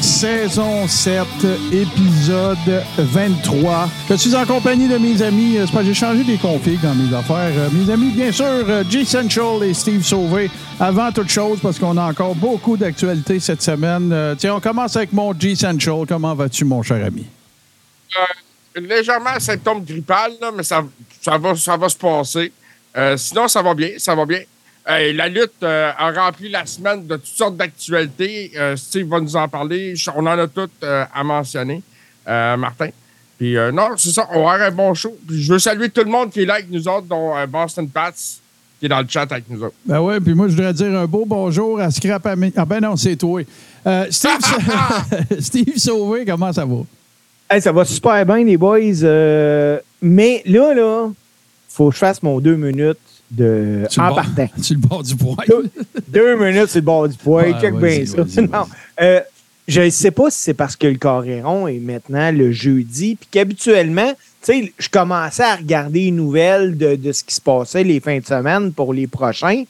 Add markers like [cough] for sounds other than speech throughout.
Saison 7, épisode 23. Je suis en compagnie de mes amis. euh, pas- J'ai changé des configs dans mes affaires. Euh, Mes amis, bien sûr, euh, J. Central et Steve Sauvé. Avant toute chose, parce qu'on a encore beaucoup d'actualités cette semaine. tiens, on commence avec mon G. Central. Comment vas-tu, mon cher ami? légèrement symptôme grippal, mais ça, ça, va, ça va se passer. Sinon, ça va bien, ça va bien. Euh, la lutte euh, a rempli la semaine de toutes sortes d'actualités. Euh, Steve va nous en parler. On en a toutes euh, à mentionner, euh, Martin. Puis euh, non, c'est ça, on va avoir un bon show. Puis je veux saluer tout le monde qui est là avec nous autres, dont euh, Boston Pats, qui est dans le chat avec nous autres. Ben ouais, puis moi, je voudrais dire un beau bonjour à Scrap Ami- Ah ben non, c'est toi. Euh, Steve, [laughs] [laughs] Steve Sauvé, comment ça va? Hey, ça va super bien, les boys. euh, mais là, là, faut que je fasse mon deux minutes de Sur en bord- partant. [laughs] Sur le bord du. Deux, deux minutes, c'est le bord du poids. Ouais, Check bien ça. Non, euh, je ne sais pas si c'est parce que le Coréron est maintenant le jeudi, puis qu'habituellement, tu sais, je commençais à regarder les nouvelles de, de ce qui se passait les fins de semaine pour les prochains.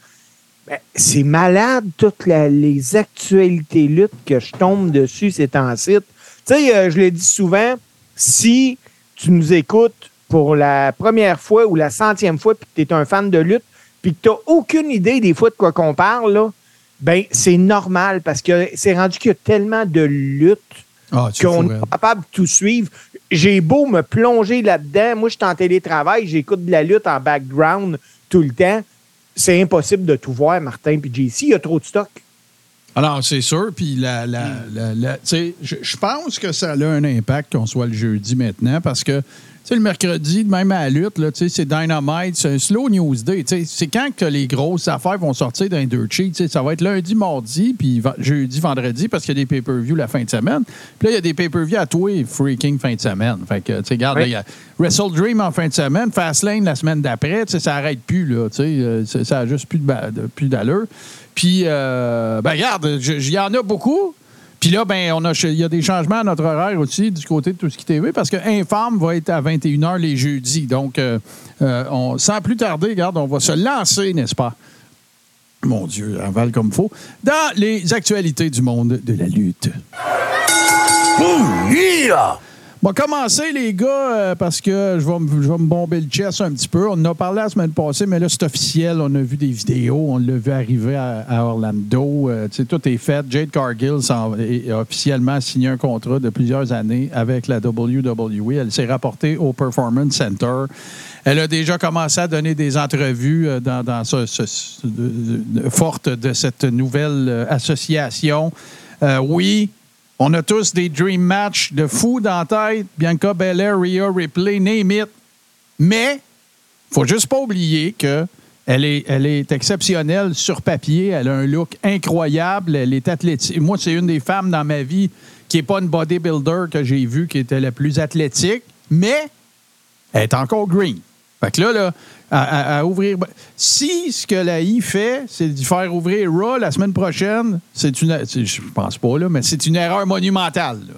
Ben, c'est malade, toutes la- les actualités luttes que je tombe dessus ces temps-ci. Tu sais, euh, je le dis souvent, si tu nous écoutes pour la première fois ou la centième fois, puis que tu es un fan de lutte, puis que tu n'as aucune idée des fois de quoi qu'on parle, là, ben c'est normal parce que c'est rendu qu'il y a tellement de luttes Ah, tu qu'on pas capable de tout suivre. J'ai beau me plonger là-dedans. Moi, je suis en télétravail, j'écoute de la lutte en background tout le temps. C'est impossible de tout voir, Martin puis JC. Il y a trop de stock. Alors, c'est sûr. Puis, la, la, la- la- tu sais, je, je pense que ça a un impact qu'on soit le jeudi maintenant parce que, sais, le mercredi, même à la lutte, là, tu sais, c'est Dynamite, c'est un slow news day. tu sais. C'est quand que les grosses affaires vont sortir d'un dirt sheet. tu sais. Ça va être lundi, mardi, puis jeudi, vendredi parce qu'il y a des pay-per-view la fin de semaine. Puis là, il y a des pay-per-view à les freaking fin de semaine. Fait que, tu sais, regarde, Oui. il y a Wrestle Dream en fin de semaine, Fastlane la semaine d'après, tu sais, ça n'arrête plus, là, tu sais, euh, ça- n'a juste plus de ba- de- plus d'allure. Puis, euh, ben regarde, il y en a beaucoup. Puis là, ben, on a, il y a des changements à notre horaire aussi du côté de tout ce qui TV parce que Infâme va être à 21h les jeudis. Donc, euh, euh, on, sans plus tarder, regarde, on va se lancer, n'est-ce pas? Mon Dieu, avale comme faut. Dans les actualités du monde de la lutte. On va commencer, les gars, euh, parce que je vais, me- bomber le chest un petit peu. On en a parlé la semaine passée, mais là, c'est officiel. On a vu des vidéos. On l'a vu arriver à, Orlando. Euh, tu sais, tout est fait. Jade Cargill a officiellement signé un contrat de plusieurs années avec la WWE. Elle s'est rapportée au Performance Center. Elle a déjà commencé à donner des entrevues euh, dans, ce, ce- ce- de- forte de cette nouvelle association. Oui, on a tous des dream matchs de fou dans la tête. Bianca Belair, Rhea Ripley, name it. Mais, faut juste pas oublier que elle est, elle est exceptionnelle sur papier. Elle a un look incroyable. Elle est athlétique. Moi, c'est une des femmes dans ma vie qui n'est pas une bodybuilder que j'ai vue qui était la plus athlétique. Mais, elle est encore green. Fait que là, là à, ouvrir. Si ce que la I fait, c'est de faire ouvrir Raw la semaine prochaine, c'est une. Je pense pas, là, mais c'est une erreur monumentale. là.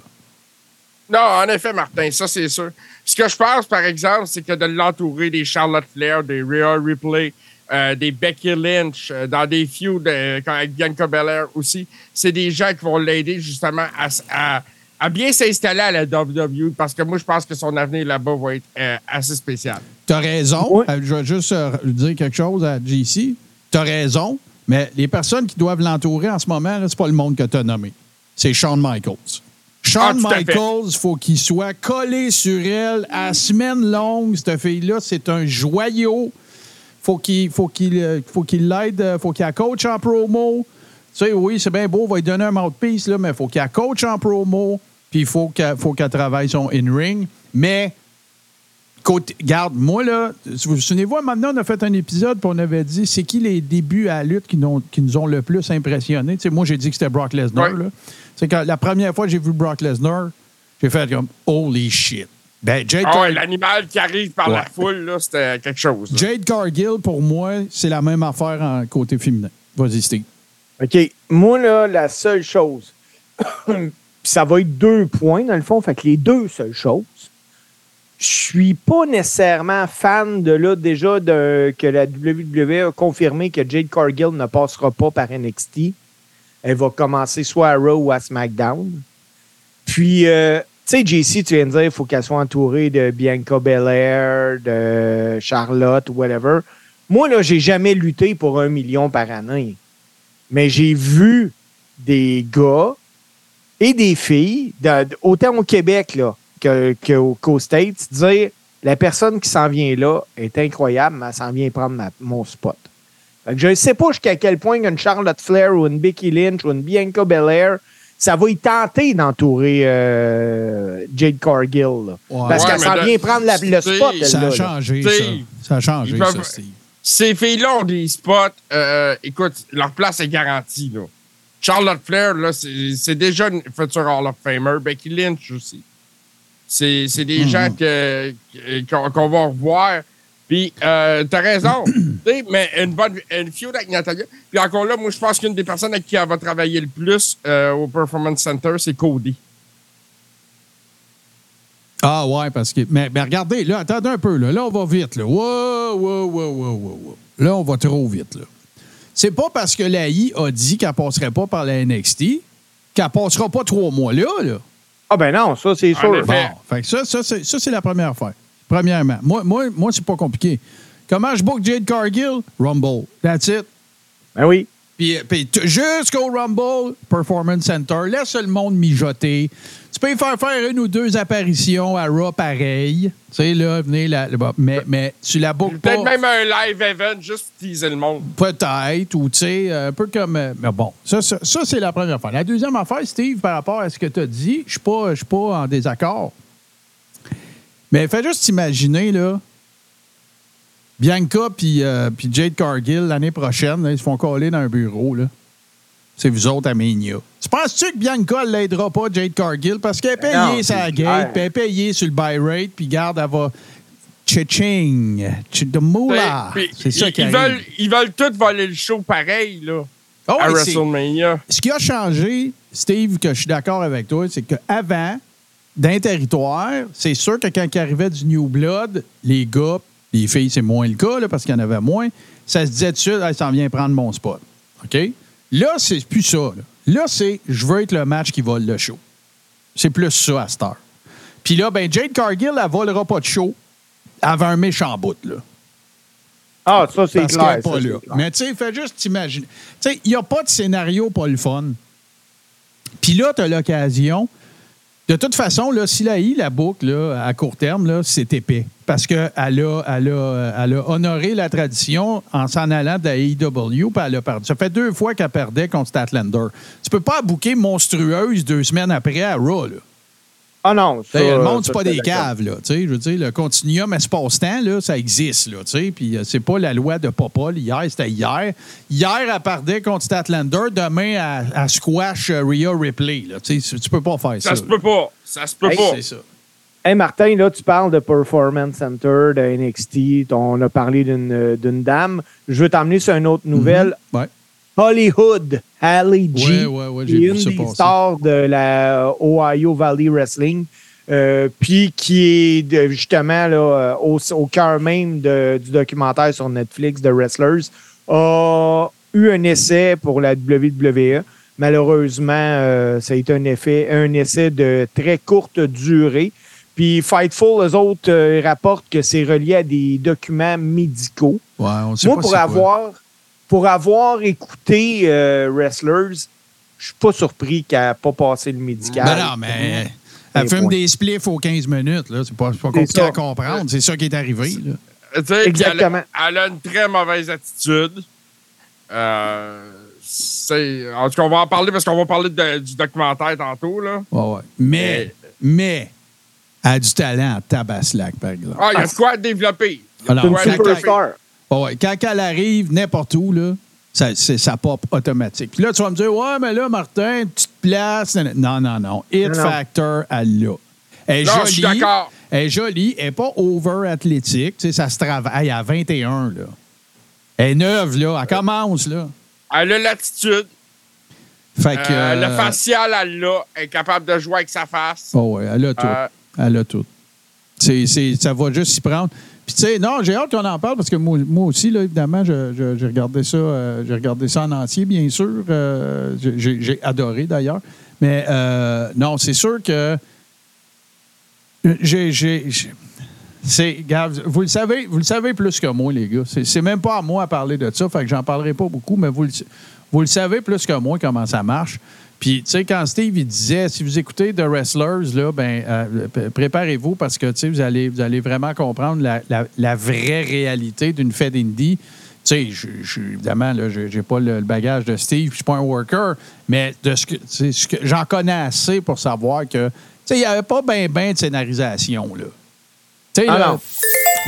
Non, en effet, Martin, ça c'est sûr. Ce que je pense, par exemple, c'est que de l'entourer des Charlotte Flair, des Rhea Ripley, euh, des Becky Lynch, euh, dans des feuds euh, avec Bianca Belair aussi, c'est des gens qui vont l'aider justement à, à- bien s'installer à la WWE parce que moi, je pense que son avenir là-bas va être assez spécial. T'as raison. Ouais. Euh, Je vais juste euh, dire quelque chose à JC. T'as raison, mais les personnes qui doivent l'entourer en ce moment, c'est pas le monde que t'as nommé. C'est Shawn Michaels. Shawn Ah. Michaels, faut qu'il soit collé sur elle à semaine longue. Cette fille-là, c'est un joyau. Faut qu'il faut qu'il euh, faut qu'il l'aide, faut qu'il la coach en promo. Tu sais, oui, c'est bien beau, on va lui donner un mouthpiece, là, mais il faut qu'il la coach en promo, puis il faut qu'elle faut qu'elle travaille son in-ring. Mais Côté, garde, moi, là, vous vous souvenez-vous, maintenant, on a fait un épisode puis on avait dit c'est qui les débuts à la lutte qui, nous- qui nous ont le plus impressionnés? Tu sais, moi, j'ai dit que c'était Brock Lesnar. Ouais. C'est quand la première fois que j'ai vu Brock Lesnar, j'ai fait comme holy shit. Ben, Jade, Ah ouais, l'animal qui arrive par la foule, là, c'était quelque chose. là. Jade Cargill, pour moi, c'est la même affaire en côté féminin. Vas-y, Steve. OK. Moi, là, la seule chose, [coughs] puis ça va être deux points, dans le fond, fait que les deux seules choses, je suis pas nécessairement fan de là, déjà, de, que la WWE a confirmé que Jade Cargill ne passera pas par NXT. Elle va commencer soit à Raw ou à SmackDown. Puis, euh, tu sais, JC, tu viens de dire qu'il faut qu'elle soit entourée de Bianca Belair, de Charlotte, whatever. Moi, là, j'ai jamais lutté pour un million par année. Mais j'ai vu des gars et des filles, autant au Québec là, que, que au- qu'aux States, dire la personne qui s'en vient là est incroyable, mais elle s'en vient prendre ma- mon spot. Fait que je ne sais pas jusqu'à quel point une Charlotte Flair ou une Becky Lynch ou une Bianca Belair, ça va y tenter d'entourer euh, Jade Cargill. là. Ouais. Parce Ouais, qu'elle s'en vient prendre la- le spot. elle, Ça là, a là. changé, ça. Ça a changé, ça, peuvent-. Ces filles-là ont des spots. euh, écoute, leur place est garantie. Là. Charlotte Flair, c'est déjà une future Hall of Famer. Becky Lynch aussi. C'est c'est des Mhm. gens que- qu'on qu'on va revoir. Puis, euh, t'as raison. [clears throat] Mais une bonne une feud avec Natalia. Puis encore là, moi, je pense qu'une des personnes avec qui elle va travailler le plus euh, au Performance Center, c'est Cody. Ah ouais, parce que. Mais, mais regardez, là, attendez un peu. Là, là on va vite. Là. Wow, wow, wow, wow, wow, wow. Là, on va trop vite. Là. C'est pas parce que la I a dit qu'elle passerait pas par la NXT qu'elle passera pas trois mois là. là. Ah ben non, ça c'est sûr. Bon, fait que ça, ça, c'est, ça, c'est la première affaire. Premièrement, moi, moi, moi c'est pas compliqué. Comment je book Jade Cargill? Rumble. That's it. Ben oui. Puis, puis t- jusqu'au Rumble Performance Center, laisse le monde mijoter. Tu peux y faire faire une ou deux apparitions à Raw pareil. Tu sais, là, venez là. mais, mais tu la bookes pas. Peut-être même un live event, juste teaser le monde. Peut-être, ou tu sais, un peu comme. euh, Mais bon, ça, ça, ça, c'est la première affaire. La deuxième affaire, Steve, par rapport à ce que tu as dit, je ne suis pas en désaccord. Mais fais juste imaginer, là, Bianca puis euh, puis Jade Cargill, l'année prochaine, là, ils se font coller dans un bureau, là. C'est vous autres à Mania. Tu penses-tu que Bianca ne l'aidera pas, Jade Cargill? Parce qu'elle est Non, payée sa gate, puis elle est payée sur le buy rate, puis garde, elle va. Tching, de moula. Puis, C'est ça ils, qui ils veulent, ils veulent tous voler le show pareil, là, Ah à WrestleMania. ce qui a changé, Steve, que je suis d'accord avec toi, c'est qu'avant, d'un territoire, c'est sûr que quand il arrivait du New Blood, les gars, les filles, c'est moins le cas, là, parce qu'il y en avait moins, ça se disait tout de suite, Hey, ça en vient prendre mon spot. OK? Là, c'est plus ça. Là, Là, c'est je veux être le match qui vole le show. C'est plus ça à cette heure. Puis là, ben, Jade Cargill, elle volera pas de show. Avait un méchant bout, là. Ah, ça c'est clair. Mais tu sais, fais juste t'imaginer. Tu sais, il n'y a pas de scénario pas le fun. Puis là, tu as l'occasion. De toute façon, là, si la I, la boucle, à court terme, c'est épais. Parce qu'elle a, elle honoré la tradition en s'en allant de la AEW, puis elle a perdu. Ça fait deux fois qu'elle perdait contre Statlander. Tu peux pas bouquer monstrueuse deux semaines après à Raw. Ah non, ça, Tu sais, le monde, ça, c'est pas des caves, là. Tu sais, je veux dire, le continuum espace-temps, là, ça existe, là. Tu sais, puis euh, c'est pas la loi de Popol. Hier, c'était hier. Hier, elle perdait contre Statlander. Demain, elle, elle squash euh, Rhea Ripley, là. Tu sais, tu peux pas faire ça. Ça se peut pas. Ça se peut Hey, pas. C'est ça. Hey Martin, là, tu parles de Performance Center, de NXT. On a parlé d'une euh, d'une dame. Je veux t'emmener sur une autre nouvelle. Ouais. Hollywood, Hallie G, Ouais, ouais, ouais, j'ai qui est vu une des passer. stars de la Ohio Valley Wrestling, euh, puis qui est justement là, euh, au, au cœur même de- du documentaire sur Netflix de Wrestlers, a eu un essai pour la WWE. Malheureusement, euh, ça a été un, effet, un essai de très courte durée. Puis Fightful, eux autres, euh, rapportent que c'est relié à des documents médicaux. Ouais, on sait Moi, pas pour quoi. Pour avoir écouté euh, Wrestlers, je suis pas surpris qu'elle n'ait pas passé le médical. Ben non, mais elle fume points. des spliffs aux 15 minutes, là. C'est pas, c'est pas compliqué à comprendre. C'est ça qui est arrivé, là. Puis Exactement. Elle, a- elle a une très mauvaise attitude. Euh, c'est- en tout cas, on va en parler parce qu'on va parler de- du documentaire tantôt. Là. Ouais, ouais. Mais, mais, elle a du talent en tabaslac, par exemple. Ah, il y a de quoi développer. Alors, une superstar. Quand- ouais, quand elle arrive n'importe où, là, ça, pop automatique. Puis là, tu vas me dire, ouais, mais là, Martin, petite place. Non, non, non. Hit Non, non. factor, elle l'a. Elle est Non, je suis jolie. d'accord. Elle est jolie, elle n'est pas over athlétique. Tu sais, ça se travaille à 21, là. Elle est neuve, là. Elle commence, là. Elle a l'attitude. Fait que. Euh, le euh, facial, elle l'a. Elle est capable de jouer avec sa face. Oh, ouais, elle a tout. Euh, Elle a tout. C'est, c'est- ça va juste s'y prendre. Puis, tu sais, non, j'ai hâte qu'on en parle parce que moi, aussi, évidemment, j'ai regardé ça euh, j'ai ça en entier, bien sûr. Euh, j'ai- adoré, d'ailleurs. Mais euh, non, c'est sûr que j'ai. vous le savez, plus que moi, les gars. C'est, même pas à moi à parler de ça, fait que j'en parlerai pas beaucoup, mais vous vous le savez plus que moi comment ça marche. Puis, tu sais, quand Steve il disait, si vous écoutez The Wrestlers, là, ben, euh, préparez-vous parce que, tu sais, vous allez, vous allez vraiment comprendre la, la- la vraie réalité d'une fête indie. Tu sais, je- je- évidemment, là, j'ai j'ai pas le, le bagage de Steve, je suis pas un worker, mais de ce que, ce j'en connais assez pour savoir que, tu sais, il n'y avait pas bien ben de scénarisation, là. Tu sais, Ah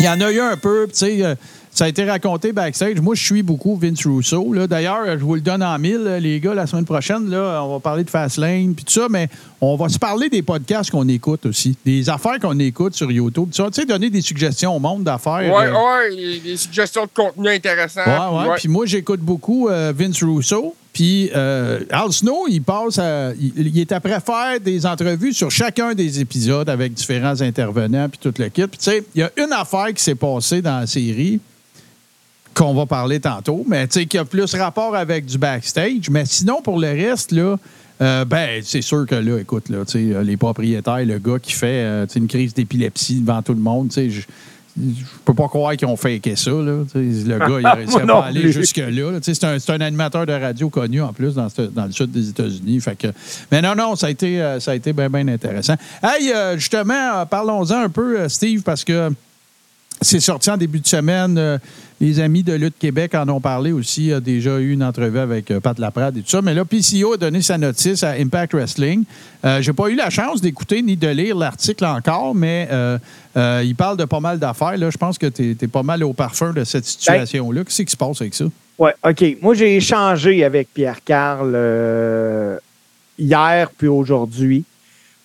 il y en a eu un peu, tu sais, euh, ça a été raconté backstage. Moi, je suis beaucoup Vince Russo. là. D'ailleurs, je vous le donne en mille, les gars, la semaine prochaine. Là, on va parler de Fastlane puis tout ça, mais on va se parler des podcasts qu'on écoute aussi, des affaires qu'on écoute sur YouTube. Tu sais, donner des suggestions au monde d'affaires. Ouais, euh, ouais, des- suggestions de contenu intéressant. Ouais, ouais. Puis moi, j'écoute beaucoup euh, Vince Russo. Puis euh, Al Snow, il passe à, il, il est après faire des entrevues sur chacun des épisodes avec différents intervenants puis tout le kit. Puis tu sais, il y a une affaire qui s'est passée dans la série qu'on va parler tantôt, mais tu sais, qui a plus rapport avec du backstage. Mais sinon, pour le reste, là, euh, ben, c'est sûr que là, écoute, là, tu sais, les propriétaires, le gars qui fait euh, une crise d'épilepsie devant tout le monde, tu sais, je je peux pas croire qu'ils ont faké ça. Là. Le gars, il [laughs] ne serait Moi non pas allé plus. jusque-là. là. C'est un, c'est un animateur de radio connu en plus dans, dans le sud des États-Unis. Fait que, mais non, non, ça a été, euh, ça a été bien, bien intéressant. Hey, justement, parlons-en un peu, Steve, parce que c'est sorti en début de semaine. Les amis de Lutte Québec en ont parlé aussi. Il y a déjà eu une entrevue avec euh, Pat Laprade et tout ça. Mais là, PCO a donné sa notice à Impact Wrestling. Euh, J'ai pas eu la chance d'écouter ni de lire l'article encore, mais euh, euh, il parle de pas mal d'affaires. Je pense que tu es, pas mal au parfum de cette situation-là. Qu'est-ce qui se passe avec ça? Oui, OK. Moi, j'ai échangé avec Pierre-Carl euh, hier puis aujourd'hui.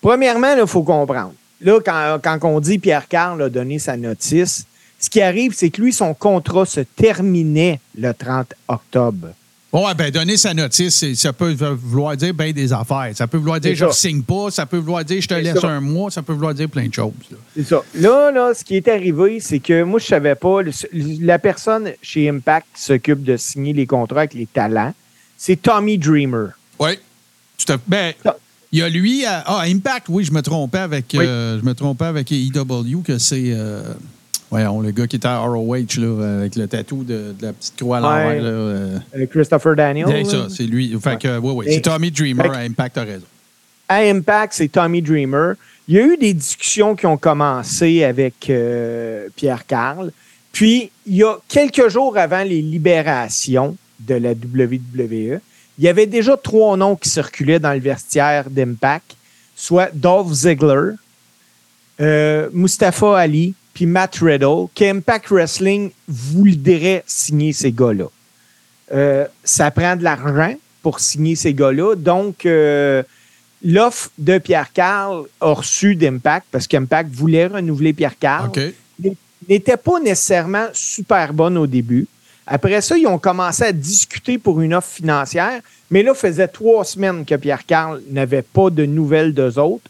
Premièrement, il faut comprendre. Là, quand, quand on dit Pierre-Carl a donné sa notice, ce qui arrive, c'est que lui, son contrat se terminait le 30 octobre. Ouais, ben donner sa notice, ça peut vouloir dire bien des affaires. Ça peut vouloir dire je ne signe pas, ça peut vouloir dire je te laisse ça. un mois, ça peut vouloir dire plein de choses. C'est ça. Là, là, ce qui est arrivé, c'est que moi, je savais pas. le- la personne chez Impact qui s'occupe de signer les contrats avec les talents, c'est Tommy Dreamer. Oui. Ben, il y a lui. à- ah, Impact, oui, je me trompais avec. Oui. euh, je me trompais avec EW, que c'est. euh, voyons, le gars qui était à ROH, là, avec le tatou de, de la petite croix à l'envers. Ouais. euh, Euh, Christopher Daniel. c'est ça, c'est lui. Fait que, oui, oui. Et- C'est Tommy Dreamer Fait- à Impact, t'as raison. à Impact, c'est Tommy Dreamer. Il y a eu des discussions qui ont commencé avec euh, Pierre Carl. Puis, il y a quelques jours avant les libérations de la WWE, il y avait déjà trois noms qui circulaient dans le vestiaire d'Impact, soit Dolph Ziggler, euh, Mustafa Ali, puis Matt Riddle, qu'Impact Wrestling voudrait signer ces gars-là. Euh, ça prend de l'argent pour signer ces gars-là. Donc, euh, l'offre de Pierre Carl a reçu d'Impact parce qu'Impact voulait renouveler Pierre Carl. OK. N'était pas nécessairement super bonne au début. Après ça, ils ont commencé à discuter pour une offre financière, mais là, faisait trois semaines que Pierre Carl n'avait pas de nouvelles d'eux autres.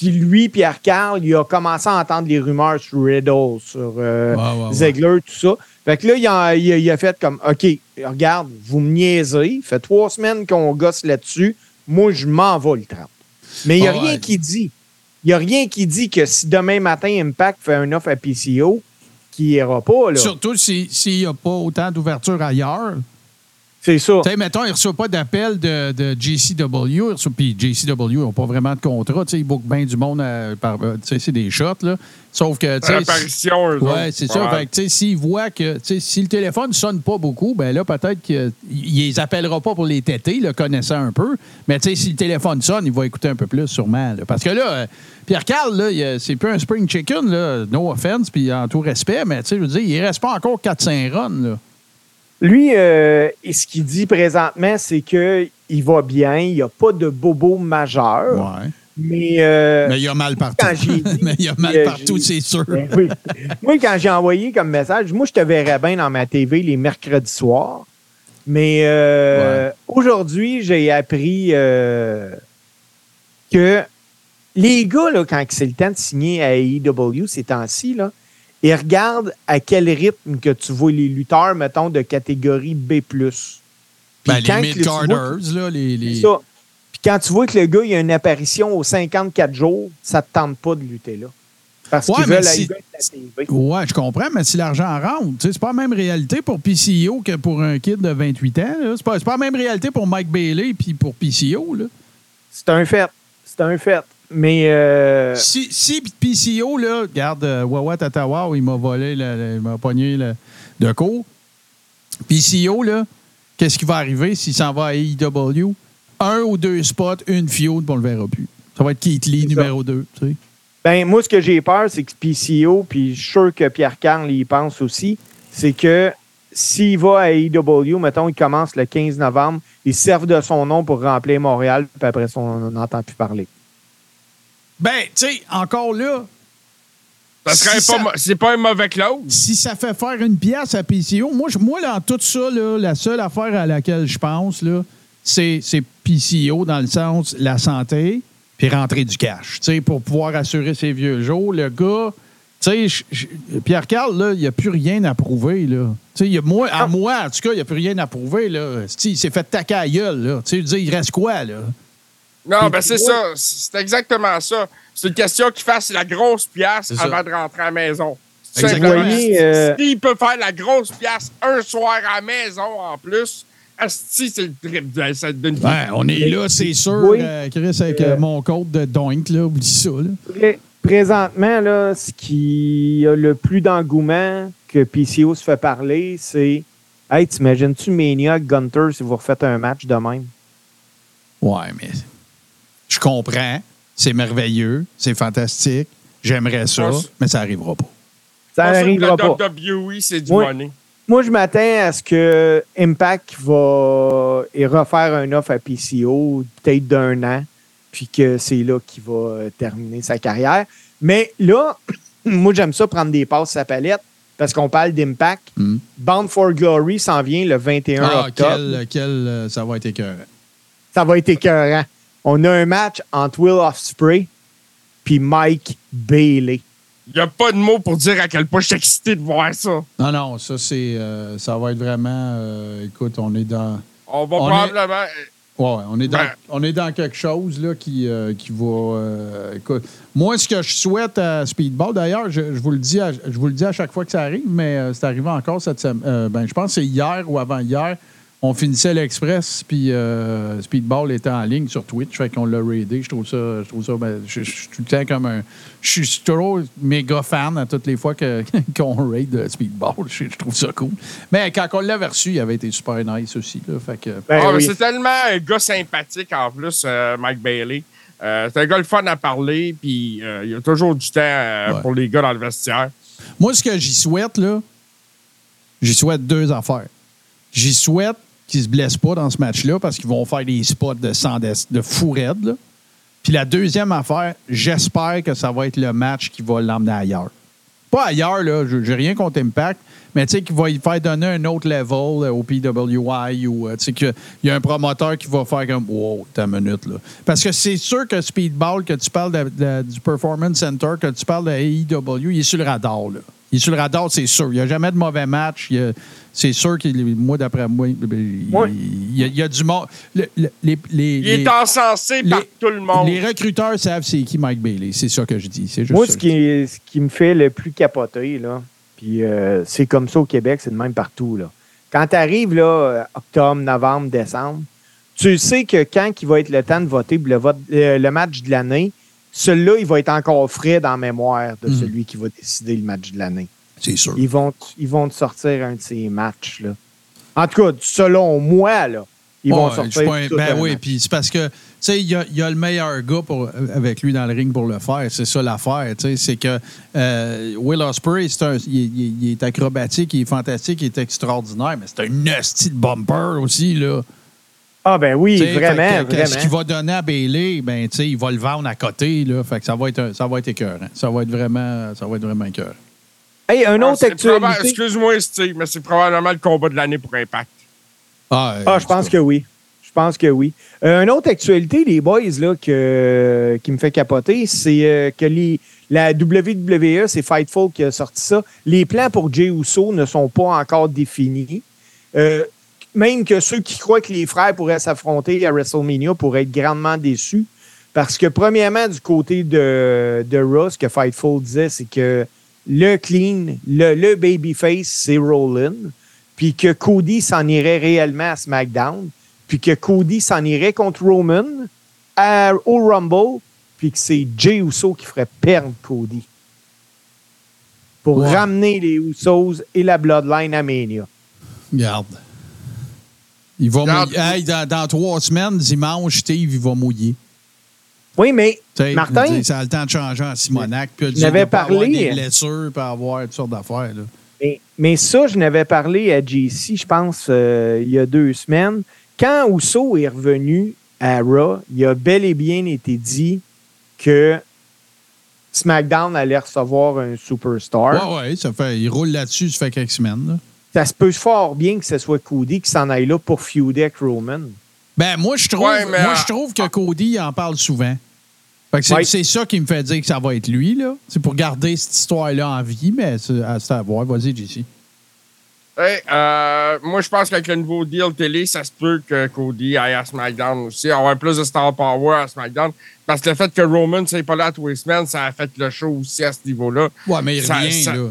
Puis lui, Pierre Carl, il a commencé à entendre les rumeurs sur Riddle, sur euh. Ziegler, tout ça. Fait que là, il a, il a- il a fait comme OK, regarde, vous me niaisez. Fait trois semaines qu'on gosse là-dessus. Moi, je m'en vais le 30. Mais il n'y a Ah rien ouais. qui dit. Il n'y a rien qui dit que si demain matin Impact fait un offre à PCO, qui ira pas, là. Surtout si- s'il n'y a pas autant d'ouverture ailleurs. C'est ça. Tu sais, mettons, il ne reçoit pas d'appel de, de JCW. Puis JCW n'ont pas vraiment de contrat. Tu sais, ils bookent bien du monde. à- par- tu sais, c'est des shots, là. Sauf que. L'apparition, eux autres. c'est ça. Ouais. Fait que, tu sais, s'ils voient que, tu sais, si le téléphone ne sonne pas beaucoup, ben là, peut-être qu'il les appellera pas pour les têter, le connaissant un peu. Mais, tu sais, si le téléphone sonne, il va écouter un peu plus, sûrement. là. Parce que là, euh, Pierre Carl, là, euh, c'est plus un spring chicken, là. No offense, puis en tout respect, mais, tu sais, je veux dire, il reste pas encore 4-5 runs, là. Lui, euh, et ce qu'il dit présentement, c'est qu'il va bien, il n'y a pas de bobo majeur. Ouais. Mais, euh, Mais il y a mal partout. [laughs] dit, Mais il y a mal partout, c'est sûr. Ben oui. moi, quand j'ai envoyé comme message, moi, je te verrais bien dans ma TV les mercredis soirs. Mais euh, aujourd'hui, j'ai appris euh, que les gars, là, quand c'est le temps de signer à AEW ces temps-ci, là, ils regardent à quel rythme que tu vois les lutteurs, mettons, de catégorie B+. Puis Ben, quand les mid-carders, là, les. ça. Puis quand tu vois que le gars, il a une apparition aux 54 jours, ça te tente pas de lutter là. Parce Ouais, qu'ils veulent si- la TV. Ouais, je comprends, mais si l'argent rentre, c'est pas la même réalité pour PCO que pour un kid de 28 ans. C'est pas, la même réalité pour Mike Bailey puis pour PCO. Là. C'est un fait. C'est un fait. Mais euh, Si, si PCO, là, regarde, euh, Wawa Tatawa, il m'a volé, le- le- il m'a pogné le, de cours. PCO, là, qu'est-ce qui va arriver s'il s'en va à AEW? Un ou deux spots, une feud, puis on le verra plus. Ça va être Keith Lee, numéro 2. Tu sais. ben, moi, ce que j'ai peur, c'est que PCO, puis je suis sûr que Pierre Carl y pense aussi, c'est que s'il va à AEW, mettons, il commence le 15 novembre, ils servent de son nom pour remplir Montréal, puis après on n'entend plus parler. Ben, tu sais, encore là, Ça serait Si pas C'est pas un mauvais clause. si ça fait faire une pièce à PCO, moi, je- moi dans tout ça, là, la seule affaire à laquelle je pense, là, c'est, c'est PCO dans le sens la santé puis rentrer du cash. Tu sais, pour pouvoir assurer ses vieux jours. Le gars, tu sais, Pierre Carl, là, il n'y a plus rien à prouver. Là. Tu sais, il y a moi, à moi, en tout cas, il n'y a plus rien à prouver. Là. Il s'est fait taquer à la gueule. Là. Tu sais, il reste quoi, là? Non, ben c'est ça. C'est exactement ça. C'est une question qu'il fasse la grosse pièce avant de rentrer à la maison. Voyez, euh, S'il peut faire la grosse pièce un soir à la maison en plus, asti, c'est le trip d'une. Ben, on est là, c'est sûr, Oui. euh, Chris, avec euh, Euh, mon code de Doink, là, oublie ça. Là. Pré- Présentement, là, ce qui a le plus d'engouement que PCO se fait parler, c'est Hey, t'imagines-tu Mania Gunter si vous refaites un match de même? Ouais, mais je comprends. C'est merveilleux. C'est fantastique. J'aimerais ça, mais ça n'arrivera pas. Ça n'arrivera que pas. WWE, c'est du Oui. money. Moi, je m'attends à ce que Impact va et refaire un offre à PCO peut-être d'un an, puis que c'est là qu'il va euh, terminer sa carrière. Mais là, [clears throat] moi, j'aime ça prendre des passes à palette parce qu'on parle d'Impact. Hmm. Bound for Glory s'en vient le 21 Ah, octobre. quel, quel, euh, ça va être écœurant. Ça va être écœurant. On a un match entre Will Ospreay puis Mike Bailey. Il n'y a pas de mots pour dire à quel point je suis excité de voir ça. Non, non, ça, c'est, euh, ça va être vraiment. euh, écoute, on est dans. On va On est- probablement. Ouais, on est dans, Ben- on est dans quelque chose là, qui, euh, qui va. euh, écoute, moi, ce que je souhaite à Speedball, d'ailleurs, je, je vous le dis à, je vous le dis à chaque fois que ça arrive, mais euh, c'est arrivé encore cette semaine. Euh, ben, je pense que c'est hier ou avant-hier. On finissait l'Express, puis euh, Speedball était en ligne sur Twitch, fait qu'on l'a raidé. Je trouve ça. Je trouve ça. ben, je, je suis tout le temps comme un. Je suis toujours méga fan à toutes les fois que- [laughs] qu'on raid euh, Speedball. Je, je trouve ça cool. Mais quand on l'avait reçu, il avait été super nice aussi. Là, fait que. Ben Ah, oui. C'est tellement un gars sympathique en plus, euh, Mike Bailey. Euh, c'est un gars le fun à parler, puis euh, il y a toujours du temps euh, Ouais. pour les gars dans le vestiaire. Moi, ce que j'y souhaite, là, j'y souhaite deux affaires. J'y souhaite qu'ils se blessent pas dans ce match-là parce qu'ils vont faire des spots de, sang de, fou raide. Puis la deuxième affaire, j'espère que ça va être le match qui va l'emmener ailleurs. Pas ailleurs, là, j'ai rien contre Impact, mais tu sais, qui va y faire donner un autre level euh, au PWI ou euh, tu sais, qu'il y a un promoteur qui va faire comme Wow, ta minute, là. Parce que c'est sûr que Speedball, que tu parles du Performance Center, que tu parles de AEW, il est sur le radar, là. Il est sur le radar, c'est sûr. Il n'y a jamais de mauvais match. C'est sûr qu'il, moi, d'après moi, il, y a, il y a du monde. Le- le- les, les- Il les- est encensé par tout le monde. les recruteurs savent c'est qui Mike Bailey. C'est ça que je dis. C'est juste Moi, ça ce qui, ce qui me fait le plus capoter, là, puis euh, c'est comme ça au Québec, c'est de même partout. Là. Quand tu arrives, là, euh, octobre, novembre, décembre, tu sais que quand il va être le temps de voter pour le, vote, euh, le match de l'année, celui-là, il va être encore frais dans la mémoire de Mhm. celui qui va décider le match de l'année. C'est sûr. Ils vont, ils vont te sortir un de ces matchs. Là. En tout cas, selon moi, là, ils vont sortir. pas tout ben oui, puis c'est parce que, tu sais, il y a, il y a le meilleur gars pour, avec lui dans le ring pour le faire. C'est ça l'affaire, tu sais. C'est que euh, Will Ospreay, c'est un- il, il- est acrobatique, il est fantastique, il est extraordinaire, mais c'est un de bumper aussi, là. Ah, ben oui, vraiment, fait que- que Ce vraiment. qu'il va donner à Bailey, ben, tu sais, il va le vendre à côté. Là, fait que ça va être, un- ça va être écœurant. Ça va être vraiment, ça va être vraiment écœurant. Hey, un Ah, autre actualité. Excuse-moi, Steve, mais c'est probablement le combat de l'année pour Impact. Ah, Ah, je pense que oui. Je pense que oui. Euh, une autre actualité, les boys, là, que, qui me fait capoter, c'est euh, que les, la WWE, c'est Fightful qui a sorti ça. Les plans pour Jey Uso ne sont pas encore définis. Euh, même que ceux qui croient que les frères pourraient s'affronter à WrestleMania pourraient être grandement déçus. Parce que, premièrement, du côté de, de Raw, ce que Fightful disait, c'est que le clean, le, le babyface, c'est Rollin. Puis que Cody s'en irait réellement à SmackDown. Puis que Cody s'en irait contre Roman à- au Rumble. Puis que c'est Jey Uso qui ferait perdre Cody. Pour Ouais. ramener les Usos et la Bloodline à Mania. Regarde. Il va Regarde. mouiller. Hey, dans, dans trois semaines, dimanche, Steve, il va mouiller. Oui, mais Martin, ça a le temps de changer en Simonac. Puis Je n'avais il peut avoir parlé- des blessures, puis avoir toutes sortes d'affaires. là. Mais, mais ça, je n'avais parlé à JC, je pense, euh, il y a deux semaines. Quand Ousso est revenu à Raw, il a bel et bien été dit que SmackDown allait recevoir un superstar. Ouais, ouais, ça fait, il roule là-dessus, ça fait quelques semaines. là. Ça se peut fort bien que ce soit Cody qui s'en aille là pour feuder avec Roman. Ben, moi, je trouve, Ouais, moi, je trouve que Cody il en parle souvent. Fait que c'est Ouais. c'est ça qui me fait dire que ça va être lui. là. C'est pour garder cette histoire-là en vie, mais c'est à, à voir. Vas-y, JC. Hey, euh, moi, je pense qu'avec le nouveau deal télé, ça se peut que Cody aille à SmackDown aussi, avoir plus de star power à SmackDown. Parce que le fait que Roman ne pas là à tous les semaines, ça a fait le show aussi à ce niveau-là. Ouais, mais il Ça- revient, ça- là.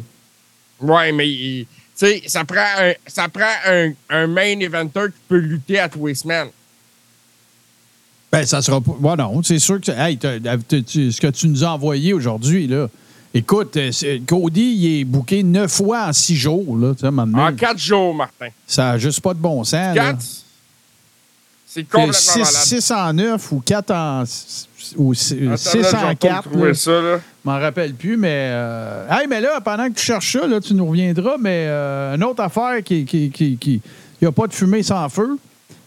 Ouais, mais il- sais, ça prend, un, ça prend un, un main eventer qui peut lutter à tous les semaines. Ben, ça sera pas. Ouais, non, c'est sûr que. Hey, t'as- t'as- tu- ce que tu nous as envoyé aujourd'hui, là. Écoute, euh, c'est- Cody, il est booké neuf fois en six jours, là. Tu sais, à un moment donné, En quatre jours, Martin. ça n'a juste pas de bon sens. là. Quatre? C'est complètement malade. 6 en 9 ou 4 en. Ou 6 Attends, là, je vais en pas 4. trouver ça, là. Je m'en rappelle plus, mais. euh, Hey, mais là, pendant que tu cherches ça, là, tu nous reviendras, mais euh, une autre affaire qui. qui, qui, qui- Il n'y a pas de fumée sans feu.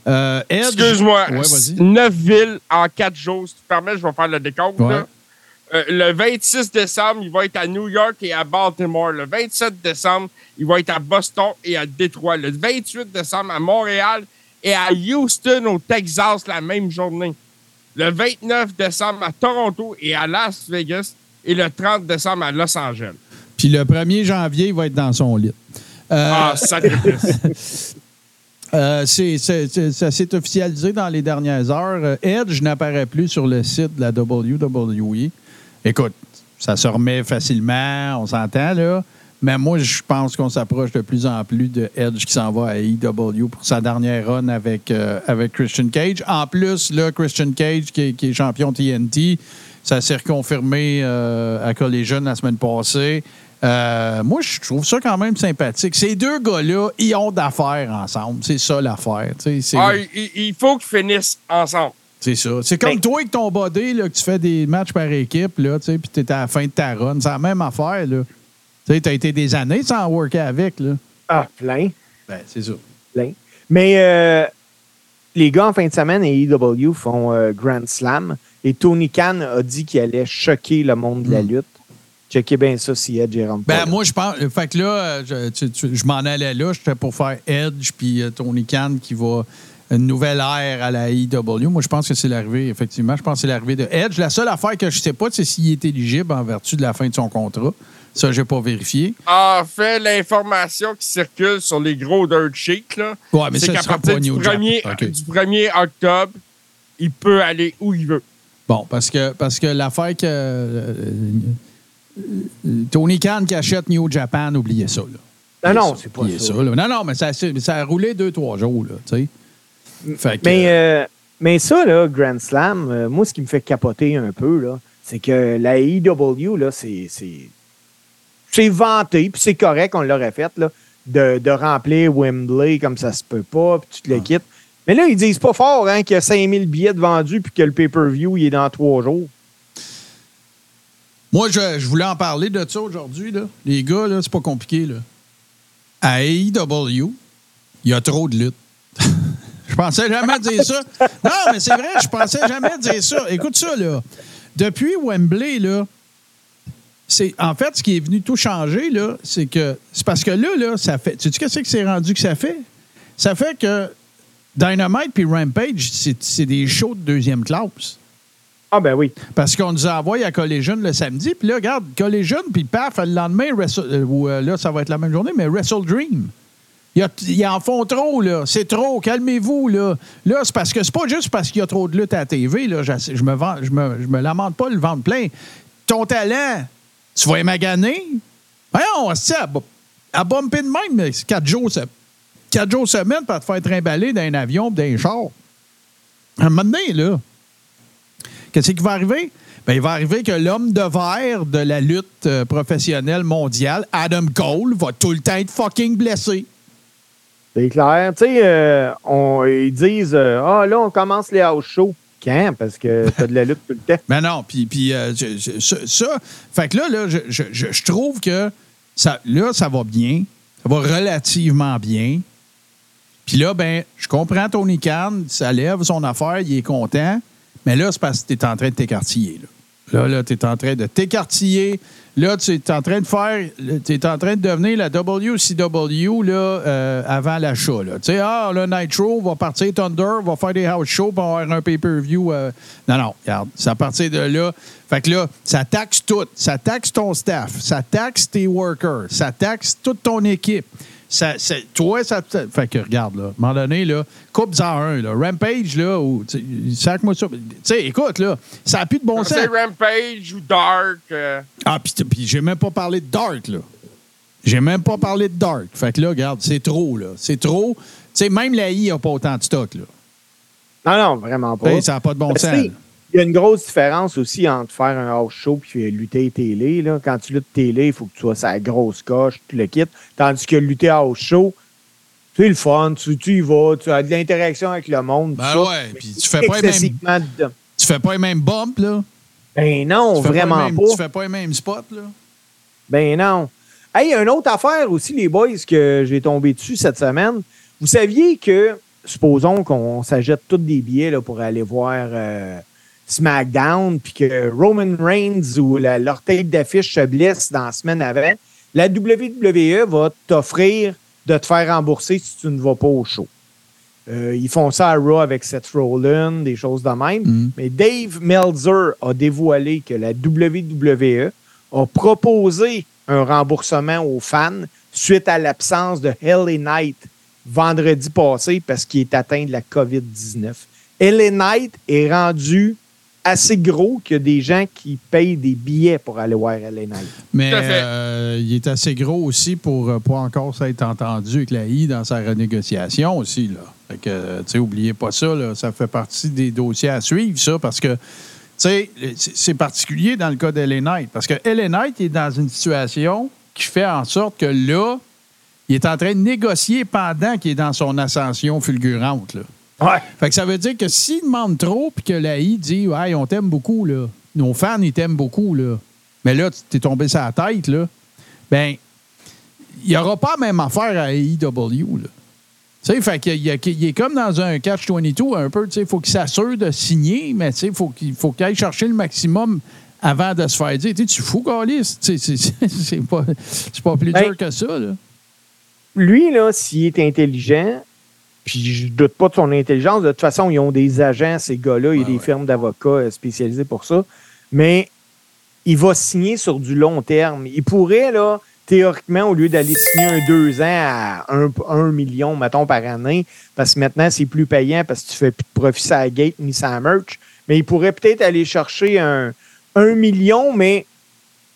Euh, Excuse-moi, Ouais, vas-y. neuf villes en quatre jours. Si tu permets, je vais faire le décompte. Ouais. là. Euh, le 26 décembre, il va être à New York et à Baltimore. Le 27 décembre, il va être à Boston et à Détroit. Le 28 décembre, à Montréal et à Houston, au Texas, la même journée. Le 29 décembre, à Toronto et à Las Vegas. Et le 30 décembre, à Los Angeles. Puis le 1er janvier, il va être dans son lit. Euh, Ah, sacrifice. [laughs] Euh, c'est- c'est- c'est- ça s'est officialisé dans les dernières heures. Edge n'apparaît plus sur le site de la WWE. Écoute, ça se remet facilement, on s'entend, là. Mais moi, je pense qu'on s'approche de plus en plus de Edge qui s'en va à AEW pour sa dernière run avec, euh, avec Christian Cage. En plus, là, Christian Cage, qui est, qui est champion TNT, ça s'est reconfirmé euh, à Collision la semaine passée. Euh, moi, je trouve ça quand même sympathique. Ces deux gars-là, ils ont d'affaires ensemble. C'est ça l'affaire. tu sais, C'est Ah, il, il faut qu'ils finissent ensemble. c'est ça. C'est comme Ben- toi avec ton body, là, que tu fais des matchs par équipe, là, tu sais, puis tu es à la fin de ta run. C'est la même affaire. là. Tu sais, as été des années sans worker avec. Là. Ah, plein. Ben, c'est ça. plein. Mais euh, les gars, en fin de semaine, à AEW font euh, Grand Slam. Et Tony Khan a dit qu'il allait choquer le monde de la lutte. Checkez bien ça si Edge est rentre pas Ben, moi, je pense. Fait que là, je, tu- tu- je m'en allais là. J'étais pour faire Edge puis euh, Tony Khan qui va une nouvelle ère à la IW. Moi, je pense que c'est l'arrivée, effectivement. Je pense que c'est l'arrivée de Edge. La seule affaire que je sais pas, c'est s'il est éligible en vertu de la fin de son contrat. Ça, j'ai pas vérifié. En fait, l'information qui circule sur les gros dirt sheets, là, Ouais, mais c'est qu'à partir pas du New 1er, Japan. OK. du 1er octobre, il peut aller où il veut. Bon, parce que, parce que l'affaire que. euh, Tony Khan qui achète New Japan, oubliez ça. Là. Non, non, c'est pas ça. là. Non, non, mais ça, a roulé deux, trois jours. Là, tu sais. Mais, euh, euh, mais ça, là, Grand Slam, euh, moi, ce qui me fait capoter un peu, là, c'est que la AEW, là, c'est. C'est- vanté, puis c'est correct, on l'aurait fait, là, de, de remplir Wembley comme ça se peut pas, puis tu te le quittes. Mais là, ils disent pas fort hein, qu'il y a 5000 billets de vendus, puis que le pay-per-view, il est dans trois jours. Moi, je, je voulais en parler de ça aujourd'hui. là. Les gars, là, c'est pas compliqué. Là. À AEW, il y a trop de luttes. [laughs] je pensais jamais dire ça. Non, mais c'est vrai, je pensais jamais dire ça. Écoute ça, là. Depuis Wembley, là, c'est en fait ce qui est venu tout changer, là, c'est que c'est parce que là, là, ça fait. Tu sais qu'est-ce que c'est rendu que ça fait? Ça fait que Dynamite puis Rampage, c'est des shows de deuxième classe. Ah, ben oui. Parce qu'on nous a envoyé à Collision le samedi. Puis là, regarde, Collision, puis paf, le lendemain, Wrestle- euh, euh, là, ça va être la même journée, mais Wrestle Dream. Il y a- Ils en font trop, là. C'est trop. Calmez-vous, là. Là, c'est parce que c'est pas juste parce qu'il y a trop de lutte à la TV, là. Je, je me, je, me, je me lamente pas le ventre plein. Ton talent, tu vas y maganer. Voyons, c'est à, à bumper de même, mais quatre jours, quatre jours semaine pour te faire trimballer dans un avion dans un char. À un moment donné, là, Qu'est-ce qui va arriver? Ben, il va arriver que l'homme de verre de la lutte euh, professionnelle mondiale, Adam Cole, va tout le temps être fucking blessé. C'est clair. Tu sais, euh, ils disent euh, Ah, là, on commence les house shows. Parce que t'as de la lutte tout le temps. Mais [laughs] non, puis, euh, ça, fait que là, là je, je- je- je trouve que ça, là, ça va bien. Ça va relativement bien. Puis là, ben, je comprends Tony Khan, ça lève son affaire, il est content. Mais là, c'est parce que tu es en train de t'écartiller. Là, là, là tu es en train de t'écartiller. Là, tu es en train de faire. Tu es en train de devenir la WCW là, euh, avant l'achat. Tu sais, ah, le Nitro va partir Thunder, va faire des house shows pour avoir un pay-per-view. euh. Non, non, regarde, c'est à partir de là. Fait que là, ça taxe tout. Ça taxe ton staff. Ça taxe tes workers. Ça taxe toute ton équipe. Ça, c'est- toi, ça. te- Fait que regarde, là, à un moment donné, là, coupe-en un, là. Rampage, là, ou. tu sais, Sac-moi ça. Tu sais, écoute, là, ça n'a plus de bon sens. C'est Rampage ou Dark. euh, Ah, puis, puis j'ai même pas parlé de Dark, là. J'ai même pas parlé de Dark. Fait que là, regarde, c'est trop, là. C'est trop. Tu sais, même la I n'a pas autant de stock, là. Non, non, vraiment pas. Tu ça n'a pas de bon Mais sens. Il y a une grosse différence aussi entre faire un house show puis lutter télé. Là. Quand tu luttes télé, il faut que tu sois sa grosse coche, tu le quittes. Tandis que lutter house show, c'est le fun, tu, tu y vas, tu as de l'interaction avec le monde. Ben ça. ouais, puis tu fais pas les mêmes- excessivement de- Tu fais pas les mêmes bumps, là. Ben non, Tu vraiment pas. les mêmes- pas. Tu fais pas les mêmes spots, là. Ben non. Hey, une autre affaire aussi, les boys, que j'ai tombé dessus cette semaine. Vous saviez que, supposons qu'on s'achète tous des billets là, pour aller voir euh, SmackDown, puis que Roman Reigns ou la- leur tête d'affiche se blesse dans la semaine avant, la WWE va t'offrir de te faire rembourser si tu ne vas pas au show. Euh, ils font ça à Raw avec Seth Rollins, des choses de même. Mhm. Mais Dave Meltzer a dévoilé que la WWE a proposé un remboursement aux fans suite à l'absence de LA Knight vendredi passé parce qu'il est atteint de la COVID-19. LA Knight est rendu assez gros qu'il y a des gens qui payent des billets pour aller voir LA Knight. Mais euh, il est assez gros aussi pour euh, pas encore s'être entendu avec la I dans sa renégociation aussi. Là. Fait que, euh, tu sais, oubliez pas ça. Là, ça fait partie des dossiers à suivre, ça, parce que, tu sais, c'est particulier dans le cas d'Ellen Knight. Parce que Ellen Knight est dans une situation qui fait en sorte que là, il est en train de négocier pendant qu'il est dans son ascension fulgurante. Là. Ouais. Fait que ça veut dire que s'il demande trop puis que la I dit Ouais, on t'aime beaucoup, là. Nos fans, ils t'aiment beaucoup, là. Mais là, tu t'es tombé sur la tête, là. Ben, il n'y aura pas la même affaire à AEW, là. Tu sais, fait qu'il est comme dans un catch-22 un peu, tu sais, il faut qu'il s'assure de signer, mais tu sais, il faut qu'il faut qu'il aille chercher le maximum avant de se faire dire, tu sais, tu fous, sais, c'est- c'est c'est pas, c'est pas plus Ben, dur que ça, là. Lui, là, s'il est intelligent, puis je doute pas de son intelligence, de toute façon, ils ont des agents, ces gars-là, a Ouais, des ouais. firmes d'avocats euh, spécialisées pour ça, mais il va signer sur du long terme. Il pourrait, là, théoriquement, au lieu d'aller signer un deux ans à un, un million, mettons, par année, parce que maintenant, c'est plus payant parce que tu fais plus de profit la gate ni la merch, mais il pourrait peut-être aller chercher un, un million, mais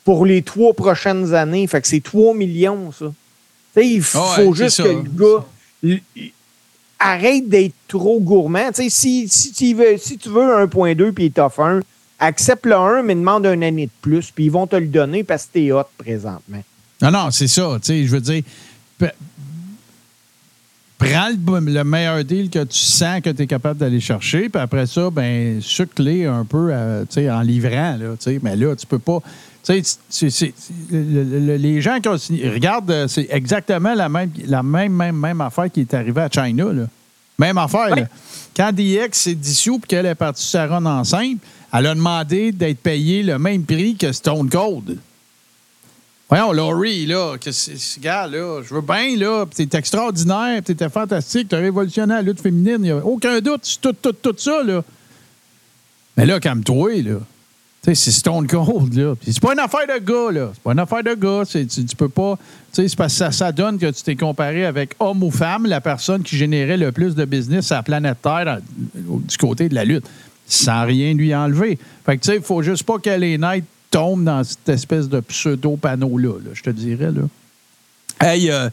pour les trois prochaines années. Fait que c'est 3 millions, ça. Tu sais, il ouais, faut juste ça. que le gars arrête d'être trop gourmand. Si, si, tu veux, si tu veux 1.2 puis il t'offre un, accepte le 1, mais demande une année de plus, puis ils vont te le donner parce que t'es hot présentement. Non, non, c'est ça. Je veux dire, prends le, le meilleur deal que tu sens que tu es capable d'aller chercher, puis après ça, ben sucle un peu euh, en livrant. Là, mais là, tu peux pas. Tu sais, les gens qui ont signé. Regarde, euh, c'est exactement la même, la même, même, même affaire qui est arrivée à China. Là. Même affaire. là. Quand DX s'est dissous et qu'elle est partie sur sa run enceinte, elle a demandé d'être payée le même prix que Stone Cold. Voyons, Laurie, là, que c'est, ce gars, là, je veux bien, là, t'es extraordinaire, t'étais fantastique, t'as révolutionné la lutte féminine, il n'y a aucun doute, c'est tout, tout, tout ça, là. Mais là, calme-toi, là. Sais, c'est Stone Cold, là. C'est pas une affaire de gars, là. C'est pas une affaire de gars. Tu, tu peux pas. Tu sais, c'est parce que ça, donne que tu t'es comparé avec homme ou femme, la personne qui générait le plus de business à la planète Terre du côté de la lutte, sans rien lui enlever. Fait que, tu sais, il faut juste pas que les Knights tombent dans cette espèce de pseudo-panneau-là, là, je te dirais, là. Hey, euh,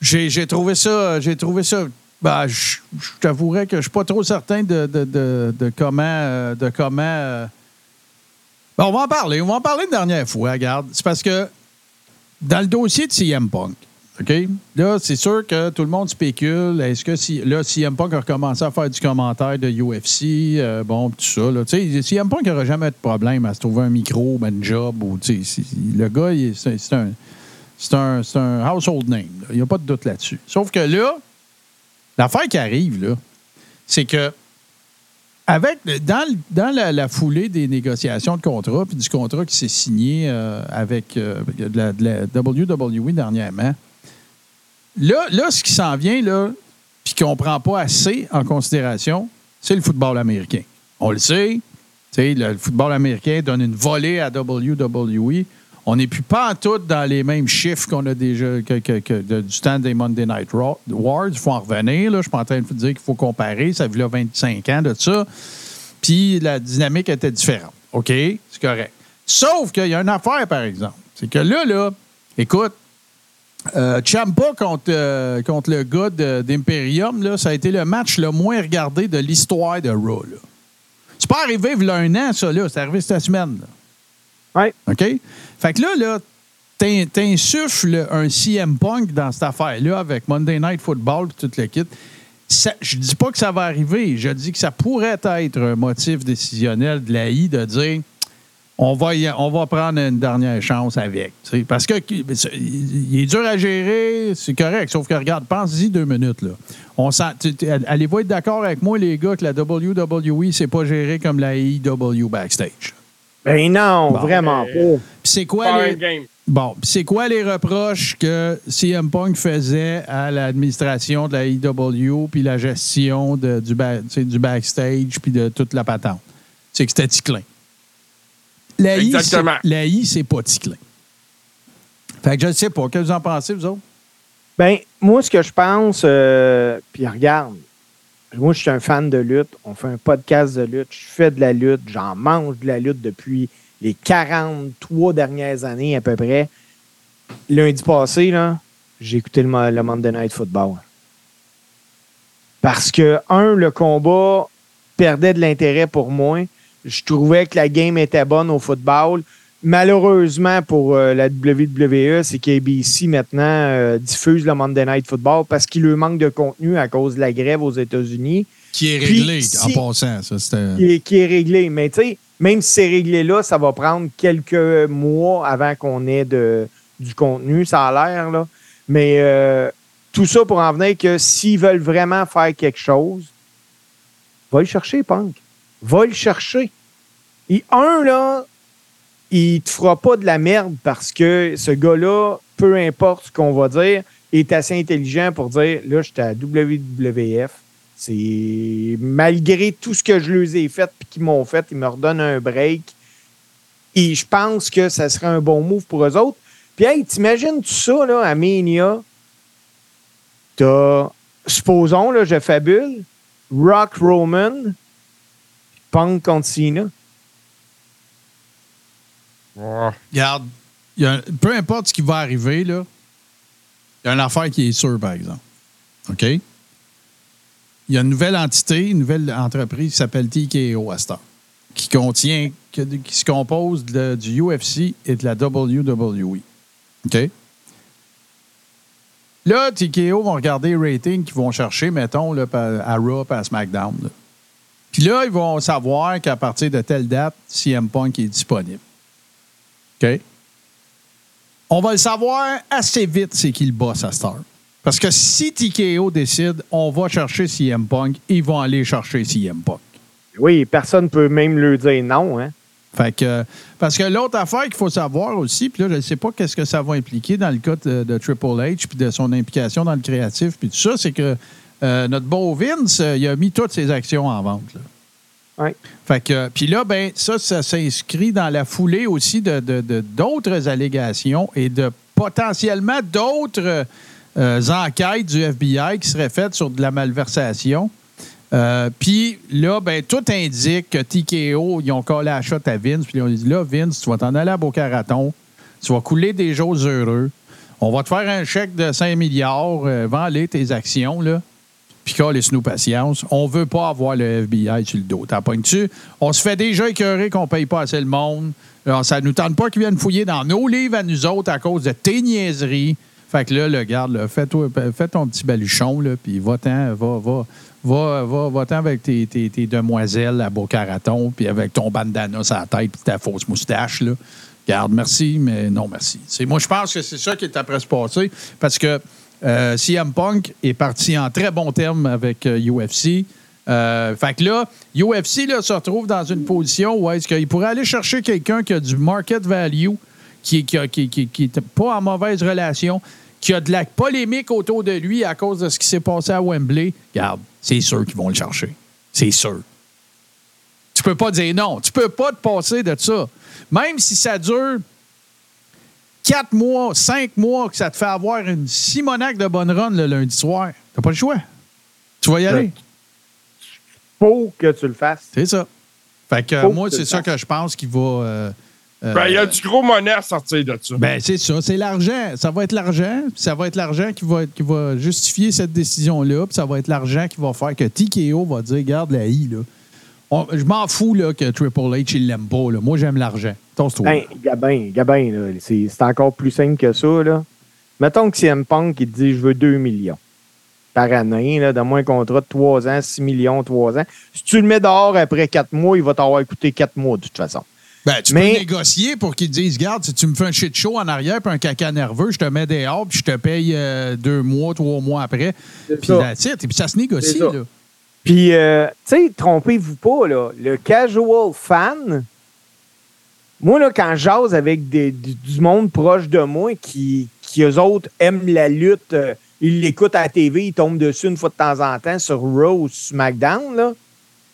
j'ai trouvé ça. J'ai trouvé ça. Ben, je t'avouerais que je suis pas trop certain de, de, de, comment. euh, De comment euh, ben, on va en parler. On va en parler une dernière fois, regarde. C'est parce que dans le dossier de CM Punk, OK? Là, c'est sûr que tout le monde spécule. Est-ce que si, là, CM Punk a recommencé à faire du commentaire de UFC, euh, bon, tout ça. Là. CM Punk n'aura jamais de problème à se trouver un micro, ben, un job. Ou, le gars, c'est un, un, un household name. Il n'y a pas de doute là-dessus. Sauf que là, l'affaire qui arrive, là, c'est que avec, dans, dans la, foulée des négociations de contrat, puis du contrat qui s'est signé euh, avec euh, la, WWE dernièrement, là, là ce qui s'en vient, puis qu'on ne prend pas assez en considération, c'est le football américain. On le sait, le football américain donne une volée à WWE. On n'est plus pas en tout dans les mêmes chiffres qu'on a déjà du temps des Monday Night Wars. Il faut en revenir. Là. Je suis pas en train de vous dire qu'il faut comparer. Ça fait là 25 ans de ça. Puis la dynamique était différente. OK? C'est correct. Sauf qu'il y a une affaire, par exemple. C'est que là, là, écoute, euh, Ciampa contre, euh, contre le gars d'Imperium, ça a été le match le moins regardé de l'histoire de Raw. C'est pas arrivé il y a un an, ça, là. C'est arrivé cette semaine. OK? Fait que là, là, t'in- t'insuffles un CM Punk dans cette affaire-là avec Monday Night Football et toute le kit. Je dis pas que ça va arriver. Je dis que ça pourrait être un motif décisionnel de la I de dire on va, y- on va prendre une dernière chance avec. Parce que il est dur à gérer, c'est correct. Sauf que regarde, pense-y deux minutes. Là. On allez-vous être d'accord avec moi, les gars, que la WWE, c'est pas géré comme la AEW backstage? Ben non, Bon. vraiment Ben, pas. Puis c'est quoi les... game. Bon, c'est quoi les reproches que CM Punk faisait à l'administration de la IW puis la gestion de- du, ba- du backstage puis de toute la patente? C'est que c'était ticlin. La I, Exactement. c'est- La I, c'est pas ticlin. Fait que je ne sais pas. Qu'est-ce que vous en pensez, vous autres? Ben, moi, ce que je pense, euh, puis regarde, moi, je suis un fan de lutte. On fait un podcast de lutte. Je fais de la lutte. J'en mange de la lutte depuis les 43 dernières années à peu près. Lundi passé, j'ai écouté le, le Monday Night Football. Parce que, un, le combat perdait de l'intérêt pour moi. Je trouvais que la game était bonne au football. Malheureusement pour euh, la WWE, c'est qu'ABC maintenant euh, diffuse le Monday Night Football parce qu'il lui manque de contenu à cause de la grève aux États-Unis, Qui est Puis, réglé, si- en passant. Ça, qui, est, qui est réglé. Mais tu sais, même si c'est réglé là, ça va prendre quelques mois avant qu'on ait de, du contenu, ça a l'air. là. Mais euh, tout ça pour en venir que s'ils veulent vraiment faire quelque chose, va le chercher, Punk. Va le chercher. Et un, là, il te fera pas de la merde parce que ce gars-là, peu importe ce qu'on va dire, est assez intelligent pour dire là, j'étais à WWF. C'est malgré tout ce que je leur ai fait et qu'ils m'ont fait, ils me redonnent un break. Et je pense que ça serait un bon move pour eux autres. Puis, hey, t'imagines tout ça, là, à Mania? T'as, supposons, là, je fabule, Rock Roman, Punk contre. Regarde, peu importe ce qui va arriver, il y a une affaire qui est sûre, par exemple. OK? Il y a une nouvelle entité, une nouvelle entreprise qui s'appelle TKO heure, qui contient, qui se compose de- du UFC et de la WWE. OK? Là, TKO vont regarder les ratings qu'ils vont chercher, mettons, là, à Raw à SmackDown. Puis là, ils vont savoir qu'à partir de telle date, CM Punk est disponible. OK? On va le savoir assez vite, c'est qui le boss à heure. Parce que si TKO décide, on va chercher CM Punk, ils vont aller chercher CM Punk. Oui, personne ne peut même lui dire non. Hein? Fait que, parce que l'autre affaire qu'il faut savoir aussi, puis là, je ne sais pas qu'est-ce que ça va impliquer dans le cas de, de Triple H, puis de son implication dans le créatif, puis tout ça, c'est que euh, notre beau Vince, euh, il a mis toutes ses actions en vente. Là. Fait que, puis là, ben, ça, ça s'inscrit dans la foulée aussi de, de- de- d'autres allégations et de potentiellement d'autres euh, enquêtes du FBI qui seraient faites sur de la malversation. Euh, puis là, ben, tout indique que TKO, ils ont collé la shot à Vince, puis ils ont dit là, Vince, tu vas t'en aller à Boca Raton, tu vas couler des jours heureux, on va te faire un chèque de 5 milliards, euh, vends-les tes actions, là. Puis laisse-nous patience. On veut pas avoir le FBI sur le dos. T'en pognes-tu? On se fait déjà écœurer qu'on paye pas assez le monde. Alors, ça nous tente pas qu'ils viennent fouiller dans nos livres à nous autres à cause de tes niaiseries. Fait que là, le garde, fais-toi- fais ton petit baluchon, là, puis va-t'en, va, va, va, va, va-t'en avec tes, demoiselles à Boca Raton, puis avec ton bandana sur la tête, puis ta fausse moustache, là. Garde, merci, mais non, merci. Moi, je pense que c'est ça qui est après se passer, parce que euh, CM Punk est parti en très bon terme avec euh, UFC. Euh, fait que là, UFC se retrouve dans une position où est-ce qu'il pourrait aller chercher quelqu'un qui a du market value, qui n'est qui, pas en mauvaise relation, qui a de la polémique autour de lui à cause de ce qui s'est passé à Wembley. Regarde, c'est sûr qu'ils vont le chercher. C'est sûr. Tu peux pas dire non. Tu peux pas te passer de ça. Même si ça dure quatre mois, cinq mois, que ça te fait avoir une Simonac de bonne run le lundi soir, t'as pas le choix. Tu vas y aller. Faut que tu le fasses. C'est ça. Fait que Faut moi, que c'est ça que je pense qu'il va. euh, euh, Ben, il y a du gros monnaie à sortir de ça. ben, c'est ça. C'est l'argent. Ça va être l'argent. Ça va être l'argent qui va, qui va justifier cette décision-là. Puis ça va être l'argent qui va faire que TKO va dire Garde la I, là. On- je m'en fous là, que Triple H, il l'aime pas. Là. Moi, j'aime l'argent. Tosse-toi. Ben, Gabin, c'est encore plus simple que ça. Là. Mettons que CM Punk, il te dit je veux 2 millions par année, là, donne-moi un contrat de 3 ans, 6 millions, 3 ans. Si tu le mets dehors après 4 mois, il va t'avoir coûté 4 mois de toute façon. Ben, tu Mais- peux négocier pour qu'ils te disent Garde, si tu me fais un shit show en arrière puis un caca nerveux, je te mets dehors puis je te paye euh, deux mois, trois mois après. Puis ça. it. Et puis ça se négocie. Là. Puis, euh, tu sais, trompez-vous pas, là, le casual fan, moi, là, quand je jase avec des- du, monde proche de moi qui, qui, eux autres, aiment la lutte, euh, ils l'écoutent à la TV, ils tombent dessus une fois de temps en temps sur Raw ou SmackDown, là,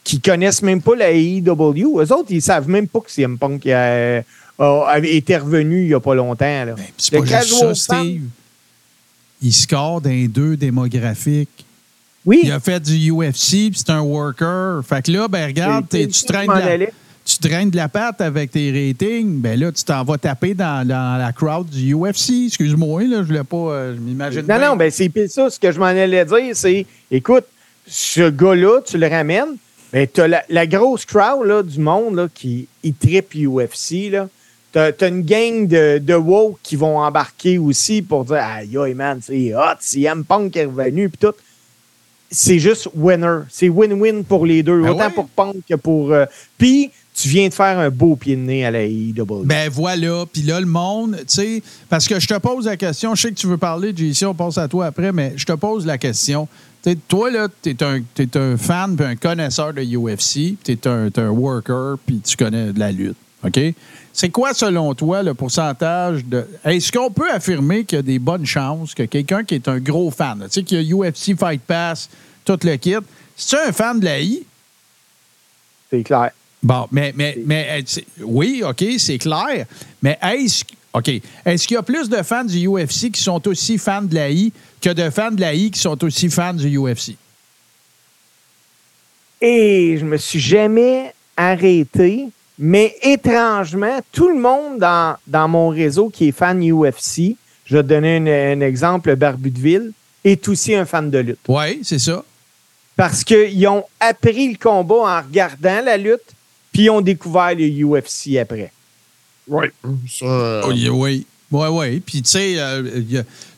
qui connaissent même pas la AEW. Eux autres, ils savent même pas que CM Punk euh, a, avait été revenu il y a pas longtemps. Là. Ben, c'est pas juste ça, Steve. Il score d'un deux démographiques. Oui, Il a fait du UFC, puis c'est un worker. Fait que là, ben regarde, tu traînes, la. Tu traînes de la patte avec tes ratings. Ben là, tu t'en vas taper dans, dans la crowd du UFC. Excuse-moi, là, je voulais pas. euh, je m'imagine. Non, bien. non, ben c'est ça. Ce que je m'en allais dire, c'est écoute, ce gars-là, tu le ramènes, ben, tu as la, la grosse crowd là, du monde là, qui il tripe UFC. Là. Tu as, une gang de, de woke qui vont embarquer aussi pour dire Aïe, aïe, man, c'est hot, CM Punk est revenu, puis tout. C'est juste winner. C'est win-win pour les deux, Ben autant ouais. pour Punk que pour. euh, Puis, tu viens de faire un beau pied de nez à la AEW. Ben voilà. Puis là, le monde, tu sais, parce que je te pose la question, je sais que tu veux parler, JC, on passe à toi après, mais je te pose la question. Tu toi, là, tu es un, t'es un fan puis un connaisseur de UFC, tu es un, t'es un worker, puis tu connais de la lutte. OK? C'est quoi, selon toi, le pourcentage de. Est-ce qu'on peut affirmer qu'il y a des bonnes chances que quelqu'un qui est un gros fan, tu sais, qui a UFC Fight Pass, tout le kit, c'est un fan de la I? C'est clair. Bon, mais, mais, mais euh, oui, OK, c'est clair. Mais est-ce OK. Est-ce qu'il y a plus de fans du UFC qui sont aussi fans de la I que de fans de la I qui sont aussi fans du UFC? Et je me suis jamais arrêté, mais étrangement, tout le monde dans, dans mon réseau qui est fan UFC, je vais te donner un, un exemple, Barbu de Ville, est aussi un fan de lutte. Oui, c'est ça. Parce qu'ils ont appris le combat en regardant la lutte, puis ils ont découvert le UFC après. Oui. Ça, euh, Oui, oui. Oui, oui. Puis, tu sais,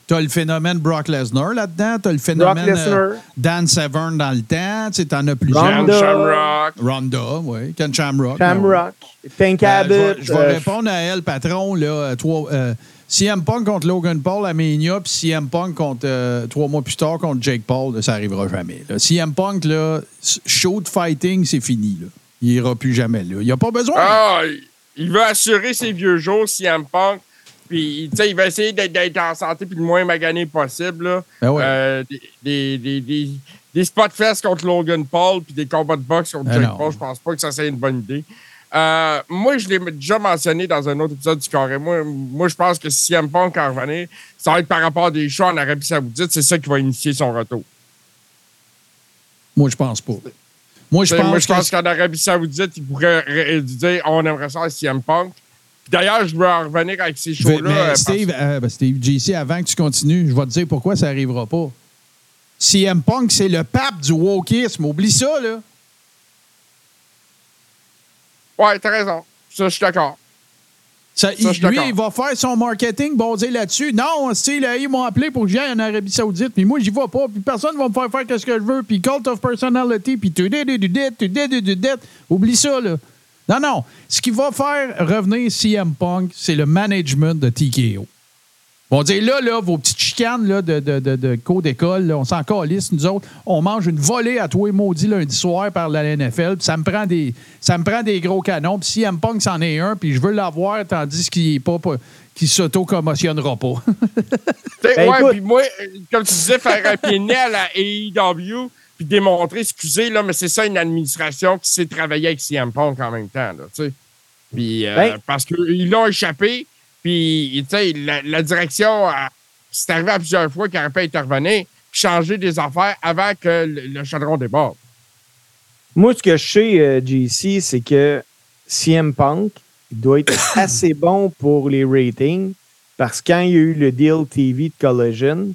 tu as le phénomène Brock Lesnar là-dedans. Tu as le phénomène euh, Dan Severn dans le temps. Tu sais, en as plusieurs. Ken Ronda. Shamrock. Ronda, oui. Ken Shamrock. Shamrock, Tank Euh, je vais- Abbott. je vais euh, répondre à elle, patron. Là, euh, trois, euh, CM Punk contre Logan Paul à Mania, puis CM Punk contre, euh, trois mois plus tard contre Jake Paul, là, ça arrivera jamais. là. CM Punk, là, shoot fighting, c'est fini. Là. Il ira plus jamais là. Il n'y a pas besoin. Ah, il- veut assurer ses vieux jours, CM Punk. Puis, tu sais, il va essayer d'être- en santé puis le moins magané possible. Là. Ben ouais. Euh, des, des, des, des, spot fest contre Logan Paul puis des combats de boxe contre Ben Jake. Paul. Je pense pas que ça, c'est une bonne idée. Euh, moi, je l'ai déjà mentionné dans un autre épisode du Carré. Moi, moi je pense que si CM Punk en revenir, ça va être par rapport à des choix en Arabie Saoudite. C'est ça qui va initier son retour. Moi, je pense pas. Moi, je pense, moi, je pense qu'en Arabie Saoudite, ils pourraient ré- dire on aimerait ça à CM Punk. D'ailleurs, je veux en revenir avec ces shows-là. euh, parce- Steve, euh, ben, Steve, JC, avant que tu continues, je vais te dire pourquoi ça n'arrivera pas. CM Punk, c'est le pape du wokisme. Oublie ça, là. Ouais, t'as raison. Ça, je suis d'accord. Ça, il- lui, il va faire son marketing basé là-dessus. Non, là, ils m'ont appelé pour que j'aille en Arabie Saoudite, puis moi, j'y vais pas, puis personne va me faire faire ce que je veux, puis cult of personality, puis tu. Oublie ça, là. Non, non. Ce qui va faire revenir CM Punk, c'est le management de TKO. Vont dire, là, là, vos petites chicanes là, de, de, de, de cours d'école, là, on s'en calisse, nous autres. On mange une volée à toi et maudit lundi soir par la NFL, puis ça me prend des, ça me prend des gros canons. Puis CM Punk, c'en est un, puis je veux l'avoir, tandis qu'il est pas, pas qu'il s'auto-commotionnera pas. [laughs] Ben, ouais, puis moi, comme tu disais, faire un pied à la AEW, puis démontrer, excusez, là, mais c'est ça une administration qui sait travailler avec CM Punk en même temps, là, tu sais. Puis, euh, Ben. parce qu'ils l'ont échappé, puis, tu sais, la, la direction, euh, c'est arrivé à plusieurs fois qu'il aurait pu intervenir, puis changer des affaires avant que le, le chaudron déborde. Moi, ce que je sais, euh, JC, c'est que CM Punk il doit être [coughs] assez bon pour les ratings parce que quand il y a eu le deal TV de Collision,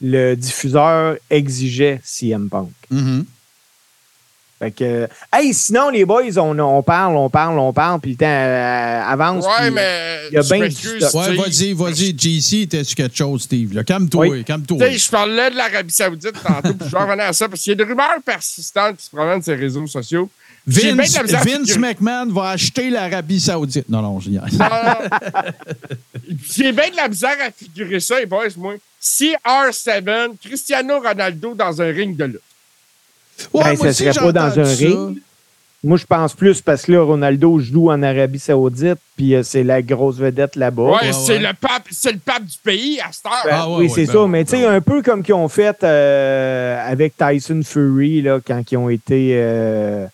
le diffuseur exigeait CM Punk. Mhm. Fait que, hey, sinon, les boys, on, on parle, on parle, on parle, puis le temps euh, avance. Ouais, mais. il y a bien. Ouais, vas-y, vas-y, JC, t'es sur quelque chose, Steve. Calme-toi, Oui. calme-toi. Tu sais, je parlais de l'Arabie Saoudite tantôt, puis je vais revenir à ça, parce qu'il y a des rumeurs persistantes qui se promènent sur les réseaux sociaux. De Vince, Vince McMahon va acheter l'Arabie Saoudite. Non, non, je dis rien. Non, non, non. [laughs] J'ai bien de la misère à figurer ça, les boys, moi. CR7, Cristiano Ronaldo dans un ring de lutte. Ouais, Ben, moi ça aussi, serait pas dans un ça. ring. Moi, je pense plus parce que là, Ronaldo joue en Arabie Saoudite, puis euh, c'est la grosse vedette là-bas. Ouais, ouais, c'est ouais. le pape, c'est le pape du pays à cette heure. Ben, Ah ouais, oui, ouais, c'est ben ça. mais tu sais, ben un peu comme qu'ils ont fait euh, avec Tyson Fury, là, quand ils ont été euh,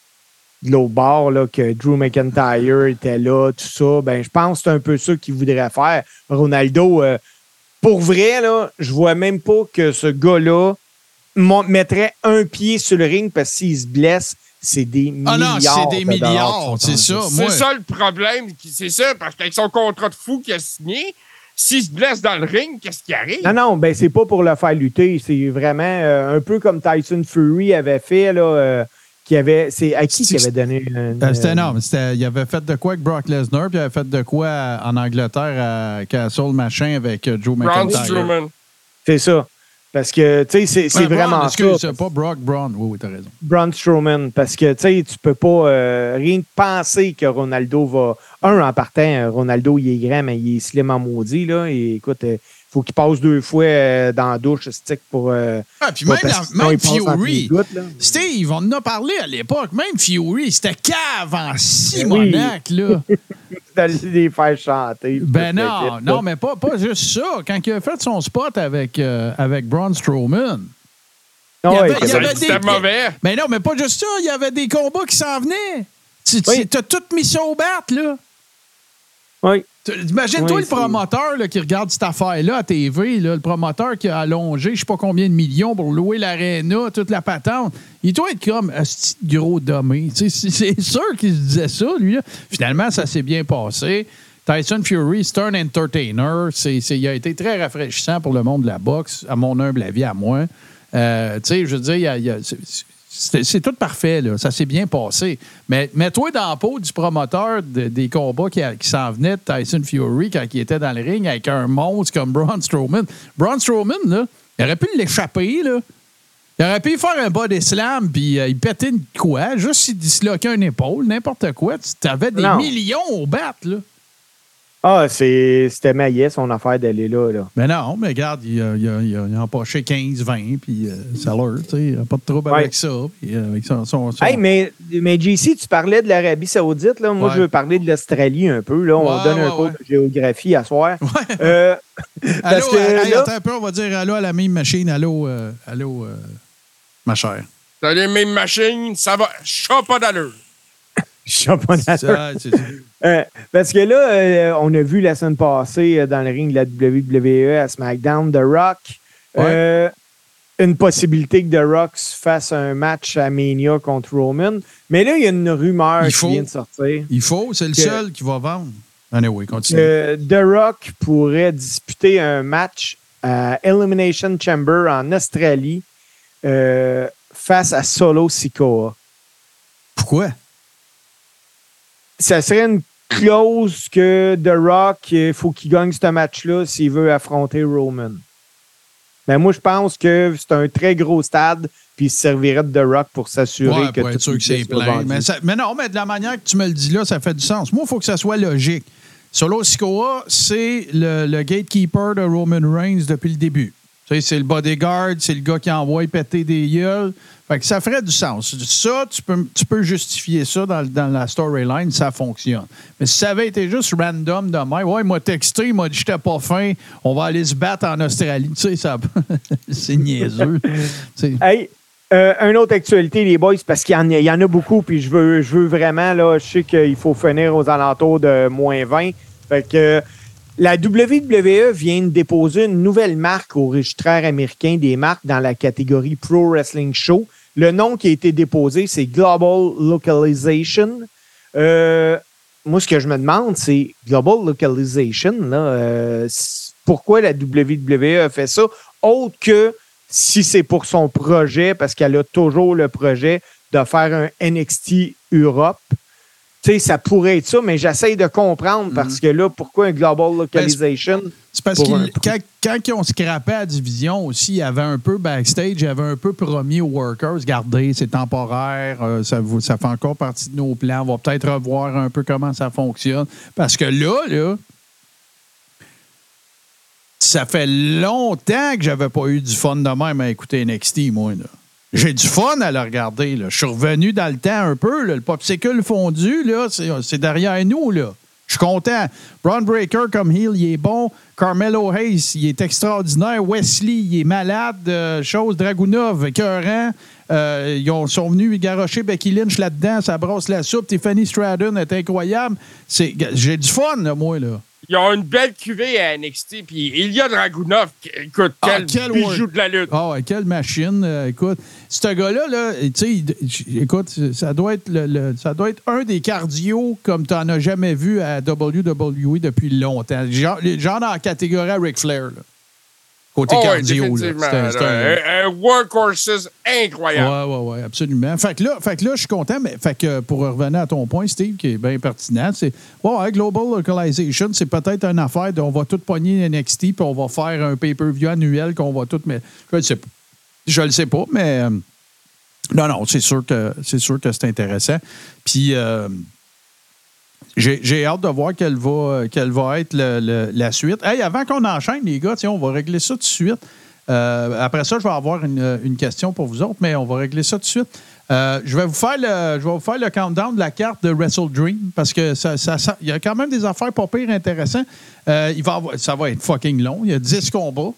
de l'autre bord, là, que Drew McIntyre était là, tout ça. Ben, je pense que c'est un peu ça qu'ils voudraient faire. Ronaldo, euh, pour vrai, là, je vois même pas que ce gars-là mettrait un pied sur le ring parce que s'il se blesse, c'est des Ah non, milliards. c'est des de milliards, c'est ça. C'est ça le problème. C'est ça, parce qu'avec son contrat de fou qu'il a signé, s'il se blesse dans le ring, qu'est-ce qui arrive? Non, non, ben c'est pas pour le faire lutter. C'est vraiment euh, un peu comme Tyson Fury avait fait, là, euh, qui avait. C'est à qui C'est- qui avait donné un. Euh, C'était énorme. C'était- Il avait fait de quoi avec Brock Lesnar, puis il avait fait de quoi à- en Angleterre à Castle Machin avec euh, Joe McIntyre. C'est ça. Parce que, tu sais, c'est c'est Ouais, Braun, vraiment excuse, ça. c'est pas Brock Braun. Oui, oui, t'as raison. Braun Strowman. Parce que, tu sais, tu peux pas euh, rien que penser que Ronaldo va. Un, en partant, euh, Ronaldo, il est grand, mais il est slim en maudit, là. Et écoute, il faut qu'il passe deux fois euh, dans la douche, stick pour. euh, Ah, puis même, la- même Fury. gouttes, là. Steve, on en a parlé à l'époque. Même Fury, c'était cave en Simonac, là. [laughs] D'aller les faire chanter. Ben non, non, mais pas, pas juste ça. Quand il a fait son spot avec, euh, avec Braun Strowman. Ah il y avait- il y c'est- avait C'était des- mauvais. Mais non, mais pas juste ça. Il y avait des combats qui s'en venaient. Tu tu- Oui. t'as tout mis ça au bat, là. Oui. Imagine-toi Oui, le promoteur là, qui regarde cette affaire-là à TV, là, le promoteur qui a allongé je sais pas combien de millions pour louer l'aréna, toute la patente. Il doit être comme un petit gros dommé. C'est sûr qu'il se disait ça, lui. là. Finalement, ça s'est bien passé. Tyson Fury, c'est un entertainer. C'est- il a été très rafraîchissant pour le monde de la boxe, à mon humble avis, à moi. Euh, tu sais, je veux dire, il y a- il y a- c'est- tout parfait, là. ça s'est bien passé. Mais mets-toi dans la peau du promoteur de- des combats qui, s'en venait de Tyson Fury quand il était dans le ring avec un monstre comme Braun Strowman. Braun Strowman, là, il aurait pu l'échapper, là. Il aurait pu faire un body slam puis euh, il pétait une quoi, juste s'il disloquait une épaule, n'importe quoi. Tu avais des Non. millions au bat, là. Ah, c'est- c'était maillet son affaire d'aller là. là. Mais non, mais regarde, il a, il a, il a, il a empoché 15, 20, puis euh, ça leur, tu sais, il pas de trouble Ouais. avec ça. Puis euh, avec son, son, son- Hey, mais, mais JC, tu parlais de l'Arabie Saoudite. Là. Moi, Ouais. je veux parler de l'Australie un peu. Là. On Ouais, donne un ouais, cours de géographie à soir. Ouais. Euh, [laughs] Allô, parce que hey, là- attends un peu, on va dire allô à la même machine. Allô, euh, allô, euh, ma chère. T'as les mêmes machines, ça va. Chat pas d'allure. Je suis pas d'accord. Ça, Euh, parce que là, euh, on a vu la semaine passée euh, dans le ring de la WWE à SmackDown, The Rock. une possibilité que The Rock se fasse un match à Mania contre Roman. Mais là, il y a une rumeur Il qui vient de sortir. Il faut, c'est le seul qui va vendre. Anyway, continue. The Rock pourrait disputer un match à Elimination Chamber en Australie face à Solo Sikoa. Pourquoi? Ça serait une clause que The Rock, il faut qu'il gagne ce match-là s'il veut affronter Roman. Mais moi, je pense que c'est un très gros stade, puis il se servirait de The Rock pour s'assurer Ouais, que pour être tout sûr que c'est plein. Mais, ça- mais non, mais de la manière que tu me le dis là, ça fait du sens. Moi, il faut que ça soit logique. Solo Sikoa, c'est le, le gatekeeper de Roman Reigns depuis le début. Tu sais, c'est le bodyguard, c'est le gars qui envoie péter des gueules. Fait que ça ferait du sens. Ça, tu peux, tu peux justifier ça dans, dans la storyline, ça fonctionne. Mais si ça avait été juste random de même, ouais, il m'a texté, il m'a dit j'étais pas fin, on va aller se battre en Australie. Tu sais, ça, [laughs] c'est niaiseux. [laughs] Hey, euh, une autre actualité, les boys, parce qu'il y, en a- il y en a beaucoup, puis je veux, je veux vraiment, là, je sais qu'il faut finir aux alentours de moins 20. Fait que euh, la WWE vient de déposer une nouvelle marque au registraire américain des marques dans la catégorie Pro Wrestling Show. Le nom qui a été déposé, c'est Global Localization. Euh, moi, ce que je me demande, c'est Global Localization, euh, pourquoi la WWE a fait ça, autre que si c'est pour son projet, parce qu'elle a toujours le projet de faire un NXT Europe. Sais, ça pourrait être ça, mais j'essaye de comprendre parce que là, pourquoi un Global Localization? C'est parce un que quand, quand ils ont scrappé la division aussi, il y avait un peu backstage, il y avait un peu promis aux workers, regardez, c'est temporaire, euh, ça, ça fait encore partie de nos plans, on va peut-être revoir un peu comment ça fonctionne. Parce que là, là, ça fait longtemps que j'avais pas eu du fun de même à écouter NXT, moi. là. J'ai du fun à le regarder. Là. Je suis revenu dans le temps un peu. Le popsicle fondu, là, c'est derrière nous. Là. Je suis content. Braun Breaker comme heel, il est bon. Carmelo Hayes, il est extraordinaire. Wesley, il est malade. Euh, chose Dragunov, écœurant. Euh, ils ont, sont venus garocher Becky Lynch là-dedans. Ça brosse la soupe. Tiffany Stratton est incroyable. C'est- J'ai du fun, là, moi. là. Ils ont une belle cuvée à NXT. Puis il y a Dragunov. qui- Écoute, Ah, quel, quel bijou de la lutte. Ah ouais, quelle machine. euh, écoute, ce gars-là, là, tu sais, écoute, ça doit, être le, le- ça doit être un des cardio comme tu n'en as jamais vu à WWE depuis longtemps. Genre, genre dans la catégorie Ric Flair. là. Côté Oh, ouais, cardio. là. c'était un- là, un, un workhorses incroyable. Oui, oui, oui, absolument. Fait que, là, fait que là, je suis content, mais fait que pour revenir à ton point, Steve, qui est bien pertinent, c'est ouais, Global Localization, c'est peut-être une affaire de on va tout pogner NXT puis on va faire un pay-per-view annuel qu'on va tout. Mais je le sais pas. Je le sais pas, mais euh, non, non, c'est sûr que c'est sûr que c'est intéressant. Puis euh, j'ai hâte de voir quelle va, quelle va être la suite. Hey, avant qu'on enchaîne, les gars, tiens, on va régler ça tout de suite. Euh, après ça, je vais avoir une, question pour vous autres, mais on va régler ça tout de suite. Euh, je, vais vous faire le, je vais vous faire le countdown de la carte de Wrestle Dream parce que ça, ça- y a quand même des affaires pas pires intéressantes. Euh, il va avoir- ça va être fucking long. Il y a 10 combats.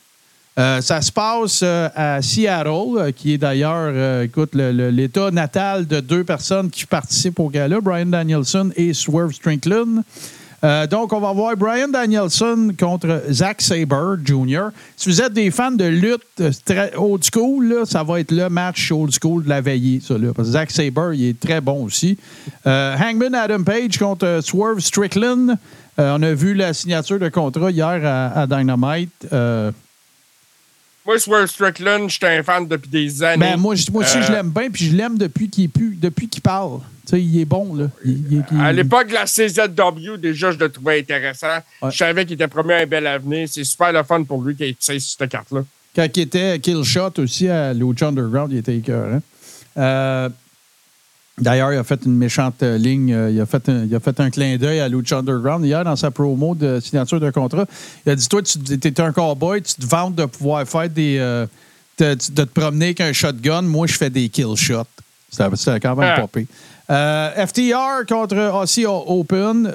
Euh, ça se passe euh, à Seattle, euh, qui est d'ailleurs, écoute, l'état natal de deux personnes qui participent au gala, Brian Danielson et Swerve Strickland. Donc, on va voir Brian Danielson contre Zack Sabre Jr. Si vous êtes des fans de lutte très old school, là, ça va être le match old school de la veillée, ça, là, parce que Zack Sabre, il est très bon aussi. Hangman Adam Page contre Swerve Strickland. On a vu la signature de contrat hier à Dynamite. Euh, Moi, Swerve Strickland, j'étais un fan depuis des années. Ben, moi, je- moi aussi, Euh, je l'aime bien, puis je l'aime depuis qu'il est plus- depuis qu'il parle. Tu sais, il est bon, là. Il- il- il- À l'époque de la CZW, déjà, je le trouvais intéressant. Ouais. Je savais qu'il était promis un bel avenir. C'est super le fun pour lui qu'il ait essayé cette carte-là. Quand il était Kill Shot aussi à Lucha Underground, il était écœurant. Euh, D'ailleurs, il a fait une méchante euh, ligne. euh, Il a fait un, il a fait un clin d'œil à Lucha Underground hier dans sa promo de signature de contrat. Il a dit Toi, tu étais un cowboy, tu te vantes de pouvoir faire des. euh, de, de te promener avec un shotgun. Moi, je fais des kill shots. C'était quand même Ah. Euh, FTR contre Aussie Open.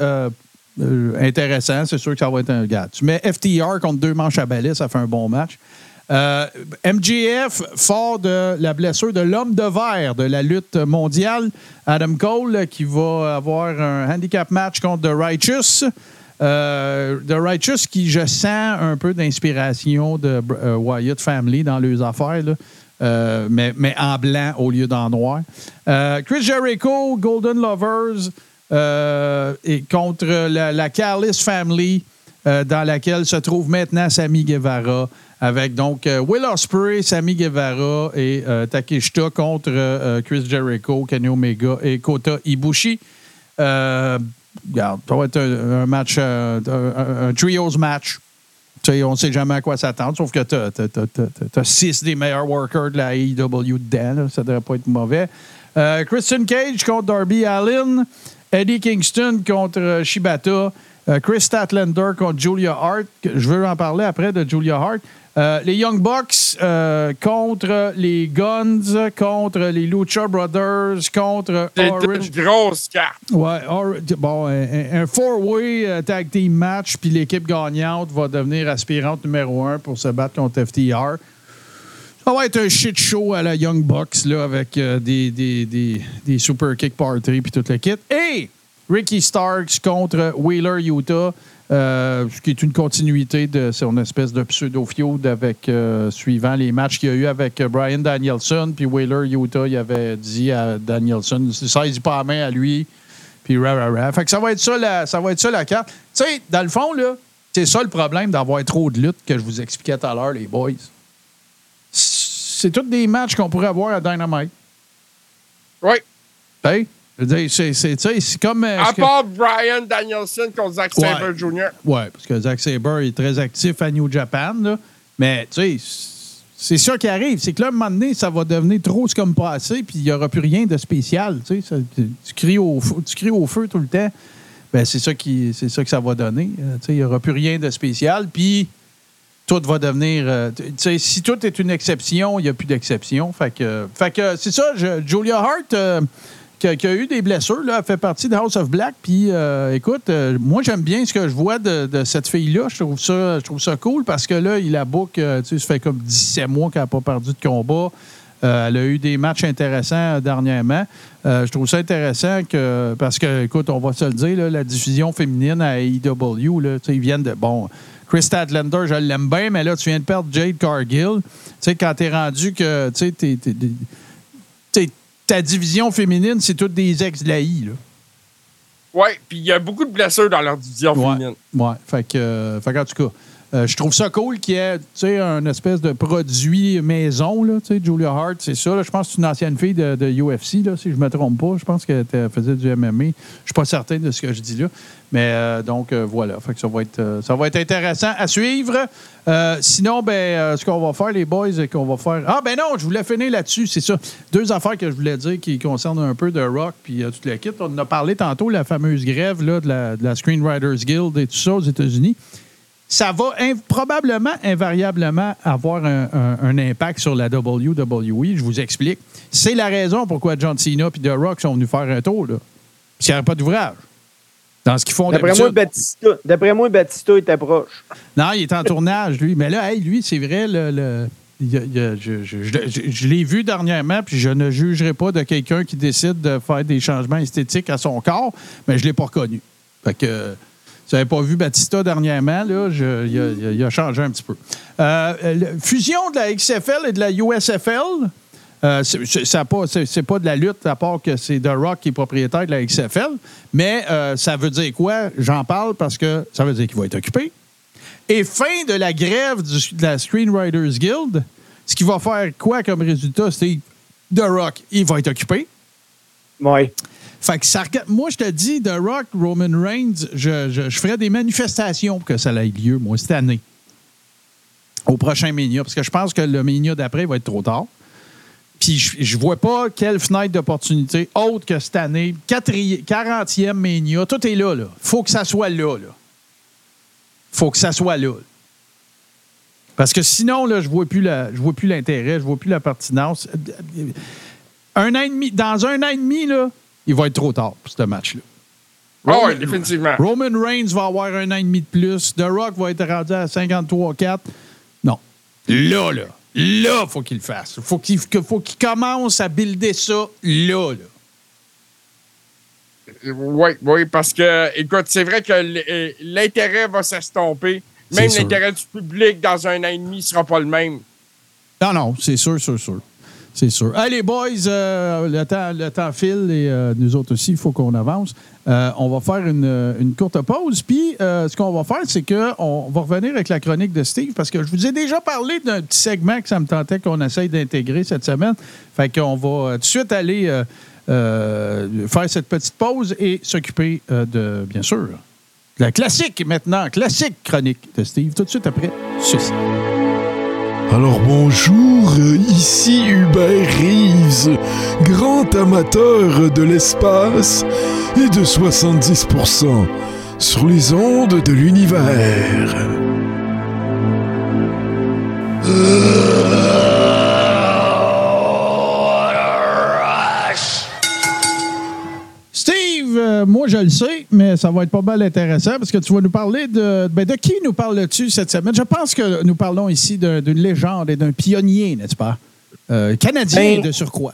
intéressant. C'est sûr que ça va être un gars. Tu mets FTR contre deux manches à balai, ça fait un bon match. Euh, MJF, fort de la blessure de l'homme de verre de la lutte mondiale, Adam Cole, qui va avoir un handicap match contre The Righteous. Euh, The Righteous, qui, je sens un peu d'inspiration de euh, Wyatt Family dans leurs affaires, mais, en blanc au lieu d'en noir. Chris Jericho, Golden Lovers, contre la, la Callis Family, euh, dans laquelle se trouve maintenant Sammy Guevara, avec donc euh, Will Ospreay, Sammy Guevara et euh, Takeshita contre euh, Chris Jericho, Kenny Omega et Kota Ibushi. Regarde, ça va être un, match, un, un trios match. On ne sait jamais à quoi s'attendre, sauf que tu as, six des meilleurs workers de la AEW dedans. Ça ne devrait pas être mauvais. Christian Cage contre Darby Allin. Eddie Kingston contre Shibata. Euh, Chris Statlander contre Julia Hart. Je veux en parler après de Julia Hart. Euh, les Young Bucks euh, contre les Guns, contre les Lucha Brothers, contre Orange. une grosse carte. Ouais, or- bon, un, four-way tag team match, puis l'équipe gagnante va devenir aspirante numéro un pour se battre contre FTR. Ça va être un shit show à la Young Bucks, là, avec des, des, des, des super kick party puis tout le kit. Et Ricky Starks contre Wheeler Utah, euh, ce qui est une continuité de son espèce de pseudo-feud avec, euh, suivant les matchs qu'il y a eu avec euh, Brian Danielson, puis Wheeler Utah, il avait dit à Danielson, ça, il dit pas la main à lui, puis ra, ra, ra. Fait que ça va être ça la, ça va être ça la carte. Tu sais, dans le fond, là, c'est ça le problème d'avoir trop de luttes que je vous expliquais tout à l'heure, les boys. C'est tous des matchs qu'on pourrait avoir à Dynamite. Oui. Hey, c'est, comme. euh, À que- part Brian Danielson contre Zack Ouais. Sabre Jr. Oui, parce que Zack Sabre est très actif à New Japan. là. Mais, tu sais, c'est ça qui arrive. C'est que là, à un moment donné, ça va devenir trop ce comme passé, puis il n'y aura plus rien de spécial. Tu, sais, ça- tu- tu cries au feu, tu cries au feu tout le temps. Ben, c'est ça, qui, c'est ça que ça va donner. Euh, tu sais, il n'y aura plus rien de spécial. Puis, tout va devenir. euh, tu sais, si tout est une exception, il n'y a plus d'exception. Fait que, fait que c'est ça. je- Julia Hart, euh, qui, a, a eu des blessures, là, fait partie de House of Black. Puis, euh, écoute, euh, moi, j'aime bien ce que je vois de, cette fille-là. Je trouve ça, je trouve ça cool parce que là, il la book, euh, tu sais, ça fait comme 17 mois qu'elle n'a pas perdu de combat. Euh, elle a eu des matchs intéressants dernièrement. Je trouve ça intéressant que, parce que, écoute, on va se le dire, la diffusion féminine à AEW, tu ils viennent de. Bon, Chris Statlander, je l'aime bien, mais là, tu viens de perdre Jade Cargill. Tu sais, quand t'es rendu que, tu sais, t'es- ta division féminine, c'est toutes des ex de la I, là. Oui, puis il y a beaucoup de blessures dans leur division féminine. Ouais, fait que, euh, fait qu'en tout cas, euh, je trouve ça cool qu'il y ait, un espèce de produit maison, là, Julia Hart, c'est ça, je pense que c'est une ancienne fille de, UFC, si je me trompe pas, je pense qu'elle faisait du MMA, je suis pas certain de ce que je dis là, mais euh, donc, euh, voilà, fait que ça va être, ça va être intéressant à suivre. Sinon, ben, ce qu'on va faire, les boys, c'est qu'on va faire... Ah, ben non, je voulais finir là-dessus, c'est ça. Deux affaires que je voulais dire qui concernent un peu de rock puis toute kit. On en a parlé tantôt, la fameuse grève là, de la Screenwriters Guild et tout ça aux États-Unis. Ça va in- probablement, invariablement, avoir un, un- un impact sur la WWE. Je vous explique. C'est la raison pourquoi John Cena et The Rock sont venus faire un tour. Là. Parce qu'il n'y avait pas d'ouvrage. Dans ce qu'ils font D'après moi. Batista, d'après moi, Batista était proche. Non, il est en tournage, lui. Mais là, hey, lui, c'est vrai, le, il il je, je- je- je- je l'ai vu dernièrement, puis je ne jugerai pas de quelqu'un qui décide de faire des changements esthétiques à son corps, mais je ne l'ai pas reconnu. Fait que, vous n'avez pas vu Batista dernièrement, là, il, a, changé un petit peu. Euh, fusion de la XFL et de la USFL. Euh, c'est- pas- de la lutte, à part que c'est The Rock qui est propriétaire de la XFL. Mais euh, ça veut dire quoi? J'en parle parce que ça veut dire qu'il va être occupé. Et fin de la grève de la Screenwriters Guild, ce qui va faire quoi comme résultat? C'est The Rock, il va être occupé. Oui. Fait que ça, moi, je te dis, The Rock, Roman Reigns, je, je, des manifestations pour que ça ait lieu, moi, cette année. Au prochain Mania. Parce que je pense que le Mania d'après va être trop tard. Puis je, je vois pas quelle fenêtre d'opportunité autre que cette année. Quatri- 40e Mania, tout est là, là. Faut que ça soit là, là. Faut que ça soit là. Parce que sinon, là, je vois plus la, je vois plus l'intérêt, je vois plus la pertinence. Un an dans un an et demi, là, il va être trop tard pour ce match-là. Ah oui, définitivement. Roman Reigns va avoir un an et demi de plus. The Rock va être rendu à 53-4. Non. Là, là. Là, faut qu'il le fasse. Faut qu'il faut qu'il commence à builder ça là, là. Oui, oui, parce que, écoute, c'est vrai que euh, l'intérêt va s'estomper. Même l'intérêt du public dans un an et demi ne sera pas le même. Non, non, c'est sûr, sûr, sûr. C'est sûr. Allez, boys, euh, le, temps, le temps file et euh, nous autres aussi, il faut qu'on avance. Euh, on va faire une, une courte pause. Puis, ce qu'on va faire, c'est qu'on va revenir avec la chronique de Steve parce que je vous ai déjà parlé d'un petit segment que ça me tentait qu'on essaye d'intégrer cette semaine. Fait qu'on va tout de suite aller faire cette petite pause et s'occuper de, bien sûr, de la classique maintenant, classique chronique de Steve, tout de suite après ceci. Alors bonjour, ici Hubert Reeves, grand amateur de l'espace et de 70% sur les ondes de l'univers. Euh, moi je le sais, mais ça va être pas mal intéressant parce que tu vas nous parler de. Ben, de qui nous parles-tu cette semaine? Je pense que nous parlons ici d'un- d'une légende et d'un pionnier, n'est-ce pas? Euh, canadien Ben- de surcroît.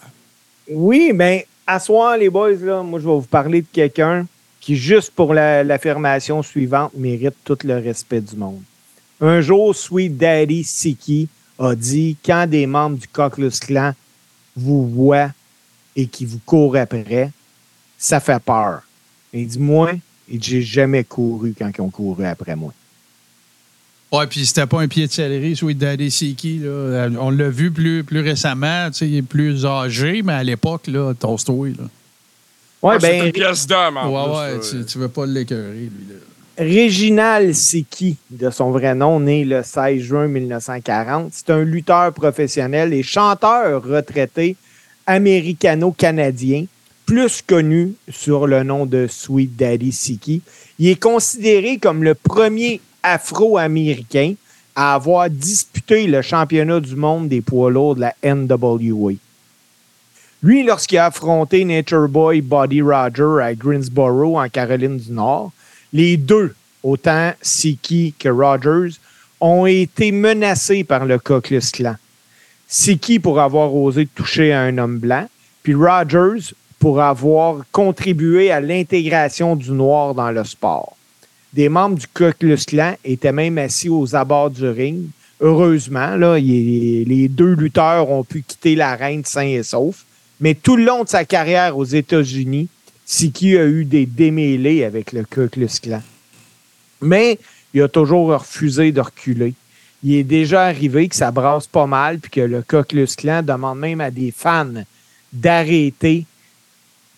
Oui, mais à soir, les boys, là, moi, je vais vous parler de quelqu'un qui, juste pour la- l'affirmation suivante, mérite tout le respect du monde. Un jour, Sweet Daddy Siki a dit quand des membres du Ku Klux Klan vous voient et qui vous courent après, ça fait peur. Il dit Moi, il dit, j'ai jamais couru quand ils ont couru après moi. Ouais, puis c'était pas un pied de céleri, Sweet Daddy Siki. Là. Euh, On l'a vu plus, plus récemment, tu sais, il est plus âgé, mais à l'époque, là, toast-toi, là. Ouais, Ah, c'est ben, une pièce d'homme, en Ouais, plus, ouais, ça. tu, tu veux pas l'écœurer, lui, là. Réginal Siki, de son vrai nom, né le 16 juin 1940, c'est un lutteur professionnel et chanteur retraité américano-canadien, plus connu sur le nom de Sweet Daddy Siki. Il est considéré comme le premier afro-américain à avoir disputé le championnat du monde des poids lourds de la NWA. Lui, lorsqu'il a affronté Nature Boy Buddy Roger à Greensboro, en Caroline du Nord, les deux, autant Siki que Rogers, ont été menacés par le Ku Klux Klan. Siki pour avoir osé toucher à un homme blanc, puis Rogers pour avoir contribué à l'intégration du noir dans le sport. Des membres du Ku Klan étaient même assis aux abords du ring. Heureusement, les deux lutteurs ont pu quitter l'arène sains et saufs. Mais tout le long de sa carrière aux États-Unis, Siki a eu des démêlés avec le Ku Klan. Mais il a toujours refusé de reculer. Il est déjà arrivé que ça brasse pas mal, puis que le Ku Klan demande même à des fans d'arrêter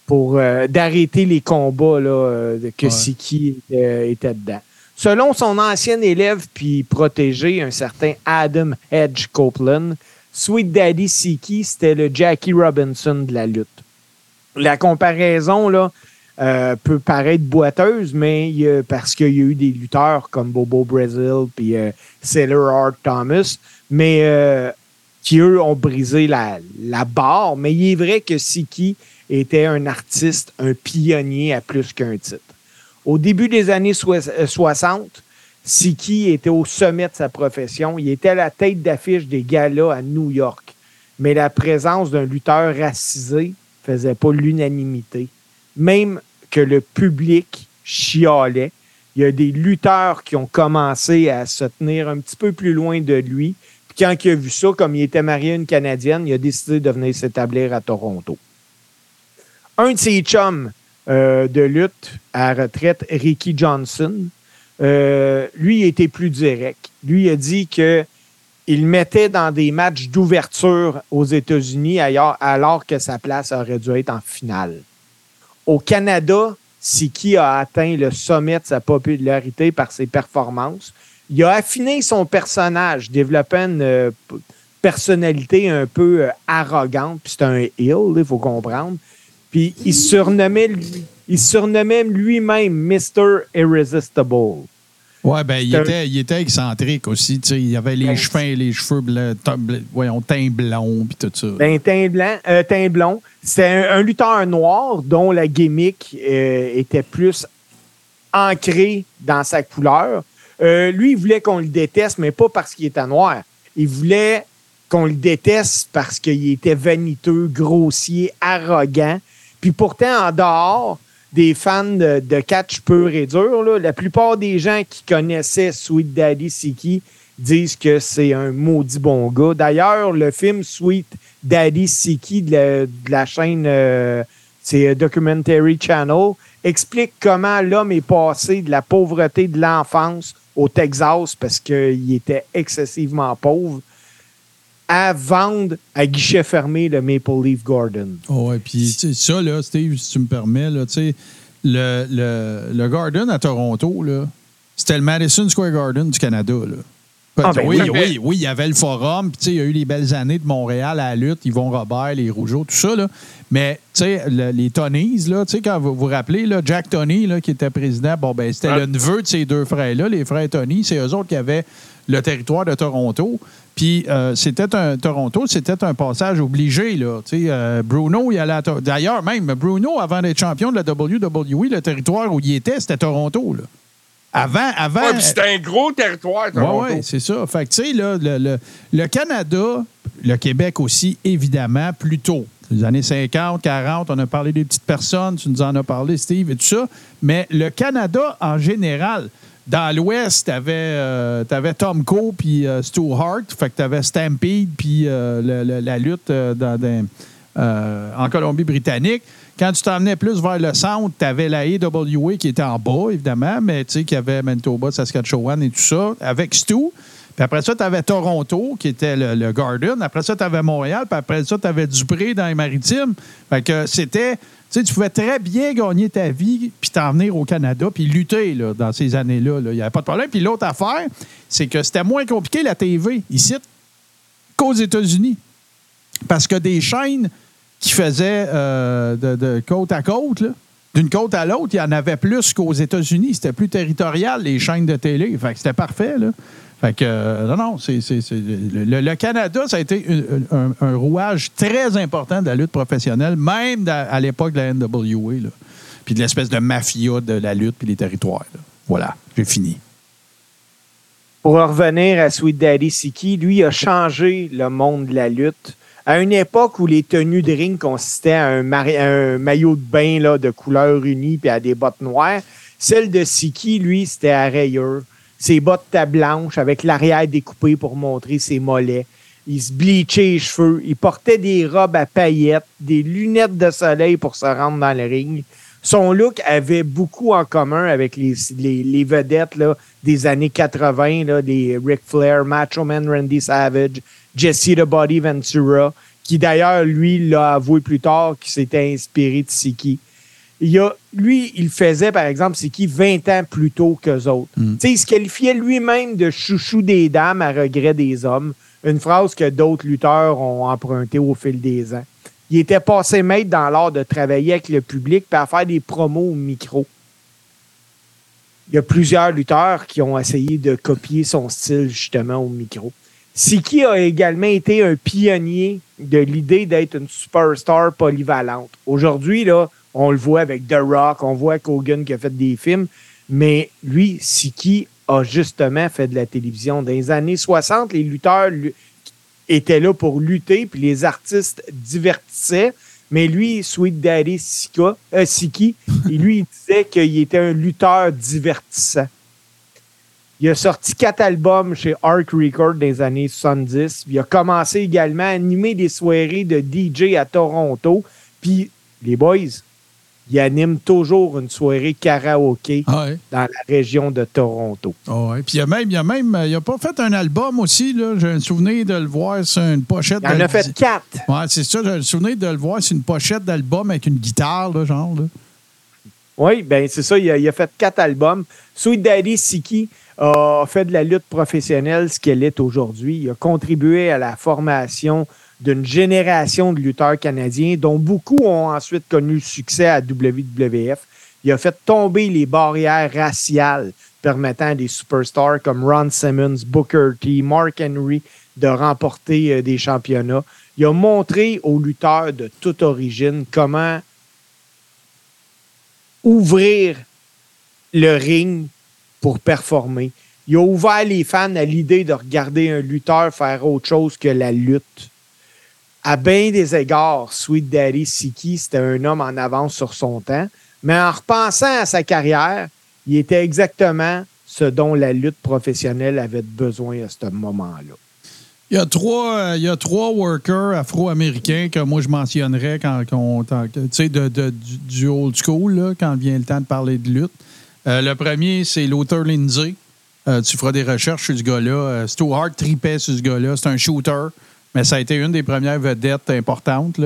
pour euh, d'arrêter les combats là, euh, que Ouais. Siki euh, était dedans. Selon son ancien élève puis protégé, un certain Adam Hedge Copeland, Sweet Daddy Siki, c'était le Jackie Robinson de la lutte. La comparaison là, euh, peut paraître boiteuse, mais parce qu'il y a eu des lutteurs comme Bobo Brazil puis euh, Sailor Art Thomas, mais qui, eux, ont brisé la, barre. Mais il est vrai que Siki était un artiste, un pionnier à plus qu'un titre. Au début des années soix- euh, 60, Siki était au sommet de sa profession. Il était à la tête d'affiche des galas à New York. Mais la présence d'un lutteur racisé faisait pas l'unanimité. Même que le public chialait. Il y a des lutteurs qui ont commencé à se tenir un petit peu plus loin de lui. Quand il a vu ça, comme il était marié à une Canadienne, il a décidé de venir s'établir à Toronto. Un de ses chums euh, de lutte à retraite, Ricky Johnson, euh, lui, était plus direct. Lui, a dit que il mettait dans des matchs d'ouverture aux États-Unis alors que sa place aurait dû être en finale. Au Canada, Siki a atteint le sommet de sa popularité par ses performances? Il a affiné son personnage, développant une, euh, personnalité un peu euh, arrogante, puis c'est un heel, il faut comprendre. Puis il surnommait, lui- il surnommait lui-même Mr. Irresistible. Ouais, ben, il était, il était excentrique aussi. tu sais. Il avait les Ben, cheveux, les cheveux voyons, teint blond, puis tout ça. Ben, teint blanc, euh, teint blond. C'est un, un lutteur noir dont la gimmick euh, était plus ancrée dans sa couleur. Euh, lui, il voulait qu'on le déteste, mais pas parce qu'il était noir. Il voulait qu'on le déteste parce qu'il était vaniteux, grossier, arrogant. Puis pourtant, en dehors des fans de, catch pur et dur, la plupart des gens qui connaissaient Sweet Daddy Siki disent que c'est un maudit bon gars. D'ailleurs, le film Sweet Daddy Siki de la, de la chaîne euh, c'est euh, Documentary Channel explique comment l'homme est passé de la pauvreté de l'enfance au Texas parce qu'il était excessivement pauvre à vendre à guichet fermé le Maple Leaf Garden. Oh, ouais, puis ça, là, Steve, si tu me permets, là, le, le, le Garden à Toronto, là, c'était le Madison Square Garden du Canada. Là. Ah, ben oui, oui. oui, oui, il y avait le forum, puis il y a eu les belles années de Montréal à la lutte, Yvon Robert, les Rougeaux, tout ça. Là. Mais le- les Tonys, là, quand vous vous rappelez, là, Jack Tony, là, qui était président, bon, ben, c'était le neveu de ces deux frères-là, les frères Tony, c'est eux autres qui avaient le territoire de Toronto. Puis euh, c'était un Toronto, c'était un passage obligé là. Euh, Bruno, il allait d'ailleurs même Bruno avant d'être champion de la WWE, le territoire où il était, c'était Toronto là. Avant, avant. Ouais, puis c'était un gros territoire, Oui, oui, c'est ça. Fait que, tu sais, là, le, le- le Canada, le Québec aussi, évidemment, plus tôt. Les années 50, 40, on a parlé des petites personnes, tu nous en as parlé, Steve, et tout ça. Mais le Canada, en général, dans l'Ouest, tu avais, Tom Coe puis euh, Stu Hart. Fait que tu avais Stampede puis euh, la lutte euh, dans, dans- euh, en Colombie-Britannique. Quand tu t'emmenais plus vers le centre, tu avais la AWA qui était en bas, évidemment, mais tu sais, qui avait Manitoba, Saskatchewan et tout ça, avec Stu. Puis après ça, tu avais Toronto, qui était le, le Garden. Après ça, tu avais Montréal. Puis après ça, tu avais Dupré dans les Maritimes. Fait que c'était. Tu sais, tu pouvais très bien gagner ta vie, puis t'en venir au Canada, puis lutter là, dans ces années-là. là. Il n'y avait pas de problème. Puis l'autre affaire, c'est que c'était moins compliqué la TV ici qu'aux États-Unis. Parce que des chaînes qui faisaient euh, de, côte à côte, d'une côte à l'autre, il y en avait plus qu'aux États-Unis. C'était plus territorial, les chaînes de télé. C'était parfait, là. Fait que, euh, non, non, c'est, le, le- Canada, ça a été un, rouage très important de la lutte professionnelle, même à l'époque de la NWA. Puis de l'espèce de mafia de la lutte puis des territoires. là. Voilà, j'ai fini. Pour en revenir à Sweet Daddy Siki, lui a changé le monde de la lutte. À une époque où les tenues de ring consistaient à un, maillot de bain de couleur unie puis à des bottes noires, celle de Siki, lui, c'était à rayures. Ses bottes étaient blanches avec l'arrière découpé pour montrer ses mollets. Il se bleachait les cheveux. Il portait des robes à paillettes, des lunettes de soleil pour se rendre dans le ring. Son look avait beaucoup en commun avec les, vedettes des années 80, là, des Ric Flair, Macho Man Randy Savage, Jesse the Body Ventura, qui d'ailleurs, lui, l'a avoué plus tard qu'il s'était inspiré de Siki. Il y a, lui, il faisait, par exemple, Siki 20 ans plus tôt qu'eux autres. Sais, Il se qualifiait lui-même de chouchou des dames à regret des hommes, une phrase que d'autres lutteurs ont empruntée au fil des ans. Il était passé maître dans l'art de travailler avec le public et à faire des promos au micro. Il y a plusieurs lutteurs qui ont essayé de copier son style justement au micro. Siki a également été un pionnier de l'idée d'être une superstar polyvalente. Aujourd'hui, on le voit avec The Rock, on voit Hogan qui a fait des films, mais lui, Siki a justement fait de la télévision? Dans les années 60, les lutteurs lu- étaient là pour lutter, puis les artistes divertissaient. Mais lui, Sweet Daddy Sika, euh, Siki, lui, il disait qu'il était un lutteur divertissant. Il a sorti quatre albums chez Arc Record dans les années 70. Il a commencé également à animer des soirées de DJ à Toronto. Puis, les boys, il anime toujours une soirée karaoké Ah ouais. dans la région de Toronto. Ah ouais. Puis il y a même, il y a même, il a pas fait un album aussi, là. J'ai un souvenir de le voir sur une pochette. Il en a fait quatre. Ouais, c'est ça, j'ai un souvenir de le voir sur une pochette d'album avec une guitare, là, genre, là. Oui, ben c'est ça. Il a, il a fait quatre albums. Sweet Daddy Siki a fait de la lutte professionnelle ce qu'elle est aujourd'hui. Il a contribué à la formation d'une génération de lutteurs canadiens, dont beaucoup ont ensuite connu le succès à WWF. Il a fait tomber les barrières raciales permettant à des superstars comme Ron Simmons, Booker T, Mark Henry de remporter euh, des championnats. Il a montré aux lutteurs de toute origine comment ouvrir le ring pour performer. Il a ouvert les fans à l'idée de regarder un lutteur faire autre chose que la lutte. À bien des égards, Sweet Daddy Siki, c'était un homme en avance sur son temps. Mais en repensant à sa carrière, il était exactement ce dont la lutte professionnelle avait besoin à ce moment-là. Il y a trois, euh, workers afro-américains que moi je mentionnerais quand, quand de, de- du, du old school, là, quand vient le temps de parler de lutte. Euh, le premier, c'est Luther Lindsay. Euh, tu feras des recherches sur ce gars-là. Euh, Stu Hart sur ce gars-là. C'est un shooter, mais ça a été une des premières vedettes importantes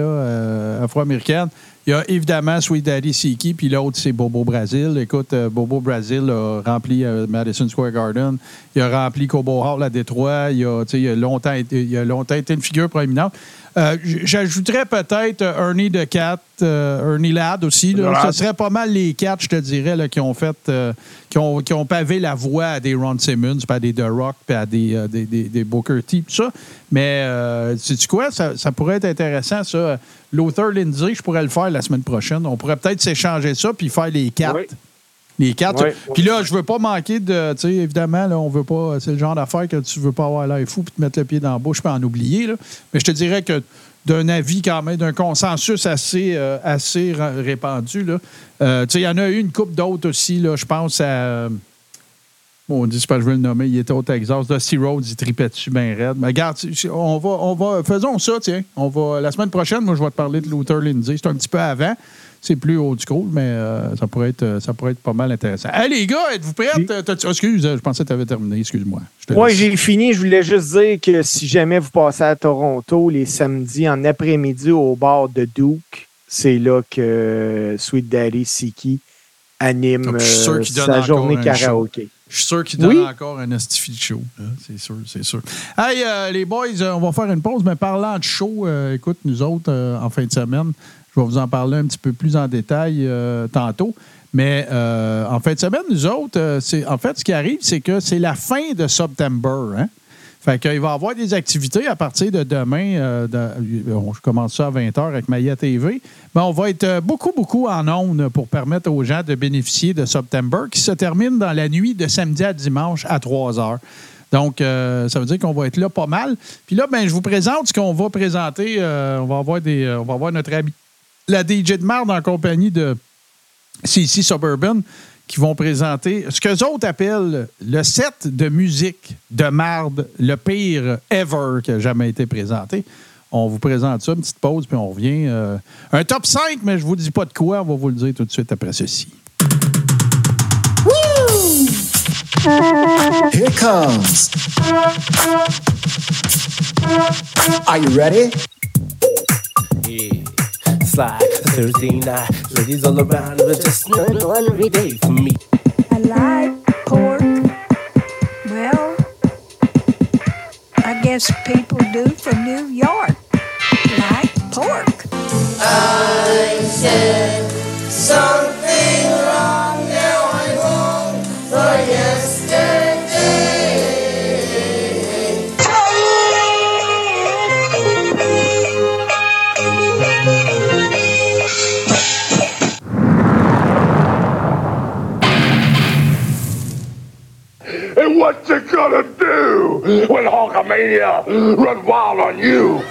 afro-américaines. Il y a évidemment Sweet Daddy Siki, puis l'autre, c'est Bobo Brazil. Écoute, Bobo Brazil a rempli Madison Square Garden. Il a rempli Cobo Hall à Détroit. Il a longtemps été, il a longtemps été une figure proéminente. Euh, J'ajouterais peut-être euh, Ernie de Cat, euh, Ernie Ladd aussi. Là. Ce serait pas mal les quatre, je te dirais, là, qui ont fait, euh, qui, ont, qui ont pavé la voie à des Ron Simmons, puis à des The Rock, puis à des, des, des, des Booker T, tout ça. Mais, sais-tu quoi? Ça, ça pourrait être intéressant, ça. Luther Lindsay, je pourrais le faire la semaine prochaine. On pourrait peut-être s'échanger ça, puis faire les quatre. Oui. Les quatre. Puis là, je veux pas manquer de. Tu sais, évidemment, là, on veut pas. C'est le genre d'affaire que tu veux pas avoir l'air fou puis te mettre le pied dans la bouche puis en oublier. Là. Mais je te dirais que d'un avis quand même, d'un consensus assez, euh, assez répandu. Là. Euh, tu sais, il y en a eu une couple d'autres aussi. Là, je pense à. Bon, on dit, pas, je veux le nommer, il était au Texas. Dusty Rhodes, il tripait dessus bien raide. Mais regarde, on va, on va, faisons ça, tiens. On va, la semaine prochaine, moi, je vais te parler de Luther Lindsay. C'est un petit peu avant. C'est plus old school, mais euh, ça, pourrait être, euh, ça pourrait être pas mal intéressant. Hey, les gars, êtes-vous prêts? Oui. Excuse, je pensais que tu avais terminé. Excuse-moi. Laisse. j'ai fini. Je voulais juste dire que si jamais vous passez à Toronto les samedis en après-midi au bar de Duke, c'est là que Sweet Daddy Siki anime Donc, euh, sa journée karaoké. Je suis sûr qu'il donne Oui. encore un estifi de show. hein, C'est sûr, c'est sûr. Hey, euh, les boys, euh, on va faire une pause, mais parlant de show, euh, écoute, nous autres, euh, en fin de semaine, je vais vous en parler un petit peu plus en détail euh, tantôt. Mais euh, en fin de semaine, nous autres, euh, en fait, ce qui arrive, c'est que c'est la fin de September. Hein? Fait qu'il va y avoir des activités à partir de demain. je commence ça à 20h avec Maya TV. Mais on va être beaucoup, beaucoup en ondes pour permettre aux gens de bénéficier de September qui se termine dans la nuit de samedi à dimanche à 3h. Donc, ça veut dire qu'on va être là pas mal. Puis là, ben, je vous présente ce qu'on va présenter. On, va avoir des, on va avoir notre ami, la DJ de marde en compagnie de CC Suburban qui vont présenter ce que autres appellent le set de musique de marde, le pire ever qui a jamais été présenté. On vous présente ça, une petite pause, puis on revient. euh, un top 5, mais je vous dis pas de quoi, on va vous le dire tout de suite après ceci. Here comes. Are you ready? Yeah. It's like a Thursday night. Ladies all around, it was just an ordinary day for me. I like pork. Well, I guess people do from New York. Like pork. And when Hulkamania run wild on you?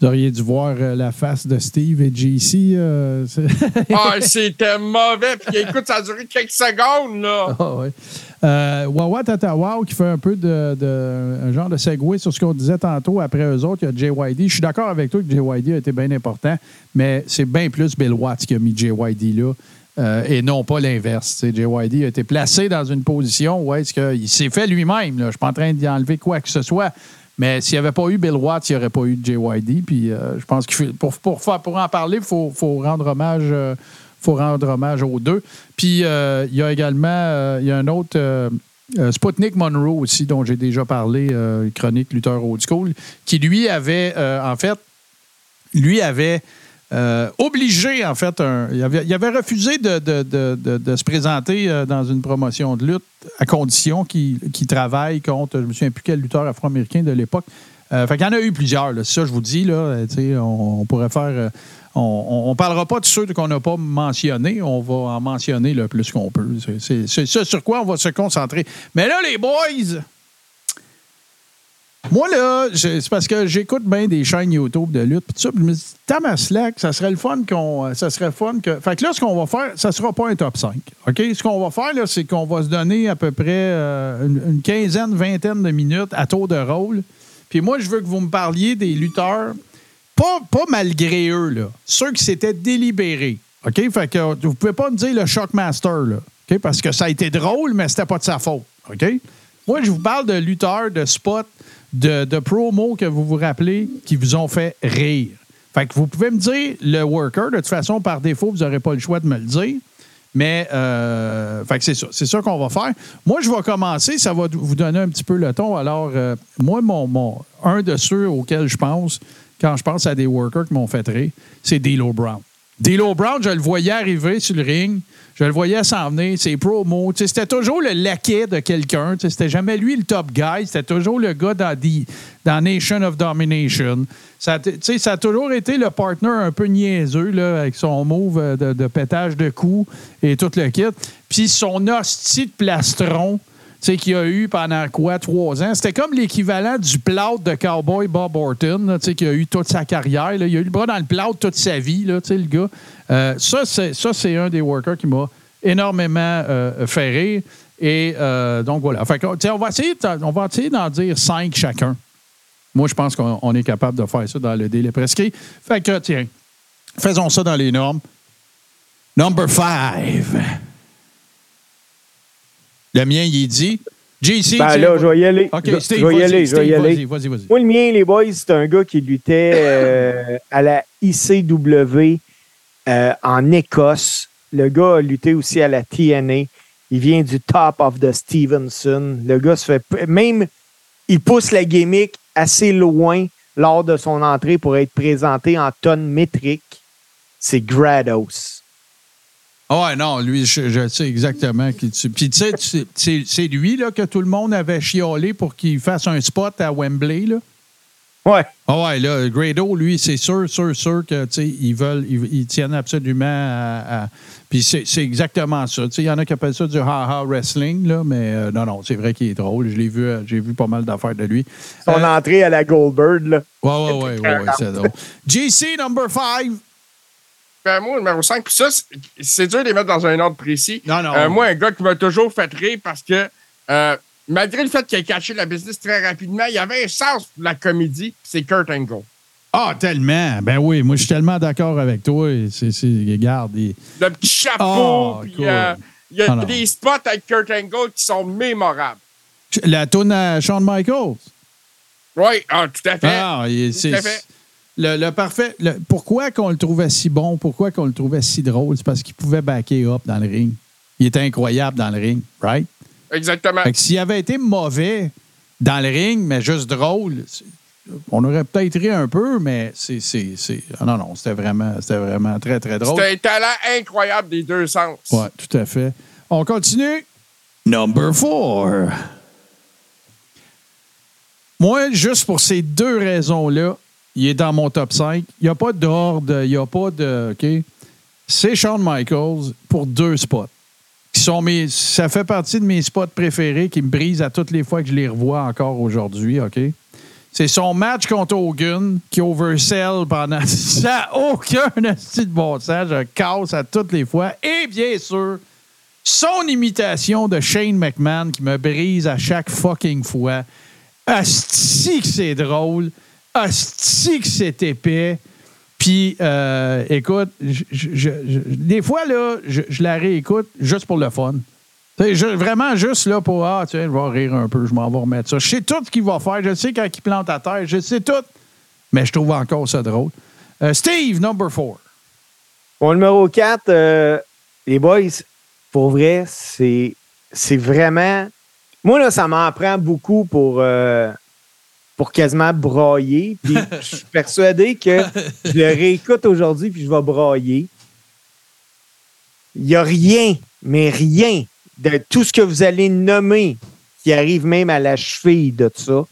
Vous auriez dû voir euh, la face de Steve et JC. euh, c'est- [laughs] Ah, c'était mauvais. Puis écoute, ça a duré quelques secondes, là. Ah ouais. Euh, Wawa Tata Wow qui fait un peu de, de- un genre de segway sur ce qu'on disait tantôt après eux autres. Il y a JYD. Je suis d'accord avec toi que JYD a été bien important, mais c'est bien plus Bill Watts qui a mis JYD là. Euh, et non pas l'inverse. JYD a été placé dans une position où est-ce qu'il s'est fait lui-même. Je ne suis pas en train d'y enlever quoi que ce soit. Mais s'il n'y avait pas eu Bill Watts, il n'y aurait pas eu de JYD. Puis euh, je pense que pour, pour, en parler, il faut, faut rendre hommage. euh, faut rendre hommage aux deux. Puis il y a également il y a un autre Sputnik Monroe aussi, dont j'ai déjà parlé, chronique Luther Old School, qui lui avait, en fait, lui avait euh, obligé, en fait, il, avait, refusé de, se présenter euh, dans une promotion de lutte à condition qu'il travaille contre, je me souviens plus quel lutteur afro-américain de l'époque. Euh, fait qu'il y en a eu plusieurs, là. Ça je vous dis, là. Euh, on, pourrait faire. on ne parlera pas de ceux qu'on n'a pas mentionnés, on va en mentionner le plus qu'on peut. C'est ça sur quoi on va se concentrer. Mais là, les boys, moi, là, c'est parce que j'écoute bien des chaînes YouTube de lutte. Puis tout ça, je me dis, Tamaslack, ça serait le fun qu'on. euh, Ça serait le fun que. Fait que là, ce qu'on va faire, ça sera pas un top 5. OK? Ce qu'on va faire, là, c'est qu'on va se donner à peu près euh, une, une quinzaine, vingtaine de minutes à tour de rôle. Puis moi, je veux que vous me parliez des lutteurs, pas, pas malgré eux, là, ceux qui s'étaient délibérés. OK? Fait que vous pouvez pas me dire le Shockmaster, là. OK? Parce que ça a été drôle, mais c'était pas de sa faute. OK? Moi, je vous parle de lutteurs, de spots, de, de promos que vous vous rappelez qui vous ont fait rire. Fait que vous pouvez me dire le worker. De toute façon, par défaut, vous n'aurez pas le choix de me le dire. Mais, euh, fait que c'est ça. C'est ça qu'on va faire. Moi, je vais commencer. Ça va vous donner un petit peu le ton. Alors, euh, moi, mon, mon- un de ceux auxquels je pense, quand je pense à des workers qui m'ont fait rire, c'est D'Lo Brown. D'Lo Brown, je le voyais arriver sur le ring. Je le voyais s'en venir, ses promos. C'était toujours le laquais de quelqu'un. C'était jamais lui le top guy. C'était toujours le gars dans, Nation of Domination. Ça, a toujours été le partner un peu niaiseux là, avec son move euh, de, pétage de coups et tout le kit. Puis son hostie de plastron qu'il a eu pendant quoi, trois ans. C'était comme l'équivalent du plâtre de cowboy Bob Orton, qui a eu toute sa carrière. Il a eu le bras dans le plâtre toute sa vie, là, le gars. Euh, ça, c'est, un des workers qui m'a énormément euh, fait rire. Et euh, donc, voilà. Fait que, on va essayer, d'en dire cinq chacun. Moi, je pense qu'on on est capable de faire ça dans le délai prescrit. Fait que, tiens, faisons ça dans les normes. Number five. Le mien, il dit. JC. Ben là, je vais y aller. OK, Je- Steve, je vais y vas-y, aller, je vais y aller. Vas-y, vas-y, vas-y. Moi, le mien, les boys, c'est un gars qui luttait euh, à la ICW euh, en Écosse. Le gars a lutté aussi à la TNA. Il vient du top of the Stevenson. Le gars se fait. Même, il pousse la gimmick assez loin lors de son entrée pour être présenté en tonnes métriques. C'est Grados. Ah ouais, non, lui, je, je sais exactement qui tu. Puis, tu sais, c'est lui là, que tout le monde avait chiolé pour qu'il fasse un spot à Wembley. Là? Ouais. Ah ouais, là, Grado, lui, c'est sûr, sûr, sûr que, tu sais, ils veulent, ils, ils tiennent absolument à. à- puis c'est c'est exactement ça. Tu sais, il y en a qui appellent ça du ha-ha wrestling, là, mais euh, non, non, c'est vrai qu'il est drôle. Je l'ai vu, euh, j'ai vu pas mal d'affaires de lui. Son Euh, entrée à la Goldberg, là. Ouais, ouais, ouais, ouais, ouais, c'est drôle. JC, number five. Ben, moi, numéro 5, puis ça, c'est- c'est dur de les mettre dans un ordre précis. Non, non. Euh, moi, un gars qui m'a toujours fait rire parce que, euh, malgré le fait qu'il ait caché la business très rapidement, il avait un sens pour la comédie, c'est Kurt Angle. Ah, tellement. Ben oui, moi, je suis tellement d'accord avec toi. C'est, regarde, il- Le petit chapeau, Ah, puis cool. euh, il y a Ah, des spots avec Kurt Angle qui sont mémorables. la tourne à Shawn Michaels. Oui, ah, tout à fait. Ah, c'est le, le parfait. le- pourquoi qu'on le trouvait si bon? Pourquoi qu'on le trouvait si drôle? C'est parce qu'il pouvait backer up dans le ring. Il était incroyable dans le ring, right? Exactement. Fait que s'il avait été mauvais dans le ring, mais juste drôle, on aurait peut-être ri un peu, mais c'est. c'est, c'est- ah non, non, c'était vraiment, c'était vraiment très, très drôle. C'était un talent incroyable des deux sens. Oui, tout à fait. On continue. Number four. Moi, juste pour ces deux raisons-là, il est dans mon top 5. Il n'y a pas d'ordre, il n'y a pas de. OK? C'est Shawn Michaels pour deux spots. Qui sont mes, ça fait partie de mes spots préférés qui me brisent à toutes les fois que je les revois encore aujourd'hui. OK? C'est son match contre Hogan qui oversell pendant. [laughs] Ça aucun esti de bon sens. Je casse à toutes les fois. Et bien sûr, son imitation de Shane McMahon qui me brise à chaque fucking fois. Asti que c'est drôle. Asti que c'est épais. Puis, euh, écoute, des fois, là, je, la réécoute juste pour le fun. Vraiment juste là pour Ah, tiens, je vais rire un peu, je m'en vais remettre ça. Je sais tout ce qu'il va faire. Je sais quand il plante à terre. Je sais tout. Mais je trouve encore ça drôle. Euh, Steve, number four. Mon numéro 4, les boys, pour vrai, c'est c'est vraiment. Moi, là, ça m'en prend beaucoup pour, euh, pour quasiment brailler. Puis [laughs] je suis persuadé que je le réécoute aujourd'hui puis je vais brailler. Il n'y a rien, mais rien de tout ce que vous allez nommer qui arrive même à la cheville de ça.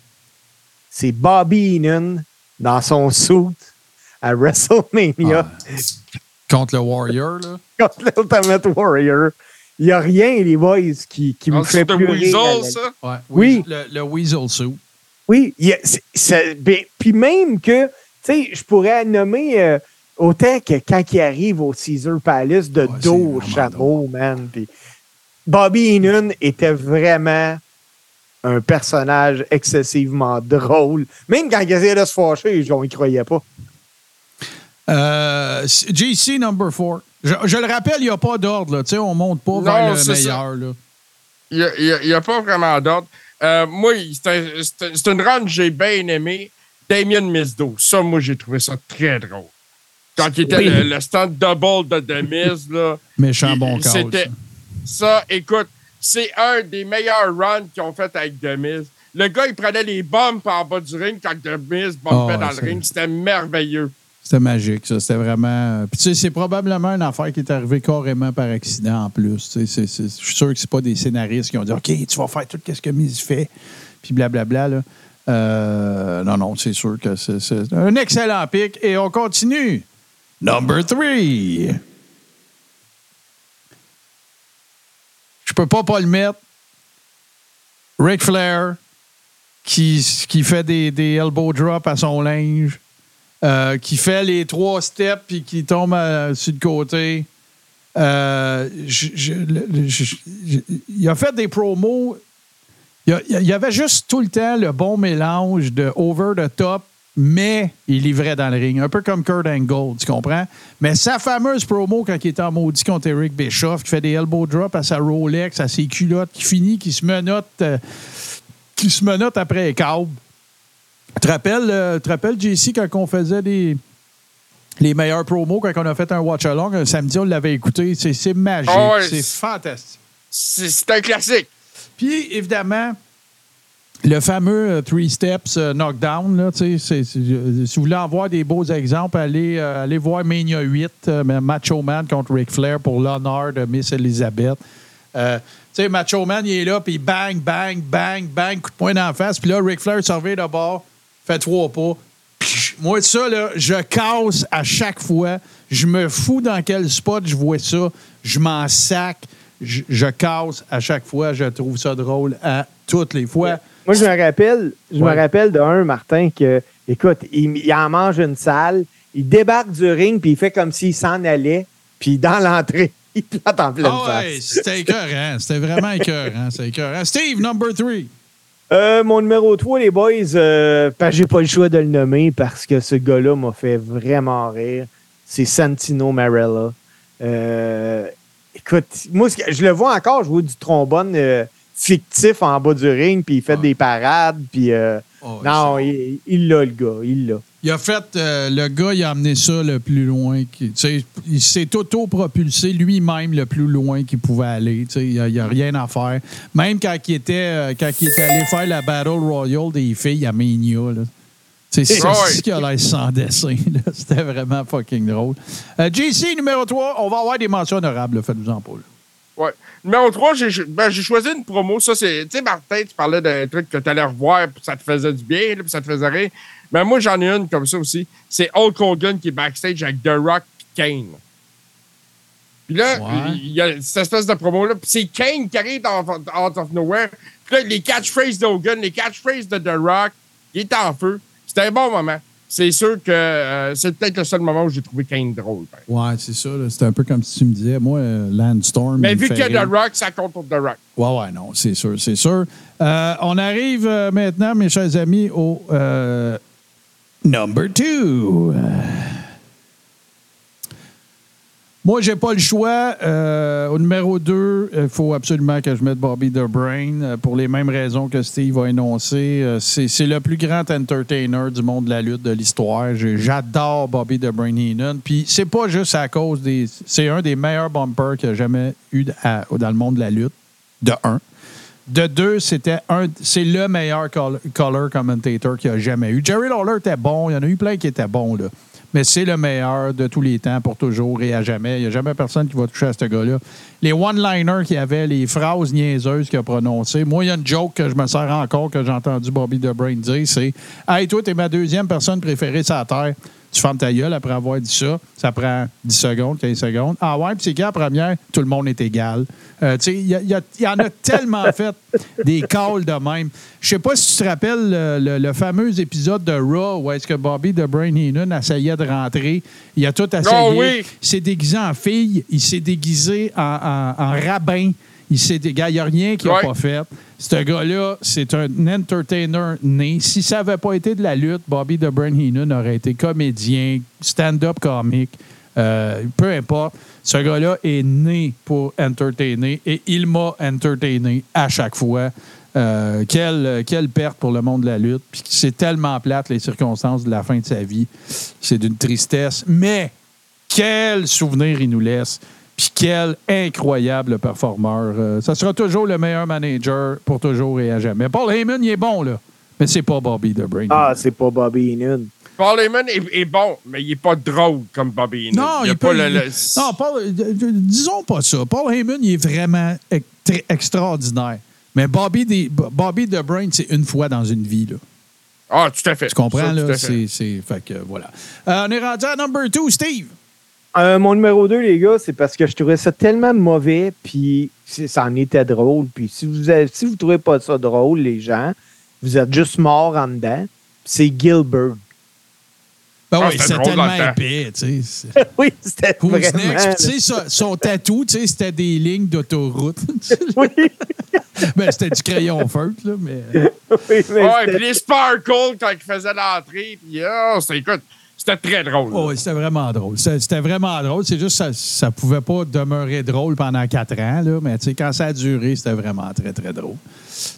C'est Bobby Heenan dans son suit à WrestleMania Contre le Warrior, là. contre l'Ultimate Warrior. Il n'y a rien, les boys, qui, qui me En fait de pleurer. à Weasel, la- ça? Ouais. Oui. Le, le Weasel Suit. Oui, il y a- c'est- c'est- ben, puis même que, tu sais, je pourrais nommer euh, autant que quand il arrive au Caesar Palace de Ouais, dos au chameau, man. puis Bobby Heenan était vraiment un personnage excessivement drôle. Même quand il essayait de se fâcher, on y croyait pas. Euh, JC number 4. Je, je le rappelle, il n'y a pas d'ordre. là. Tu sais, On ne monte pas Non, vers le meilleur. Là. Il n'y a, pas vraiment d'ordre. Euh, moi, c'est un- une run que j'ai bien aimé. Damien Mizdo. Ça, moi, j'ai trouvé ça très drôle. Quand il était Oui. le, le stand double de Miz, là. Méchant bon. C'était ça, écoute, c'est un des meilleurs runs qu'ils ont fait avec Miz. Le gars, il prenait les bombes en bas du ring quand The Miz bumpait Ah, dans le ring. C'était merveilleux. C'était magique, ça. C'était vraiment. Puis, tu sais, c'est probablement une affaire qui est arrivée carrément par accident en plus. Tu sais, Je suis sûr que c'est pas des scénaristes qui ont dit OK, tu vas faire tout ce que Miz fait. Puis blablabla. Euh, non, non, c'est sûr que c'est c'est un excellent pic. Et on continue. Number three. Je peux pas pas le mettre. Ric Flair qui, qui fait des, des elbow drops à son linge. Euh, qui fait les trois steps puis qui tombe sur le côté. Euh, il a fait des promos. Il y avait juste tout le temps le bon mélange de over the top, mais il livrait dans le ring. Un peu comme Kurt Angle, tu comprends? Mais sa fameuse promo quand il était en maudit contre Eric Bischoff, qui fait des elbow drops à sa Rolex, à ses culottes, qui finit, qui se menotte, euh, qui se menotte après les. Tu te rappelles, euh, tu te rappelles, JC, quand on faisait des, les meilleurs promos, quand on a fait un watch-along, un samedi, on l'avait écouté. C'est magique. Ah ouais, c'est fantastique. C'est un classique. Puis, évidemment, le fameux euh, Three Steps euh, Knockdown, là, si vous voulez en voir des beaux exemples, allez, euh, allez voir Mania 8, euh, Macho Man contre Ric Flair pour l'honneur de Miss Elizabeth. Tu sais, Macho Man, il est là, puis bang, bang, bang, bang, coup de poing d'en face. Puis là, Ric Flair surveille de bord, fait trois pas. Moi, ça, là, je casse à chaque fois. Je me fous dans quel spot je vois ça. Je m'en sac. Je, je casse à chaque fois. Je trouve ça drôle à toutes les fois. Moi, je me rappelle, je Ouais. me rappelle d'un, Martin, que, écoute, il, il en mange une salle, il débarque du ring, puis il fait comme s'il s'en allait, puis dans l'entrée, [laughs] il plante en pleine Ah ouais, face. c'était écœurant. C'était vraiment [laughs] écœurant. C'était écœurant. Steve, number three. Euh, mon numéro 3, les boys, euh, que j'ai pas le choix de le nommer parce que ce gars-là m'a fait vraiment rire. C'est Santino Marella. Euh, écoute, moi, je le vois encore jouer du trombone fictif en bas du ring, puis il fait des parades, puis Oh, non, il l'a, le gars, il l'a. Il a fait, euh, le gars, il a amené ça le plus loin. Il s'est auto-propulsé lui-même le plus loin qu'il pouvait aller. Il n'y a, rien à faire. Même quand il, était, euh, quand il était allé faire la Battle Royale des filles à là. Sais, C'est ce qui a l'air sans dessin. [laughs] C'était vraiment fucking drôle. Euh, JC, numéro 3, on va avoir des mentions honorables. là. Faites-vous-en pas. là. Ouais. Numéro 3, j'ai ben, j'ai choisi une promo. Ça, c'est. Tu sais, Martin, tu parlais d'un truc que tu allais revoir, puis ça te faisait du bien, là, puis ça te faisait rire. Mais moi, j'en ai une comme ça aussi. C'est Hulk Hogan qui est backstage avec The Rock et Kane. Puis là, Ouais. il y a cette espèce de promo-là. Puis c'est Kane qui arrive dans, out of nowhere. Puis là, les catchphrases d'Hogan, les catchphrases de The Rock, il est en feu. C'était un bon moment. C'est sûr que euh, c'est peut-être le seul moment où j'ai trouvé Kane drôle. ben. Ouais, c'est ça. C'était un peu comme si tu me disais, moi, euh, Landstorm. Mais vu fait qu'il y a rire. The Rock, ça compte pour The Rock. Ouais, ouais, non, c'est sûr, c'est sûr. Euh, on arrive maintenant, mes chers amis, au euh, number two. Moi, j'ai pas le choix. Euh, au numéro 2, il faut absolument que je mette Bobby the Brain euh, pour les mêmes raisons que Steve a énoncé. Euh, c'est le plus grand entertainer du monde de la lutte de l'histoire. J'adore Bobby the Brain Heenan. Puis c'est pas juste à cause des. C'est un des meilleurs bumpers qu'il a jamais eu dans le monde de la lutte. De un. De deux, c'était un, c'est le meilleur col- color commentator qu'il a jamais eu. Jerry Lawler était bon, il y en a eu plein qui étaient bons, là. Mais c'est le meilleur de tous les temps, pour toujours et à jamais. Il n'y a jamais personne qui va toucher à ce gars-là. Les one-liners qu'il avait, les phrases niaiseuses qu'il a prononcées. Moi, il y a une joke que je me sers encore, que j'ai entendu Bobby The Brain dire, c'est « Hey, toi, t'es ma deuxième personne préférée sur la Terre. Tu fermes ta gueule après avoir dit ça. Ça prend 10 secondes, 15 secondes. Ah ouais, puis c'est qu'à la première, tout le monde est égal. Euh, tu sais, il y, en a [laughs] tellement fait des calls de même. Je sais pas si tu te rappelles le, le- le fameux épisode de Raw où est-ce que Bobby de Brain Heenan essayait de rentrer. Il a tout essayé. Oh oui! Il s'est déguisé en fille. Il s'est déguisé en, en- en rabbin. Il s'est dé- gars, il n'y a rien qu'il n'a Ouais. pas fait. Ce gars-là, c'est un entertainer né. Si ça n'avait pas été de la lutte, Bobby Brain Heenan aurait été comédien, stand-up comique, euh, peu importe. Ce gars-là est né pour entertainer et il m'a entertainé à chaque fois. Euh, quelle, quelle perte pour le monde de la lutte. Puis c'est tellement plate, les circonstances de la fin de sa vie. C'est d'une tristesse. Mais quel souvenir il nous laisse. Puis quel incroyable performeur. Euh, ça sera toujours le meilleur manager pour toujours et à jamais. Paul Heyman, il est bon, là. Mais c'est pas Bobby the Brain. Ah, c'est pas Bobby Heenan. Paul Heyman est, est bon, mais il est pas drôle comme Bobby Heenan. Non, il a il pas peut- le, Non, Paul, euh, euh, disons pas ça. Paul Heyman, il est vraiment extraordinaire. Mais Bobby, the- Bobby Brain, c'est une fois dans une vie, là. Ah, tout à fait. Tu comprends, Ça, là? C'est, c'est- Fait que, voilà. Euh, on est rendu à number two, Steve. Euh, mon numéro 2, les gars, c'est parce que je trouvais ça tellement mauvais, puis c'est- ça en était drôle. Puis si vous ne si vous trouvez pas ça drôle, les gens, vous êtes juste morts en dedans. C'est Gilbert. Ben Ah, oui, c'était c'est tellement épais, tu sais. c'est- [laughs] oui, c'était vraiment... Tu sais, son, tatou, tu sais, c'était des lignes d'autoroute. [laughs] Oui, [laughs] ben, c'était du crayon feutre, là, mais... oui, mais Ouais, puis les sparkles quand il faisait l'entrée, puis ah, c'était, écoute, c'était très drôle. Oh, oui, c'était vraiment drôle. C'était vraiment drôle. C'est juste que ça, ça pouvait pas demeurer drôle pendant quatre ans, là, mais tu sais, quand ça a duré, c'était vraiment très, très drôle.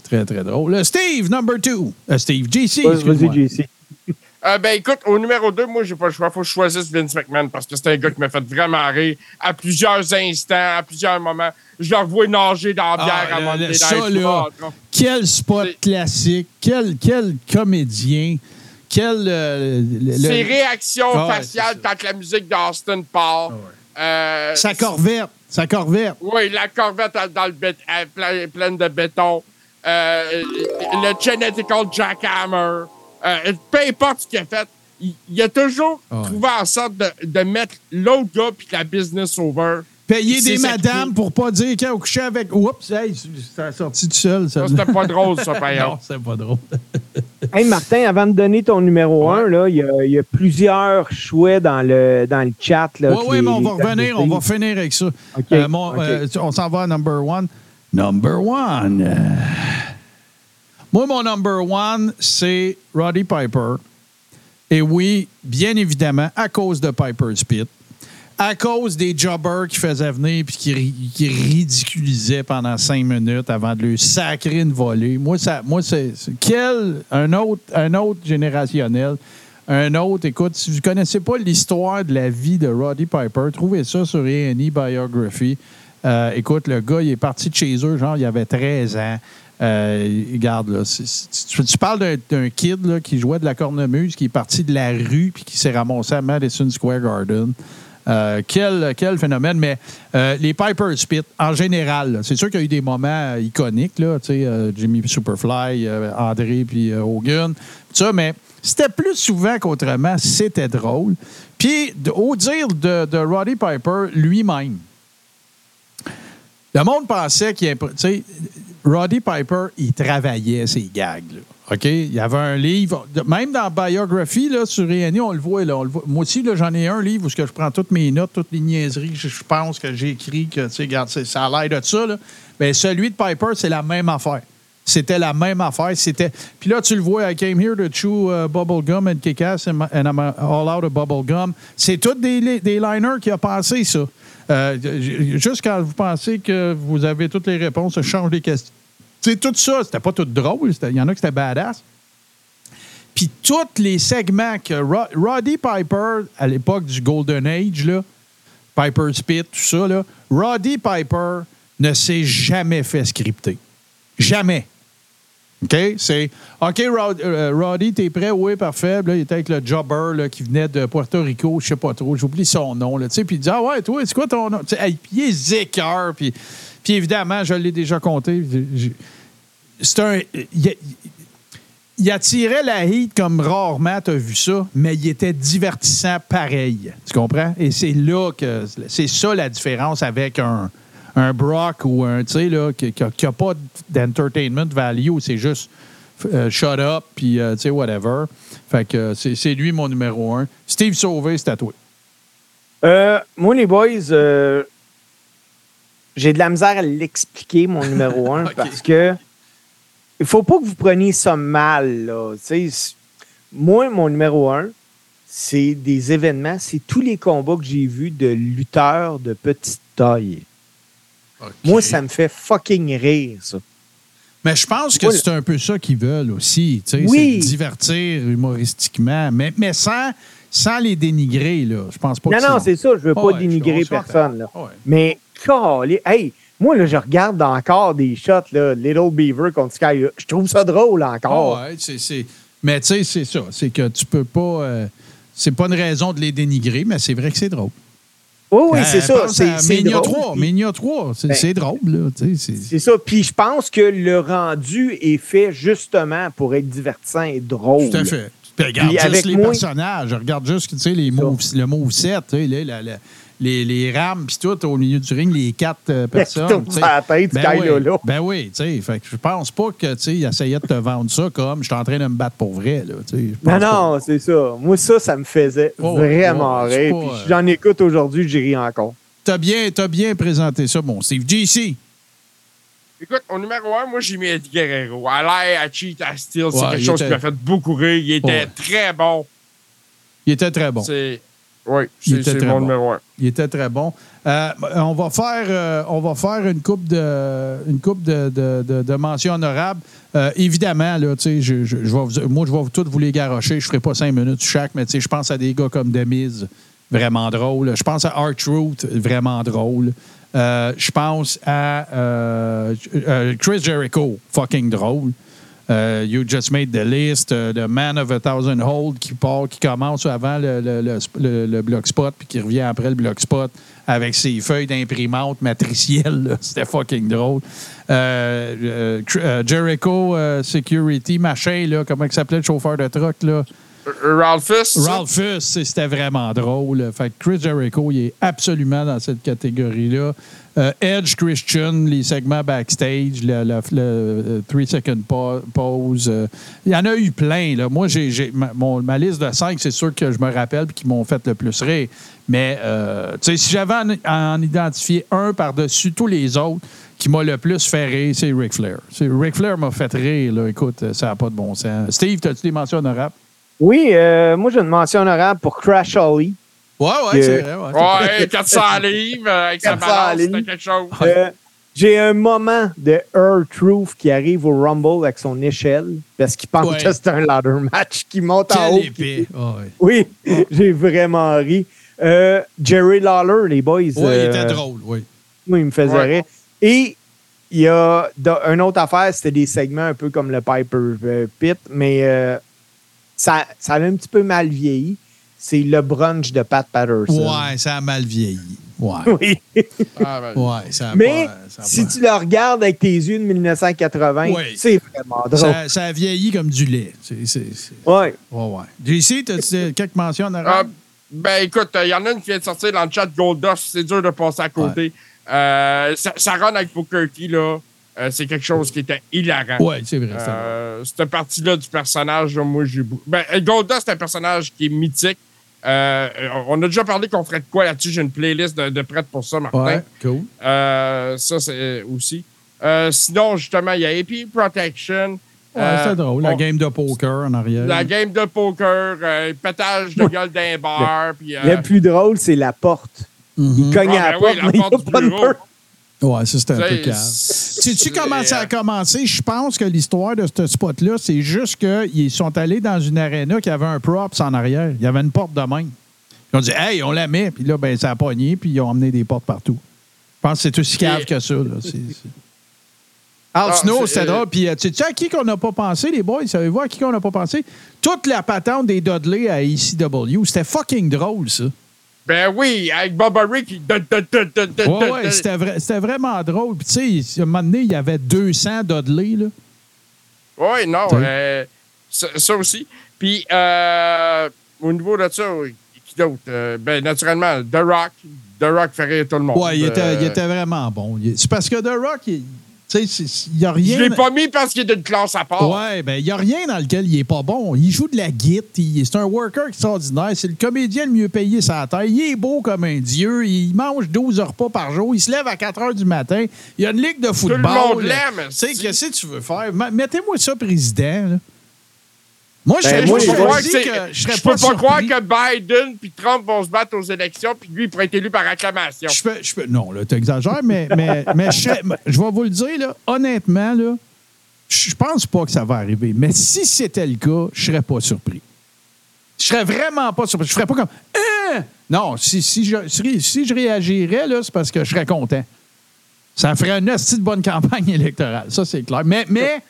Très, très drôle. Euh, Steve, number two. Euh, Steve, JC, Vas-y, excuse-moi. JC. [laughs] Euh, ben écoute, au numéro 2, moi, j'ai pas le choix. Faut que je choisisse Vince McMahon parce que c'est un gars qui m'a fait vraiment rire à plusieurs instants, à plusieurs moments. Je le revois nager dans la bière Ah, à le- mon le- ça, là. Quel spot classique. Quel, quel comédien. Quel... euh, le- le- Ses réactions Ah ouais, faciales ça. quand la musique d'Austin part. Euh, Sa corvette. Sa corvette. Oui, la corvette dans le bét- euh, plein- pleine de béton. Euh, le Genetical Jackhammer. Euh, peu importe ce qu'il a fait, il, il a toujours Ah ouais. trouvé en sorte de, de mettre l'autre gars puis la business over. Payer des madames pour pas dire qu'elle a couché avec. Oups, hey, ça a sorti tout seul. Ça, c'était pas drôle, ça, par [laughs] Non, exemple. c'est pas drôle. [laughs] Hey, Martin, avant de donner ton numéro 1, là, il y, a- il y a plusieurs choix dans le, dans le chat. Oui, oui, mais on va revenir, on va finir avec ça. OK, Euh, mon- euh, on s'en va à number one. Number one. euh, Moi, mon number one, c'est Roddy Piper. Et oui, bien évidemment, à cause de Piper's Pit. À cause des jobbers qui faisaient venir puis qui, ri- qui ridiculisaient pendant cinq minutes avant de lui sacrer une volée. Moi, ça, moi c'est quel? Un autre, un autre générationnel. Un autre, écoute, si vous ne connaissez pas l'histoire de la vie de Roddy Piper, trouvez ça sur A&E Biography. Euh, écoute, le gars, il est parti de chez eux, genre, il avait 13 ans. Euh, regarde, là, tu, parles d'un- d'un kid là, qui jouait de la cornemuse, qui est parti de la rue puis qui s'est ramassé à Madison Square Garden. Euh, quel, quel phénomène. Mais euh, les Piper Spit, en général, c'est sûr qu'il y a eu des moments euh, iconiques, là, Jimmy Superfly, André puis Hogan, ça, mais c'était plus souvent qu'autrement, c'était drôle. Puis, au dire de, de Roddy Piper lui-même, le monde pensait qu'il Roddy Piper, il travaillait ses gags. là. OK? Il y avait un livre, même dans Biography, là, sur Réani, on le voit, là. Moi aussi, j'en ai un livre où je prends toutes mes notes, toutes les niaiseries que je, pense que j'ai écrit, que, tu ça a l'air de ça, là. Ben, celui de Piper, c'est la même affaire. C'était la même affaire. C'était. Puis là, tu le vois, I came here to chew uh, bubble gum and kick ass and, and I'm all out of bubble gum. C'est tous des, li- des liners qui a passé, ça. Euh, juste quand vous pensez que vous avez toutes les réponses, je change les questions. Sais, tout ça, c'était pas tout drôle. Il y en a qui c'était badass. Puis tous les segments que Ro- Roddy Piper, à l'époque du Golden Age, là, Piper's Pit, tout ça, là, Roddy Piper ne s'est jamais fait scripter. Jamais. OK? C'est OK, euh, Roddy, t'es prêt? Oui, parfait. Là, il était avec le jobber qui venait de Puerto Rico, je sais pas trop, j'oublie son nom. Puis il dit Ah ouais, toi, c'est quoi ton nom? Puis il est zécœur, Puis, puis évidemment, je l'ai déjà compté. C'est un. Il, attirait la heat comme rarement, tu as vu ça, mais il était divertissant pareil. Tu comprends? Et c'est là que. C'est ça la différence avec un, Brock ou un, tu sais, qui n'a pas d'entertainment value, c'est juste euh, shut up, puis, euh, tu sais, whatever. Fait que c'est lui mon numéro un. Steve Sauvé, c'est à toi. Euh, moi, boys, euh, j'ai de la misère à l'expliquer, mon numéro [laughs] un, parce que il faut pas que vous preniez ça mal. Là. Tu sais, c- moi, mon numéro un, c'est des événements, c'est tous les combats que j'ai vus de lutteurs de petite taille. Moi, ça me fait fucking rire, ça. Mais je pense que c'est un peu ça qu'ils veulent aussi. tu sais, Oui. C'est divertir humoristiquement, mais, mais sans, sans les dénigrer. Là. Je pense pas Non, que non, c'est ça. Je veux pas ouais, dénigrer personne. Là. Ouais. Mais, hey, moi, là, je regarde encore des shots, là, Little Beaver contre Sky. Je trouve ça drôle encore. Ah ouais, Mais tu sais, c'est ça. C'est que tu peux pas. euh, c'est pas une raison de les dénigrer, mais c'est vrai que c'est drôle. Oui, oui, Euh, c'est ça. pense C'est drôle. 3. Mania 3, c'est Ben, c'est drôle. C'est- ça. Puis je pense que le rendu est fait justement pour être divertissant et drôle. Tout à fait. Puis regarde Puis juste les moi- personnages. Regarde juste tu sais, les moves, le move 7, tu sais, là, la- la- les, les rames, puis tout au milieu du ring, les quatre euh, [laughs] personnes. sa tête, ben oui. Ben oui, tu sais. Fait que je pense pas que, tu sais, il essayait de te vendre ça comme je suis en train de me battre pour vrai, là. tu sais. Je Non, non, c'est ça. Moi, ça, ça me faisait Oh, vraiment rire. Puis euh, j'en écoute aujourd'hui, j'ai ri encore. T'as bien, t'as bien présenté ça, mon Steve. JC. Écoute, au numéro un, moi, j'ai mis Eddie Guerrero. À l'air, à cheat, à steal, c'est Ouais, quelque chose était- qui m'a fait beaucoup rire. Il était Ouais. très bon. Il était très bon. C'est. Oui, Il c'est était c'est très mon bon. numéro un. Il était très bon. Euh, on, va faire, euh, on va faire une coupe de, une coupe de, de, de- de mentions honorables. Euh, évidemment, là, tu sais, je, je- je vais vous- moi, je vais vous toutes vous les garocher. Je ne ferai pas cinq minutes chaque, mais je pense à des gars comme Demise, vraiment drôle. Je pense à Art Root, vraiment drôle. Je pense à Chris Jericho, fucking drôle. Euh, you Just Made the List, euh, The Man of a Thousand Hold qui part, qui commence avant le, le, le, le- bloc spot, puis qui revient après le bloc spot avec ses feuilles d'imprimante matricielle. [laughs] C'était fucking drôle. Euh, euh, euh, Jericho Security, machin, là, comment il s'appelait le chauffeur de truck? Là? Ralphus. Ralphus, c'était vraiment drôle. Fait que Chris Jericho, il est absolument dans cette catégorie-là. Euh, Edge Christian, les segments backstage, le, le- euh, three second pa- pause. euh, il y en a eu plein. Là. Moi, ma, ma liste de cinq, c'est sûr que je me rappelle et qui m'ont fait le plus rire. Mais si j'avais à en, identifier un par-dessus tous les autres qui m'a le plus fait rire, c'est Ric Flair. Ric Flair m'a fait rire. Écoute, ça n'a pas de bon sens. Steve, as-tu des mentions honorables? Oui, moi, j'ai une mention honorable pour Crash Holly. Ouais, ouais, Que- c'est vrai. Ouais. Ouais, 400 livres euh, avec sa 400 balance, livres. c'était quelque chose. Euh, j'ai un moment de Earl Truth qui arrive au Rumble avec son échelle parce qu'il pense Ouais. que c'est un ladder match qui monte en haut. Épée. Ah ouais. Oui, [laughs] j'ai vraiment ri. Euh, Jerry Lawler, les boys. Ouais, il était drôle, oui. Moi, il me faisait Ouais. rire. Et il y a une autre affaire, c'était des segments un peu comme le Piper euh, Pit, mais euh, ça, ça a un petit peu mal vieilli. C'est le brunch de Pat Patterson. Ouais, ça a mal vieilli. Ouais. [laughs] Oui. Ah, ben, Ouais, ça a Mais pas- ça a si pas- tu le regardes avec tes yeux de 1980, Oui. c'est vraiment drôle. ça, ça a vieilli comme du lait. C'est, c'est, c'est- Ouais. Ouais, ouais. JC, as-tu quelques mentions Ah, honorables? ben écoute, il y en a une qui vient de sortir dans le chat Goldust, c'est dur de passer à côté. Euh, ça, ça run avec Booker T, là. Euh, c'est quelque chose qui était hilarant. ouais, c'est vrai. Euh, cette partie-là du personnage, moi, j'ai beaucoup. Ben, Goldust, c'est un personnage qui est mythique. Euh, on a déjà parlé qu'on ferait de quoi là-dessus. J'ai une playlist de, de prête pour ça, Martin. ouais, cool. Euh, ça, c'est aussi. Euh, sinon, justement, il y a AP Protection. Ouais, Euh, c'était drôle. La on- game de poker en arrière. La game de poker, euh, pétage de gueule d'un bar. euh, Le plus drôle, c'est la porte. Il cogne Ah, à la ben porte, oui, la mais il n'y a porte du bureau. Ouais, ça, c'était un peu C'est- calme. c'est- Sais-tu comment ça a euh, commencé? Je pense que l'histoire de ce spot-là, c'est juste qu'ils sont allés dans une arena qui avait un props en arrière. Il y avait une porte de même. Ils ont dit, hey, on la met. Puis là, ben, ça a pogné, puis ils ont emmené des portes partout. Je pense que c'est aussi cave que ça. Là. C'est, c'est- Al Ah, Snow, c'est- c'était drôle. Puis, euh, tu sais à qui qu'on n'a pas pensé, les boys? Savez-vous à qui qu'on n'a pas pensé? Toute la patente des Dudley à ECW. C'était fucking drôle, ça. Ben oui, avec dun, dun, Ouais, ouais, c'était, vrai- c'était vraiment drôle. Puis, tu sais, à un moment donné, il y avait 200 Dudley, là. Oui, non, euh, ça, ça aussi. Puis, euh, au niveau de ça, qui d'autre? Euh, ben, naturellement, The Rock. The Rock fait rire tout le monde. Ouais, il était, il était vraiment bon. C'est parce que The Rock, il- il n'y a rien. Je l'ai pas mis parce qu'il est d'une classe à part. Ouais, ben il n'y a rien dans lequel il est pas bon. Il joue de la guitare, il- c'est un worker extraordinaire, c'est le comédien le mieux payé sur la terre. Il est beau comme un dieu, il mange 12 repas par jour, il se lève à 4 heures du matin. Il y a une ligue de football. monde l'aime, Tu sais, si. qu'est-ce que tu veux faire? Mettez-moi ça président. là. Moi, je Ben, moi, je Je que que je peux pas croire que Biden puis Trump vont se battre aux élections puis lui, il pourrait être élu par acclamation. Je peux, je peux- non, là, tu exagères, mais, mais, [laughs] mais je, vais vous le dire, là, honnêtement, là, je pense pas que ça va arriver. Mais si c'était le cas, je serais pas surpris. Je serais vraiment pas surpris. Je ferais pas comme Hein? Non, si, si, je, si, si je réagirais, c'est parce que je serais content. Ça ferait une de bonne campagne [laughs] électorale. Ça, c'est clair. Mais, mais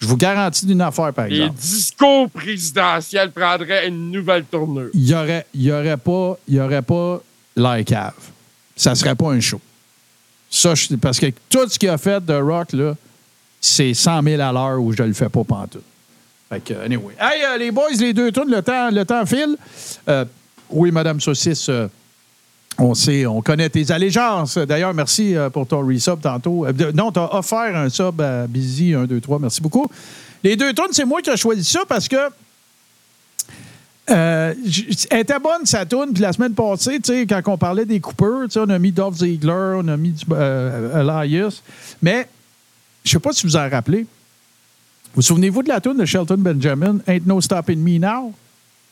je vous garantis d'une affaire, par Les exemple. discours présidentiels prendraient une nouvelle tournure. il n'y aurait, il y aurait pas, y aurait pas l'air cave. Ça serait pas un show. Ça, je- parce que tout ce qu'il a fait de Rock, là, c'est 100 000 à l'heure où je le fais pas pantoute. Fait que, anyway. Hey, euh, les boys, les deux tours, le temps, le temps file. Euh, oui, Madame Saucisse, euh, on sait, on connaît tes allégeances. D'ailleurs, merci euh, pour ton resub tantôt. Euh, non, tu as offert un sub à Busy 1, 2, 3. Merci beaucoup. Les deux tonnes, c'est moi qui ai choisi ça parce que euh, elle était bonne, sa tourne. Puis la semaine passée, quand on parlait des coupeurs, on a mis Dolph Ziggler, on a mis du- Elias. Mais je sais pas si vous en rappelez. Vous souvenez-vous de la tourne de Shelton Benjamin, Ain't No Stopping Me Now?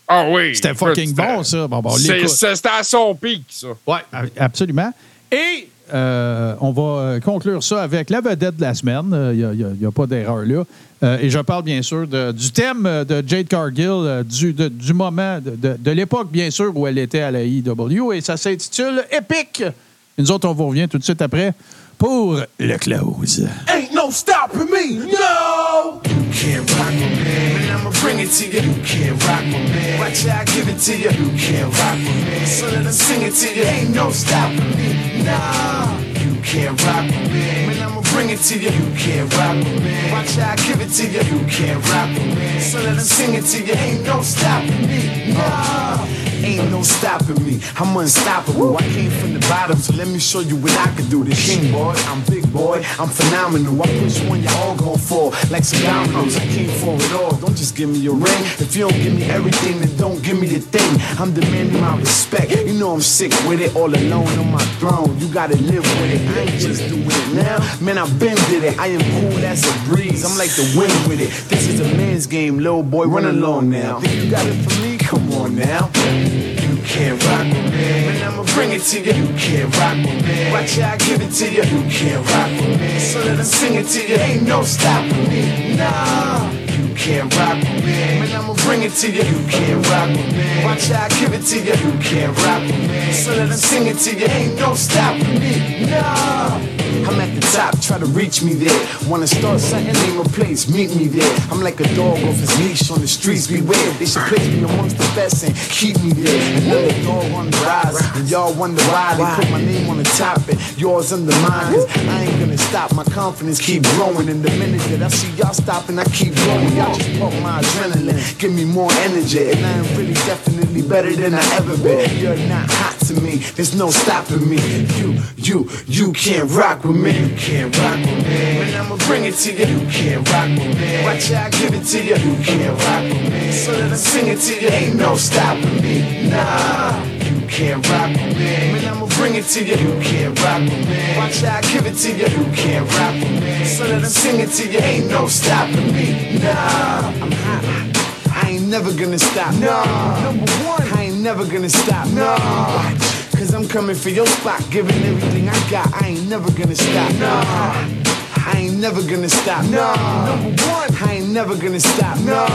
Ah oui. C'était fucking bon, ça. Bon, C'était à son pic, ça. Oui, absolument. Et euh, on va euh, conclure ça avec la vedette de la semaine. Il n'y a, pas d'erreur là. Euh, et je parle bien sûr de- du thème euh, de Jade Cargill, euh, du, de- du moment, de, de- de l'époque bien sûr où elle était à la IW. Et ça s'intitule Epic. Et nous autres, on vous revient tout de suite après pour le close. Ain't no stopping me, no! You can't rock my man, man, I'ma bring it to you. You can't rock my man, watch how I give it to you. You can't rock my man, so let us sing it to you. Ain't no stopping me, nah. You can't rock my man, man, I'ma bring it to you. You can't rock my man, watch I give it to you. You can't rock my man, so let us sing it to you. Ain't no stopping me, nah. Ain't no stopping me. I'm unstoppable. I came from the bottom, so let me show you what I can do. The king boy, I'm big boy, I'm phenomenal. I push one, y'all all gon' fall like some dominoes. I came for it all. Don't just give me your ring. If you don't give me everything, then don't give me the thing. I'm demanding my respect. You know I'm sick with it, all alone on my throne. You gotta live with it. I ain't just doing it now. Man, I've been did it. I am cool as a breeze. I'm like the wind with it. This is a man's game, little boy. Run along now. Think you got it for me? Come on now. You can't rock with me. Man, I'ma bring it to you. You can't rock with me. Watch how I give it to you. You can't rock with me. So let us sing it to you. Ain't no stopping me. Nah. You can't rock with me. Man, I'ma bring it to you. You can't rock with me. Watch how I give it to you. You can't rock with me. So let us sing it to you. Ain't no stopping me. Nah. I'm at the top, try to reach me there. Wanna start something, name a place, meet me there. I'm like a dog off his leash on the streets, beware. They should place me amongst the best and keep me there. Another dog on the rise, and y'all wonder why they put my name on the top and yours under mine. 'Cause I ain't gonna stop, my confidence keep growing. And the minute that I see y'all stopping, I keep growing. Y'all just pump my adrenaline, give me more energy. And I am really definitely better than I ever been. You're not hot to me, there's no stopping me. You, you, you can't rock with me. You can't rock with me. Man, I'ma bring it to you. You can't rock with me. Watch I give it to you. You can't rock with me. So that I sing it to you. Ain't no stopping me. Nah. You can't rock with me. Man, I'ma bring it to you. You can't rock with me. Watch I give it to you. You can't rock with me. So that I sing it to you. Ain't no stopping me. Nah. I'm hot. I ain't never gonna stop. No. Number one. I ain't never gonna stop. No. Cause I'm coming for your spot, giving everything I got. I ain't never gonna stop. Nah. I ain't never gonna stop. No. Number one. I ain't never gonna stop. No.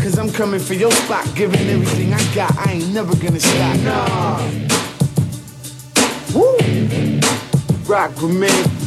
Cause I'm coming for your spot, giving everything I got. I ain't never gonna stop. No. Woo. Rock with me.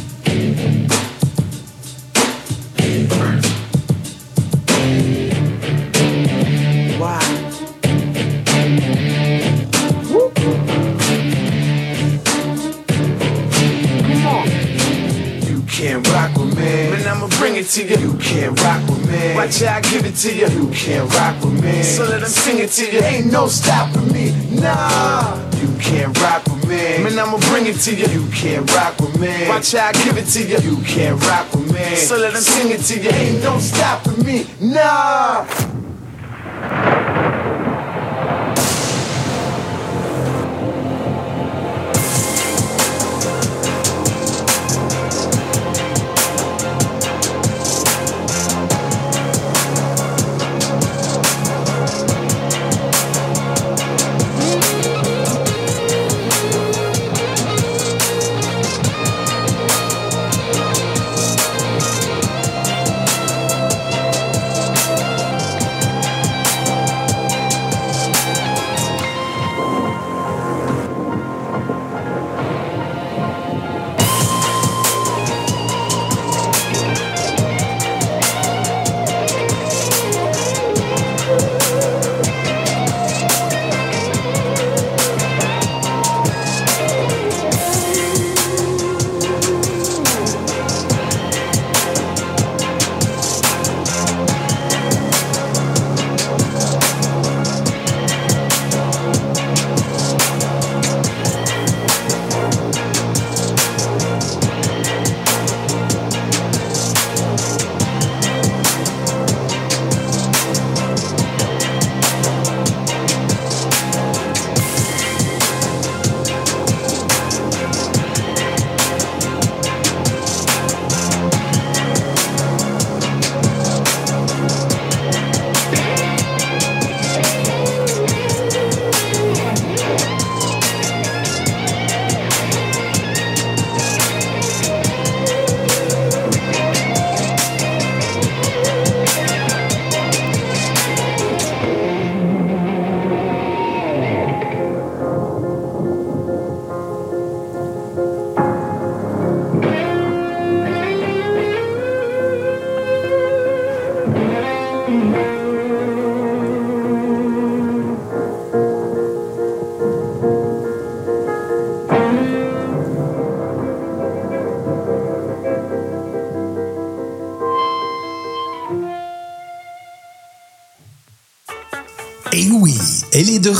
To you. You can't rock with me. Watch how I give it to you. You can't rock with me. So let them sing it to you. Ain't no stopping me. Nah. You can't rock with me. Man, I'ma bring it to you. You can't rock with me. Watch how I give it to you. You can't rock with me. So let them sing it to you. Ain't no stopping me. Nah.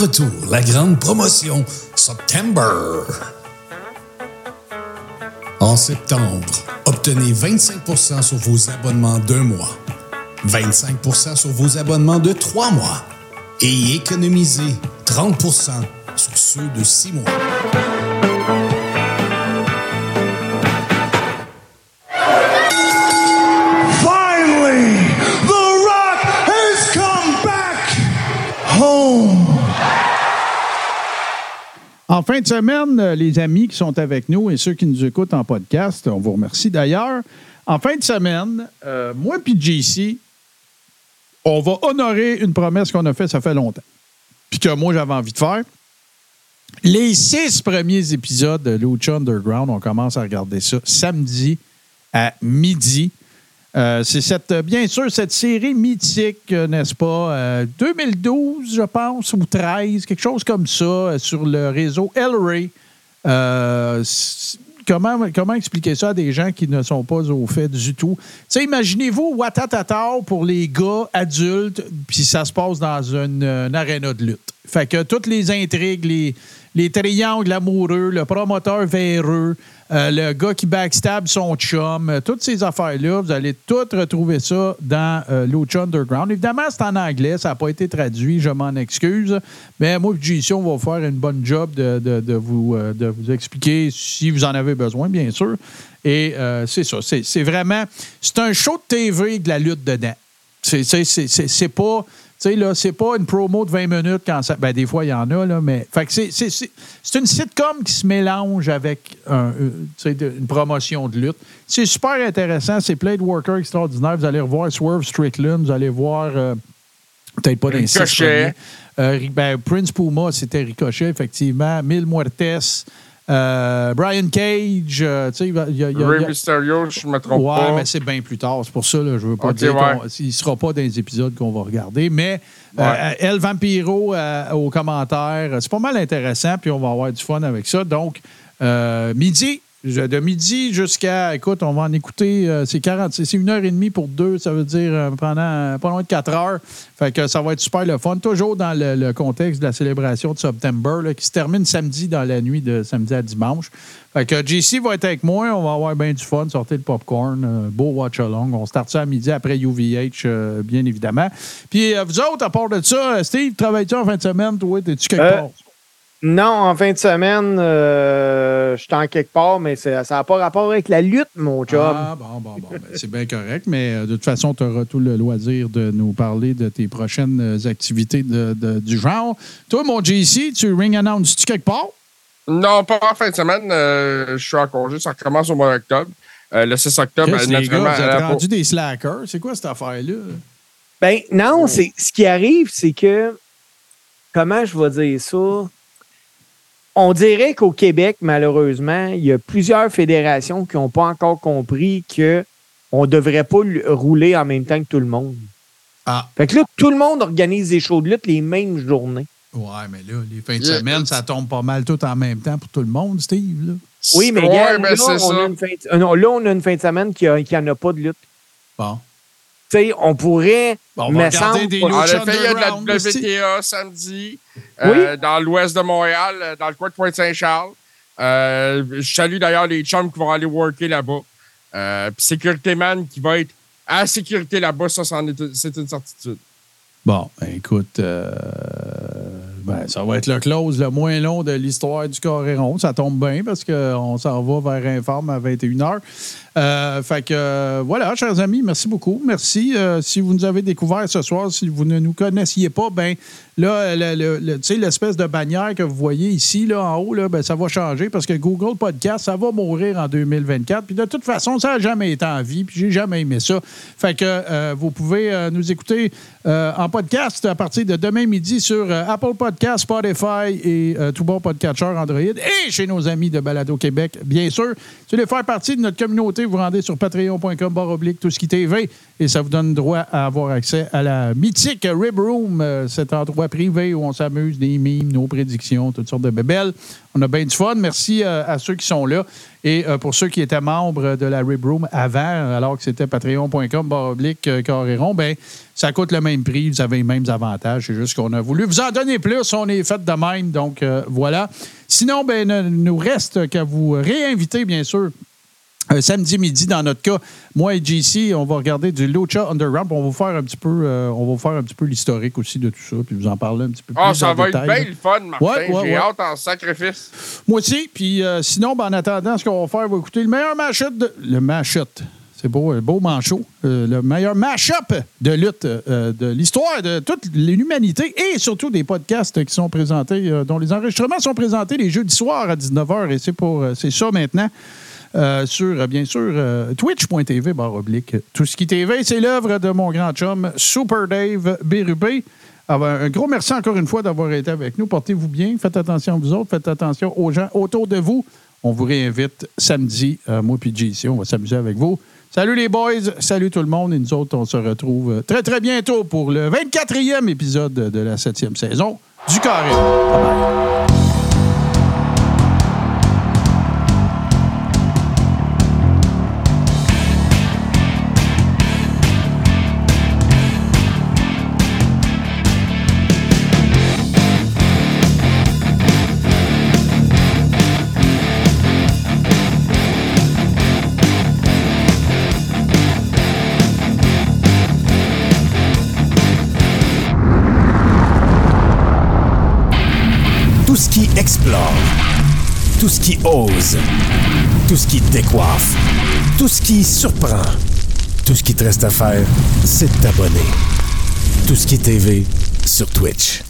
Retour, la grande promotion September. En septembre, obtenez 25% sur vos abonnements d'un mois, 25% sur vos abonnements de trois mois et économisez 30% sur ceux de six mois. Fin de semaine, euh, les amis qui sont avec nous et ceux qui nous écoutent en podcast, on vous remercie d'ailleurs. En fin de semaine, euh, moi puis JC, on va honorer une promesse qu'on a faite ça fait longtemps. Puis que moi, j'avais envie de faire. Les six premiers épisodes de Lucha Underground, on commence à regarder ça samedi à midi. Euh, c'est cette, bien sûr cette série mythique, euh, n'est-ce pas? euh, 2012, je pense, ou 13, quelque chose comme ça, euh, sur le réseau El Rey. Euh, c- comment, expliquer ça à des gens qui ne sont pas au fait du tout? Tu imaginez-vous Watatata pour les gars adultes, puis ça se passe dans une, une aréna de lutte. Fait que toutes les intrigues, les, les triangles amoureux, le promoteur véreux, euh, le gars qui backstab son chum, euh, toutes ces affaires-là, vous allez toutes retrouver ça dans euh, Underground. Évidemment, c'est en anglais, ça n'a pas été traduit, je m'en excuse. Mais moi, JC, on va faire une bonne job euh, de vous expliquer si vous en avez besoin, bien sûr. Et c'est ça, c'est vraiment, c'est un show de TV de la lutte dedans. C'est c'est- c'est- c'est pas. Tu Tu sais, là, c'est pas une promo de 20 minutes quand ça. Ben, des fois, il y en a, là, mais. Fait que c'est, c'est, c'est, c'est une sitcom qui se mélange avec un, euh, de- une promotion de lutte. C'est super intéressant. C'est plein de workers extraordinaires. Vous allez revoir Swerve Strickland, vous allez voir. euh, Peut-être pas Ricochet. Euh, ben, Prince Puma, c'était Ricochet, effectivement. Mil Muertes. Euh, Brian Cage. euh, tu sais, il y a- il y a- il y Ray a- Mysterio, je me trompe Ouais, pas. mais c'est bien plus tard. C'est pour ça, là, je veux pas dire ouais. qu'il ne sera pas dans les épisodes qu'on va regarder. Mais euh, El Vampiro aux commentaires, c'est pas mal intéressant, puis on va avoir du fun avec ça. Donc, midi, de midi jusqu'à, écoute, on va en écouter, euh, c'est 40, c'est une heure et demie pour deux, ça veut dire euh, pendant euh, pas loin de quatre heures. Fait que ça va être super le fun, toujours dans le, le contexte de la célébration de September, là, qui se termine samedi dans la nuit de samedi à dimanche. Fait que JC va être avec moi, on va avoir bien du fun, sortir le popcorn, beau watch along. On start ça à midi après UVH, bien évidemment. Puis vous autres, à part de ça, Steve, travailles-tu en fin de semaine, toi, t'es-tu quelque part? Non, en fin de semaine, euh, je suis en quelque part, mais ça n'a pas rapport avec la lutte, mon chum. Ah, bon, bon, bon. ben, c'est bien correct, mais euh, de toute façon, tu auras tout le loisir de nous parler de tes prochaines euh, activités de- de- du genre. Toi, mon JC, tu ring announces-tu quelque part? Non, pas en fin de semaine. euh, je suis en congé. Ça recommence au mois d'octobre. Euh, le 6 octobre, Chris, les naturellement, gars, vous êtes rendus des slackers. C'est quoi cette affaire-là? Ben non, c'est ce qui arrive, c'est que comment je vais dire ça? On dirait qu'au Québec, malheureusement, il y a plusieurs fédérations qui n'ont pas encore compris que on ne devrait pas rouler en même temps que tout le monde. Ah. Fait que là, tout le monde organise des shows de lutte les mêmes journées. Ouais, mais là, les fins de Yeah. semaine, ça tombe pas mal tout en même temps pour tout le monde, Steve. Là. Oui, mais, Ouais, regarde, mais là, on a une fin de, non, là, on a une fin de semaine qui n'en a pas de lutte. Bon. Tu sais, on pourrait. Bon, on va regarder semble, des pas- En Lucha effet, il y a de la aussi. WTA samedi euh, dans l'ouest de Montréal, euh, dans le coin de Pointe-Saint-Charles. Euh, je salue d'ailleurs les chums qui vont aller worker là-bas. Euh, Puis Sécurité Man qui va être à sécurité là-bas, ça, c'est une certitude. Bon, ben, écoute, euh, ben, ça va être le close le moins long de l'histoire du Coréron. Ça tombe bien parce qu'on s'en va vers Informe à 21h. Euh, fait que euh, voilà, chers amis, merci beaucoup. Merci. Euh, si vous nous avez découvert ce soir, si vous ne nous connaissiez pas, ben là, le- le- l'espèce de bannière que vous voyez ici, là, en haut, là, ben, ça va changer parce que Google Podcast, ça va mourir en 2024. Puis de toute façon, ça n'a jamais été en vie, puis j'ai jamais aimé ça. Fait que vous pouvez nous écouter en podcast à partir de demain midi sur Apple Podcast, Spotify et euh, tout bon podcatcher Android et chez nos amis de Balado Québec, bien sûr. Si vous voulez faire partie de notre communauté, vous vous rendez sur patreon.com barre oblique tout ce qui TV et ça vous donne droit à avoir accès à la mythique Rib Room, euh, cet endroit privé où on s'amuse, des mimes, nos prédictions, toutes sortes de bébelles. On a bien du fun. Merci euh, à ceux qui sont là. Et pour ceux qui étaient membres de la Rib Room avant, alors que c'était patreon.com barre oblique euh, carré rond, ben, ça coûte le même prix. Vous avez les mêmes avantages. C'est juste qu'on a voulu vous en donner plus. On est fait de même. Donc, euh, voilà. Sinon, ben, ne nous reste qu'à vous réinviter, bien sûr, samedi midi, dans notre cas, moi et JC, on va regarder du Lucha Underground. On va vous faire un petit peu, euh, on va faire un petit peu l'historique aussi de tout ça, puis vous en parler un petit peu plus. Ah, ça en va détail, être bien le fun, Martin. Ouais, ouais, J'ai ouais. hâte en sacrifice. Moi aussi. Puis euh, sinon, ben, en attendant, ce qu'on va faire, on va écouter le meilleur match-up de. Le match-up. C'est beau, un beau manchot. Euh, le meilleur mash-up de lutte euh, de l'histoire de toute l'humanité et surtout des podcasts qui sont présentés, euh, dont les enregistrements sont présentés les jeudis soirs à 19h. Et c'est pour euh, c'est ça maintenant. Euh, sur, euh, bien sûr, euh, twitch.tv, barre. Tout ce qui TV, c'est l'œuvre de mon grand chum, Super Dave Bérubé. Alors, un gros merci encore une fois d'avoir été avec nous. Portez-vous bien. Faites attention à vous autres. Faites attention aux gens autour de vous. On vous réinvite samedi, euh, moi puis JC. On va s'amuser avec vous. Salut les boys. Salut tout le monde. Et nous autres, on se retrouve euh, très, très bientôt pour le 24e épisode de la 7e saison du Carré. Bye bye. Tout ce qui ose, tout ce qui décoiffe, tout ce qui surprend, tout ce qui te reste à faire, c'est de t'abonner. Tout ce qui TV sur Twitch.